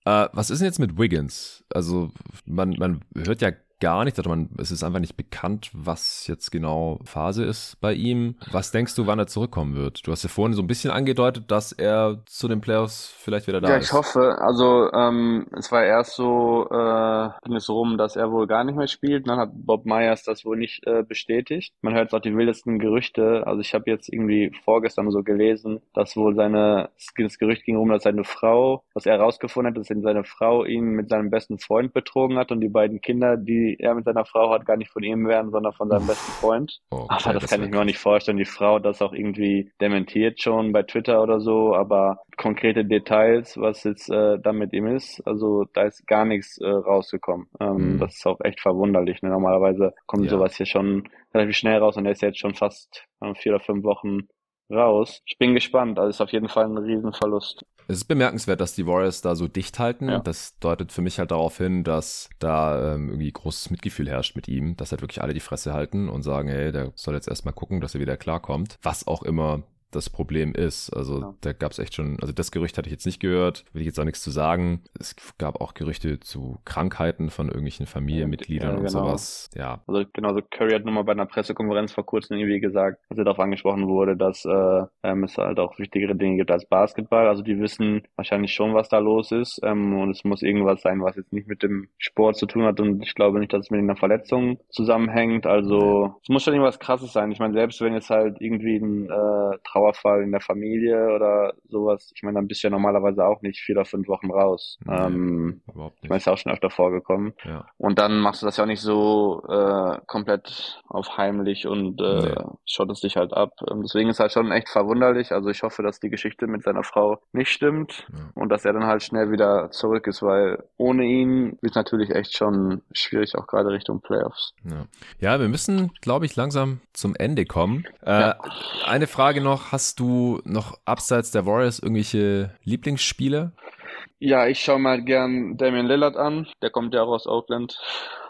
Äh, was ist denn jetzt mit Wiggins? Also man, man hört ja gar nicht. Also man, es ist einfach nicht bekannt, was jetzt genau Phase ist bei ihm. Was denkst du, wann er zurückkommen wird? Du hast ja vorhin so ein bisschen angedeutet, dass er zu den Playoffs vielleicht wieder da ja, ist. Ja, ich hoffe. Also ähm, es war erst so, äh, ging es rum, dass er wohl gar nicht mehr spielt. Dann hat Bob Myers das wohl nicht äh, bestätigt. Man hört jetzt auch die wildesten Gerüchte. Also ich habe jetzt irgendwie vorgestern so gelesen, dass wohl seine, das Gerücht ging rum, dass seine Frau, was er herausgefunden hat, dass seine Frau ihn mit seinem besten Freund betrogen hat und die beiden Kinder, die er mit seiner Frau hat, gar nicht von ihm werden, sondern von seinem besten Freund. Okay, aber das, das kann ich mir auch nicht vorstellen. Die Frau hat das auch irgendwie dementiert schon bei Twitter oder so, aber konkrete Details, was jetzt äh, da mit ihm ist, also da ist gar nichts äh, rausgekommen. Ähm, mhm. Das ist auch echt verwunderlich. Ne? Normalerweise kommt ja. sowas hier schon relativ schnell raus und er ist jetzt schon fast äh, vier oder fünf Wochen raus. Ich bin gespannt. Also ist auf jeden Fall ein Riesenverlust. Es ist bemerkenswert, dass die Warriors da so dicht halten. Ja. Das deutet für mich halt darauf hin, dass da ähm, irgendwie großes Mitgefühl herrscht mit ihm, dass halt wirklich alle die Fresse halten und sagen, hey, der soll jetzt erstmal gucken, dass er wieder klarkommt. Was auch immer das Problem ist. Also ja. da gab es echt schon, also das Gerücht hatte ich jetzt nicht gehört, will ich jetzt auch nichts zu sagen. Es gab auch Gerüchte zu Krankheiten von irgendwelchen Familienmitgliedern ja, genau. und sowas. Ja. Also genau, so Curry hat nochmal bei einer Pressekonferenz vor kurzem irgendwie gesagt, als er darauf angesprochen wurde, dass äh, ähm, es halt auch wichtigere Dinge gibt als Basketball. Also die wissen wahrscheinlich schon, was da los ist. Ähm, und es muss irgendwas sein, was jetzt nicht mit dem Sport zu tun hat. Und ich glaube nicht, dass es mit einer Verletzung zusammenhängt. Also es muss schon irgendwas krasses sein. Ich meine, selbst wenn jetzt halt irgendwie ein äh, Trauerfall in der Familie oder sowas, ich meine, dann bist du ja normalerweise auch nicht vier oder fünf Wochen raus. Nee, ähm, überhaupt nicht. Ich meine, ist ja auch schon öfter vorgekommen. Ja. Und dann machst du das ja auch nicht so äh, komplett auf heimlich und äh, nee. schottest dich halt ab. Und deswegen ist halt schon echt verwunderlich. Also ich hoffe, dass die Geschichte mit seiner Frau nicht stimmt ja. und dass er dann halt schnell wieder zurück ist, weil ohne ihn wird natürlich echt schon schwierig, auch gerade Richtung Playoffs. Ja, ja wir müssen, glaube ich, langsam zum Ende kommen. Äh, ja. Eine Frage noch, Hast du noch abseits der Warriors irgendwelche Lieblingsspiele? Ja, ich schaue mal gern Damian Lillard an. Der kommt ja auch aus Oakland,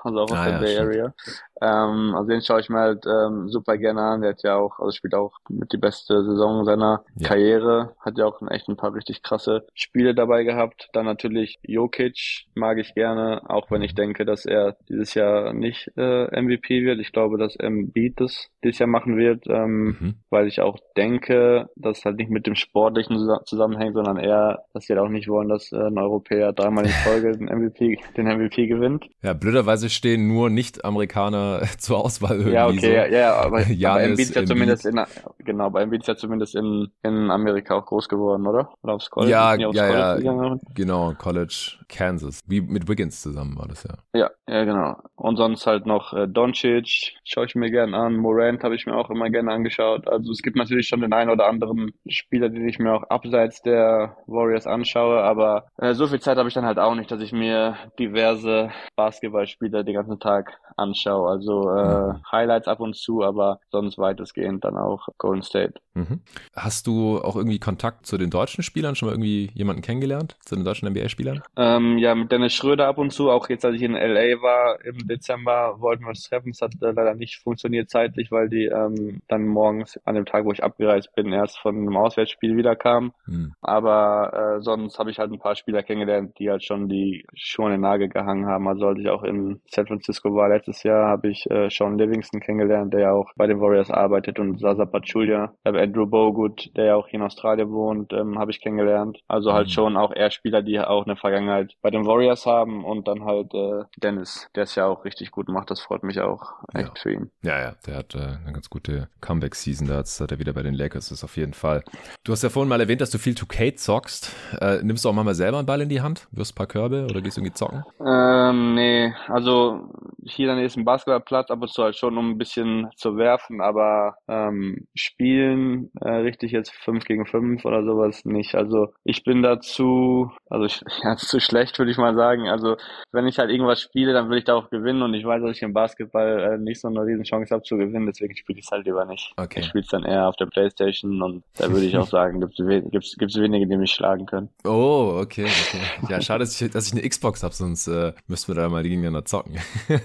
also auch aus ah, der ja, Bay Area. Ähm, also den schaue ich mir halt ähm, super gerne an. Der hat ja auch, also spielt auch mit die beste Saison seiner ja. Karriere. Hat ja auch echt ein paar richtig krasse Spiele dabei gehabt. Dann natürlich Jokic mag ich gerne, auch wenn ich denke, dass er dieses Jahr nicht äh, MVP wird. Ich glaube, dass Embiid das dieses Jahr machen wird, ähm, mhm. weil ich auch denke, dass es halt nicht mit dem Sportlichen zusammenhängt, sondern eher, dass sie halt auch nicht wollen, dass äh, ein Europäer dreimal in Folge den MVP, den MVP gewinnt. Ja, blöderweise stehen nur Nicht-Amerikaner zur Auswahl irgendwie. Ja, okay, so. ja, ja, aber, aber Embiid ist ja zumindest in, genau, bei Embiid ist ja zumindest in, in Amerika auch groß geworden, oder? Oder aufs College? Ja, ja, College ja, genau, College, Kansas. Wie mit Wiggins zusammen war das ja. Ja, ja, genau. Und sonst halt noch äh, Doncic, schaue ich mir gerne an. Morant habe ich mir auch immer gerne angeschaut. Also es gibt natürlich schon den einen oder anderen Spieler, den ich mir auch abseits der Warriors anschaue, aber äh, so viel Zeit habe ich dann halt auch nicht, dass ich mir diverse Basketballspieler den ganzen Tag anschaue. Also äh, mhm. Highlights ab und zu, aber sonst weitestgehend dann auch Golden State. Mhm. Hast du auch irgendwie Kontakt zu den deutschen Spielern? Schon mal irgendwie jemanden kennengelernt? Zu den deutschen NBA-Spielern? Ähm, ja, mit Dennis Schröder ab und zu. Auch jetzt, als ich in LA war im Dezember, wollten wir uns treffen. Es hat äh, leider nicht funktioniert zeitlich, weil die ähm, dann morgens an dem Tag, wo ich abgereist bin, erst von einem Auswärtsspiel wiederkamen. Mhm. Aber äh, sonst habe ich halt ein paar Spieler kennengelernt, die halt schon die Schuhe an den Nagel gehangen haben. Also als ich auch in San Francisco war letztes Jahr, habe ich äh, Sean Livingston kennengelernt, der ja auch bei den Warriors arbeitet und Sasa Pachulia. Äh, Andrew Bogut, der ja auch hier in Australien wohnt, ähm, habe ich kennengelernt. Also halt mhm. schon auch eher Spieler, die auch eine Vergangenheit bei den Warriors haben und dann halt äh, Dennis, der es ja auch richtig gut macht. Das freut mich auch echt ja. für ihn. Ja, ja, der hat äh, eine ganz gute Comeback-Season. Da hat er wieder bei den Lakers ist auf jeden Fall. Du hast ja vorhin mal erwähnt, dass du viel 2K zockst. Äh, nimmst du auch mal selber einen Ball in die Hand? Wirst ein paar Körbe oder gehst du irgendwie zocken? Ähm, nee, also hier dann ist ein Basketballplatz, ab und zu halt schon, um ein bisschen zu werfen, aber ähm, spielen äh, richtig jetzt 5 gegen 5 oder sowas nicht. Also ich bin dazu, also ich, ja, zu schlecht, würde ich mal sagen. Also wenn ich halt irgendwas spiele, dann will ich da auch gewinnen und ich weiß, dass ich im Basketball äh, nicht so eine riesen Chance habe zu gewinnen, deswegen spiele ich es halt lieber nicht. Okay. Ich spiele es dann eher auf der Playstation und da würde ich auch sagen, gibt es gibt's, gibt's wenige, die mich schlagen können. Oh, okay, okay. Ja, schade, dass ich, dass ich eine Xbox habe, sonst äh, müssten wir da mal gegeneinander zocken. ja,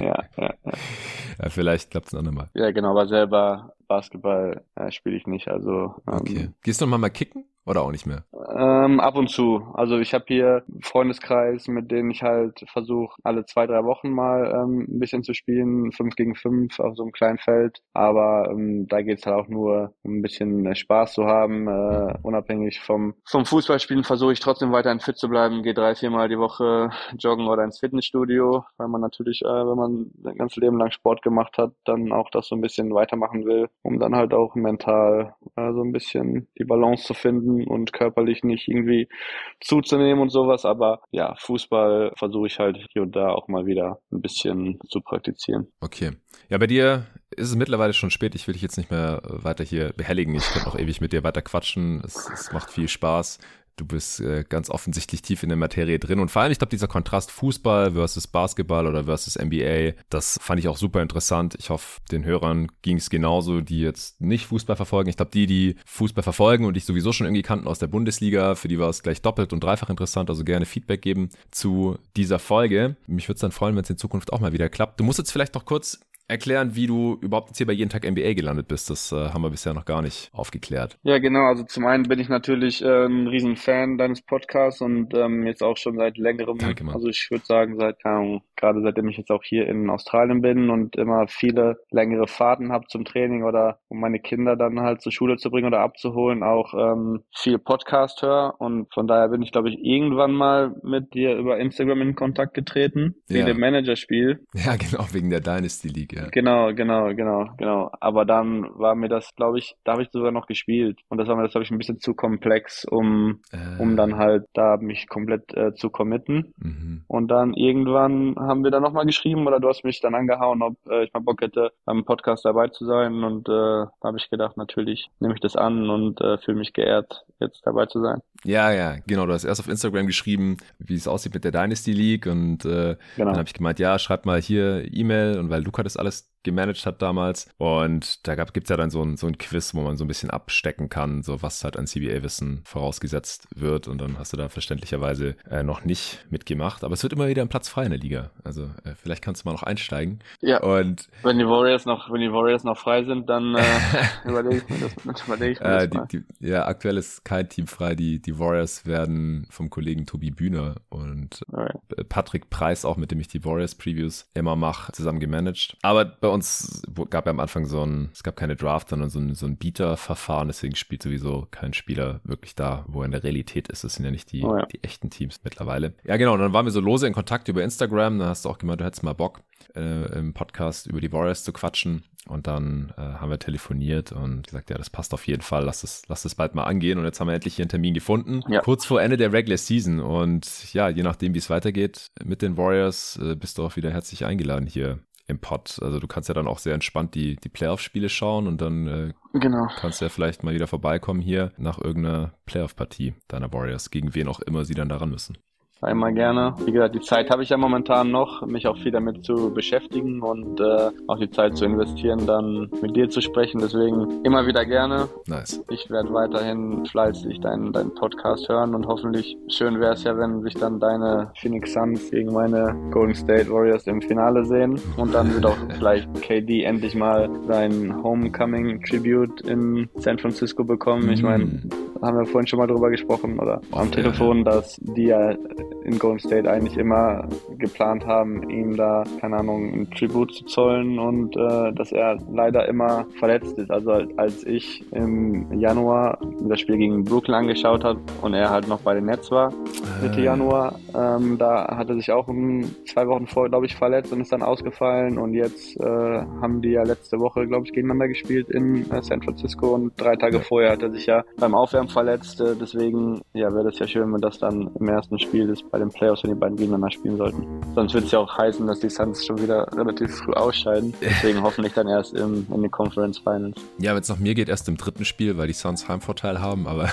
ja, ja. ja vielleicht klappt es ein andermal. Ja, genau, aber selber Basketball äh, spiele ich nicht, also. Ähm, okay. Gehst du noch mal, mal kicken? Oder auch nicht mehr? Ähm, ab und zu. Also ich habe hier einen Freundeskreis, mit denen ich halt versuche, alle zwei, drei Wochen mal ähm, ein bisschen zu spielen, fünf gegen fünf auf so einem kleinen Feld. Aber ähm, da geht's halt auch nur, um ein bisschen Spaß zu haben. Äh, unabhängig vom, vom Fußballspielen versuche ich trotzdem weiterhin fit zu bleiben, gehe drei, viermal die Woche joggen oder ins Fitnessstudio, weil man natürlich, äh, wenn man sein ganzes Leben lang Sport gemacht hat, dann auch das so ein bisschen weitermachen will, um dann halt auch mental äh, so ein bisschen die Balance zu finden und körperlich nicht irgendwie zuzunehmen und sowas. Aber ja, Fußball versuche ich halt hier und da auch mal wieder ein bisschen zu praktizieren. Okay. Ja, bei dir ist es mittlerweile schon spät. Ich will dich jetzt nicht mehr weiter hier behelligen. Ich könnte noch ewig mit dir weiter quatschen. Es, es macht viel Spaß. Du bist äh, ganz offensichtlich tief in der Materie drin. Und vor allem, ich glaube, dieser Kontrast Fußball versus Basketball oder versus NBA, das fand ich auch super interessant. Ich hoffe, den Hörern ging es genauso, die jetzt nicht Fußball verfolgen. Ich glaube, die, die Fußball verfolgen und dich sowieso schon irgendwie kannten aus der Bundesliga, für die war es gleich doppelt und dreifach interessant. Also gerne Feedback geben zu dieser Folge. Mich würde es dann freuen, wenn es in Zukunft auch mal wieder klappt. Du musst jetzt vielleicht noch kurz erklären, wie du überhaupt jetzt hier bei jeden Tag NBA gelandet bist. Das äh, haben wir bisher noch gar nicht aufgeklärt. Ja, genau. Also zum einen bin ich natürlich äh, ein riesen Fan deines Podcasts und ähm, jetzt auch schon seit längerem. Danke, Mann. Also ich würde sagen, seit, keine gerade seitdem ich jetzt auch hier in Australien bin und immer viele längere Fahrten habe zum Training oder um meine Kinder dann halt zur Schule zu bringen oder abzuholen, auch ähm, viel Podcast höre. Und von daher bin ich, glaube ich, irgendwann mal mit dir über Instagram in Kontakt getreten, wegen Ja. dem Managerspiel. Ja, genau, wegen der Dynasty League, ja. Genau, genau, genau, genau. Aber dann war mir das, glaube ich, da habe ich sogar noch gespielt. Und das war mir das, glaube ich, ein bisschen zu komplex, um, Äh, um dann halt da mich komplett äh, zu committen. Mhm. Und dann irgendwann haben wir dann nochmal geschrieben oder du hast mich dann angehauen, ob äh, ich mal Bock hätte, am Podcast dabei zu sein. Und äh, da habe ich gedacht, natürlich nehme ich das an und äh, fühle mich geehrt, jetzt dabei zu sein. Ja, ja, genau. Du hast erst auf Instagram geschrieben, wie es aussieht mit der Dynasty League und äh, Genau. dann habe ich gemeint, ja, schreib mal hier E-Mail und weil Luca das alles alles gemanagt hat damals und da gab, gibt's ja dann so ein, so ein Quiz, wo man so ein bisschen abstecken kann, so was halt an CBA-Wissen vorausgesetzt wird und dann hast du da verständlicherweise äh, noch nicht mitgemacht, aber es wird immer wieder ein Platz frei in der Liga, also äh, vielleicht kannst du mal noch einsteigen Ja, und wenn die Warriors noch, wenn die Warriors noch frei sind, dann äh, überlege ich mir das, überlege ich mir Äh, das die, mal. die, ja, aktuell ist kein Team frei. Die, die Warriors werden vom Kollegen Tobi Bühner und Alright. äh, Patrick Preis, auch mit dem ich die Warriors-Previews immer mache, zusammen gemanagt. Aber bei uns gab ja am Anfang so ein, es gab keine Draft, sondern so ein, so ein Bieter-Verfahren, deswegen spielt sowieso kein Spieler wirklich da, wo er in der Realität ist. Das sind ja nicht die, Oh ja. die echten Teams mittlerweile. Ja, genau, und dann waren wir so lose in Kontakt über Instagram. Da hast du auch gemeint, du hättest mal Bock, äh, im Podcast über die Warriors zu quatschen. Und dann äh, haben wir telefoniert und gesagt, ja, das passt auf jeden Fall, lass es, lass es bald mal angehen. Und jetzt haben wir endlich hier einen Termin gefunden, Ja. kurz vor Ende der Regular Season. Und ja, je nachdem, wie es weitergeht mit den Warriors, äh, bist du auch wieder herzlich eingeladen hier im Pod. Also du kannst ja dann auch sehr entspannt die, die Playoff-Spiele schauen und dann äh, Genau. kannst du ja vielleicht mal wieder vorbeikommen hier nach irgendeiner Playoff-Partie deiner Warriors, gegen wen auch immer sie dann daran müssen. Einmal gerne. Wie gesagt, die Zeit habe ich ja momentan noch, mich auch viel damit zu beschäftigen und äh, auch die Zeit zu investieren, dann mit dir zu sprechen. Deswegen immer wieder gerne. Nice. Ich werde weiterhin fleißig deinen, deinen Podcast hören und hoffentlich schön wäre es ja, wenn sich dann deine Phoenix Suns gegen meine Golden State Warriors im Finale sehen und dann wird auch vielleicht KD endlich mal sein Homecoming Tribute in San Francisco bekommen. Ich meine, Mm. haben wir vorhin schon mal drüber gesprochen oder am Telefon, dass die ja in Golden State eigentlich immer geplant haben, ihm da, keine Ahnung, ein Tribut zu zollen und äh, dass er leider immer verletzt ist. Also als ich im Januar das Spiel gegen Brooklyn angeschaut habe und er halt noch bei den Nets war, Mitte Äh, Januar, ähm, da hat er sich auch um zwei Wochen vor, glaube ich, verletzt und ist dann ausgefallen und jetzt äh, haben die ja letzte Woche, glaube ich, gegeneinander gespielt in äh, San Francisco und drei Tage vorher hat er sich ja beim Aufwärmen verletzt. Äh, deswegen ja, wäre das ja schön, wenn das dann im ersten Spiel ist bei den Playoffs, wenn die beiden gegeneinander spielen sollten. Sonst wird es ja auch heißen, dass die Suns schon wieder relativ früh ausscheiden. Deswegen hoffentlich dann erst im, in den Conference Finals. Ja, wenn es nach mir geht, erst im dritten Spiel, weil die Suns Heimvorteil haben, aber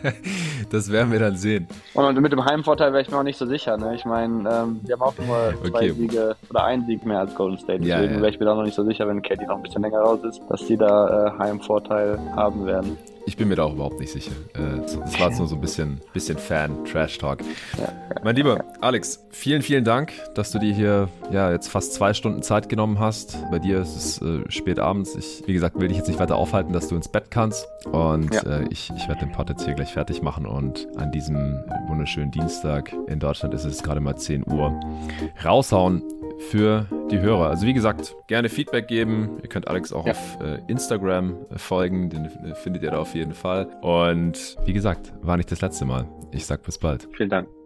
das werden wir dann sehen. Und mit dem Heimvorteil wäre ich mir auch nicht so sicher. Ne? Ich meine, ähm, wir haben auch nur zwei Okay. Siege oder einen Sieg mehr als Golden State. Ja, Deswegen ja. wäre ich mir da noch nicht so sicher, wenn Katie noch ein bisschen länger raus ist, dass die da äh, Heimvorteil haben werden. Ich bin mir da auch überhaupt nicht sicher. Äh, das war jetzt nur so ein bisschen, bisschen Fan-Trash-Talk. Mein lieber Alex, vielen, vielen Dank, dass du dir hier ja jetzt fast zwei Stunden Zeit genommen hast. Bei dir ist es äh, spät abends. Ich, wie gesagt, will dich jetzt nicht weiter aufhalten, dass du ins Bett kannst. Und ja. äh, ich, ich werde den Pod jetzt hier gleich fertig machen und an diesem wunderschönen Dienstag in Deutschland ist es gerade mal 10 Uhr raushauen für die Hörer. Also wie gesagt, gerne Feedback geben. Ihr könnt Alex auch ja. auf äh, Instagram äh, folgen, den äh, findet ihr da auf jeden Fall. Und wie gesagt, war nicht das letzte Mal. Ich sag bis bald. Vielen Dank.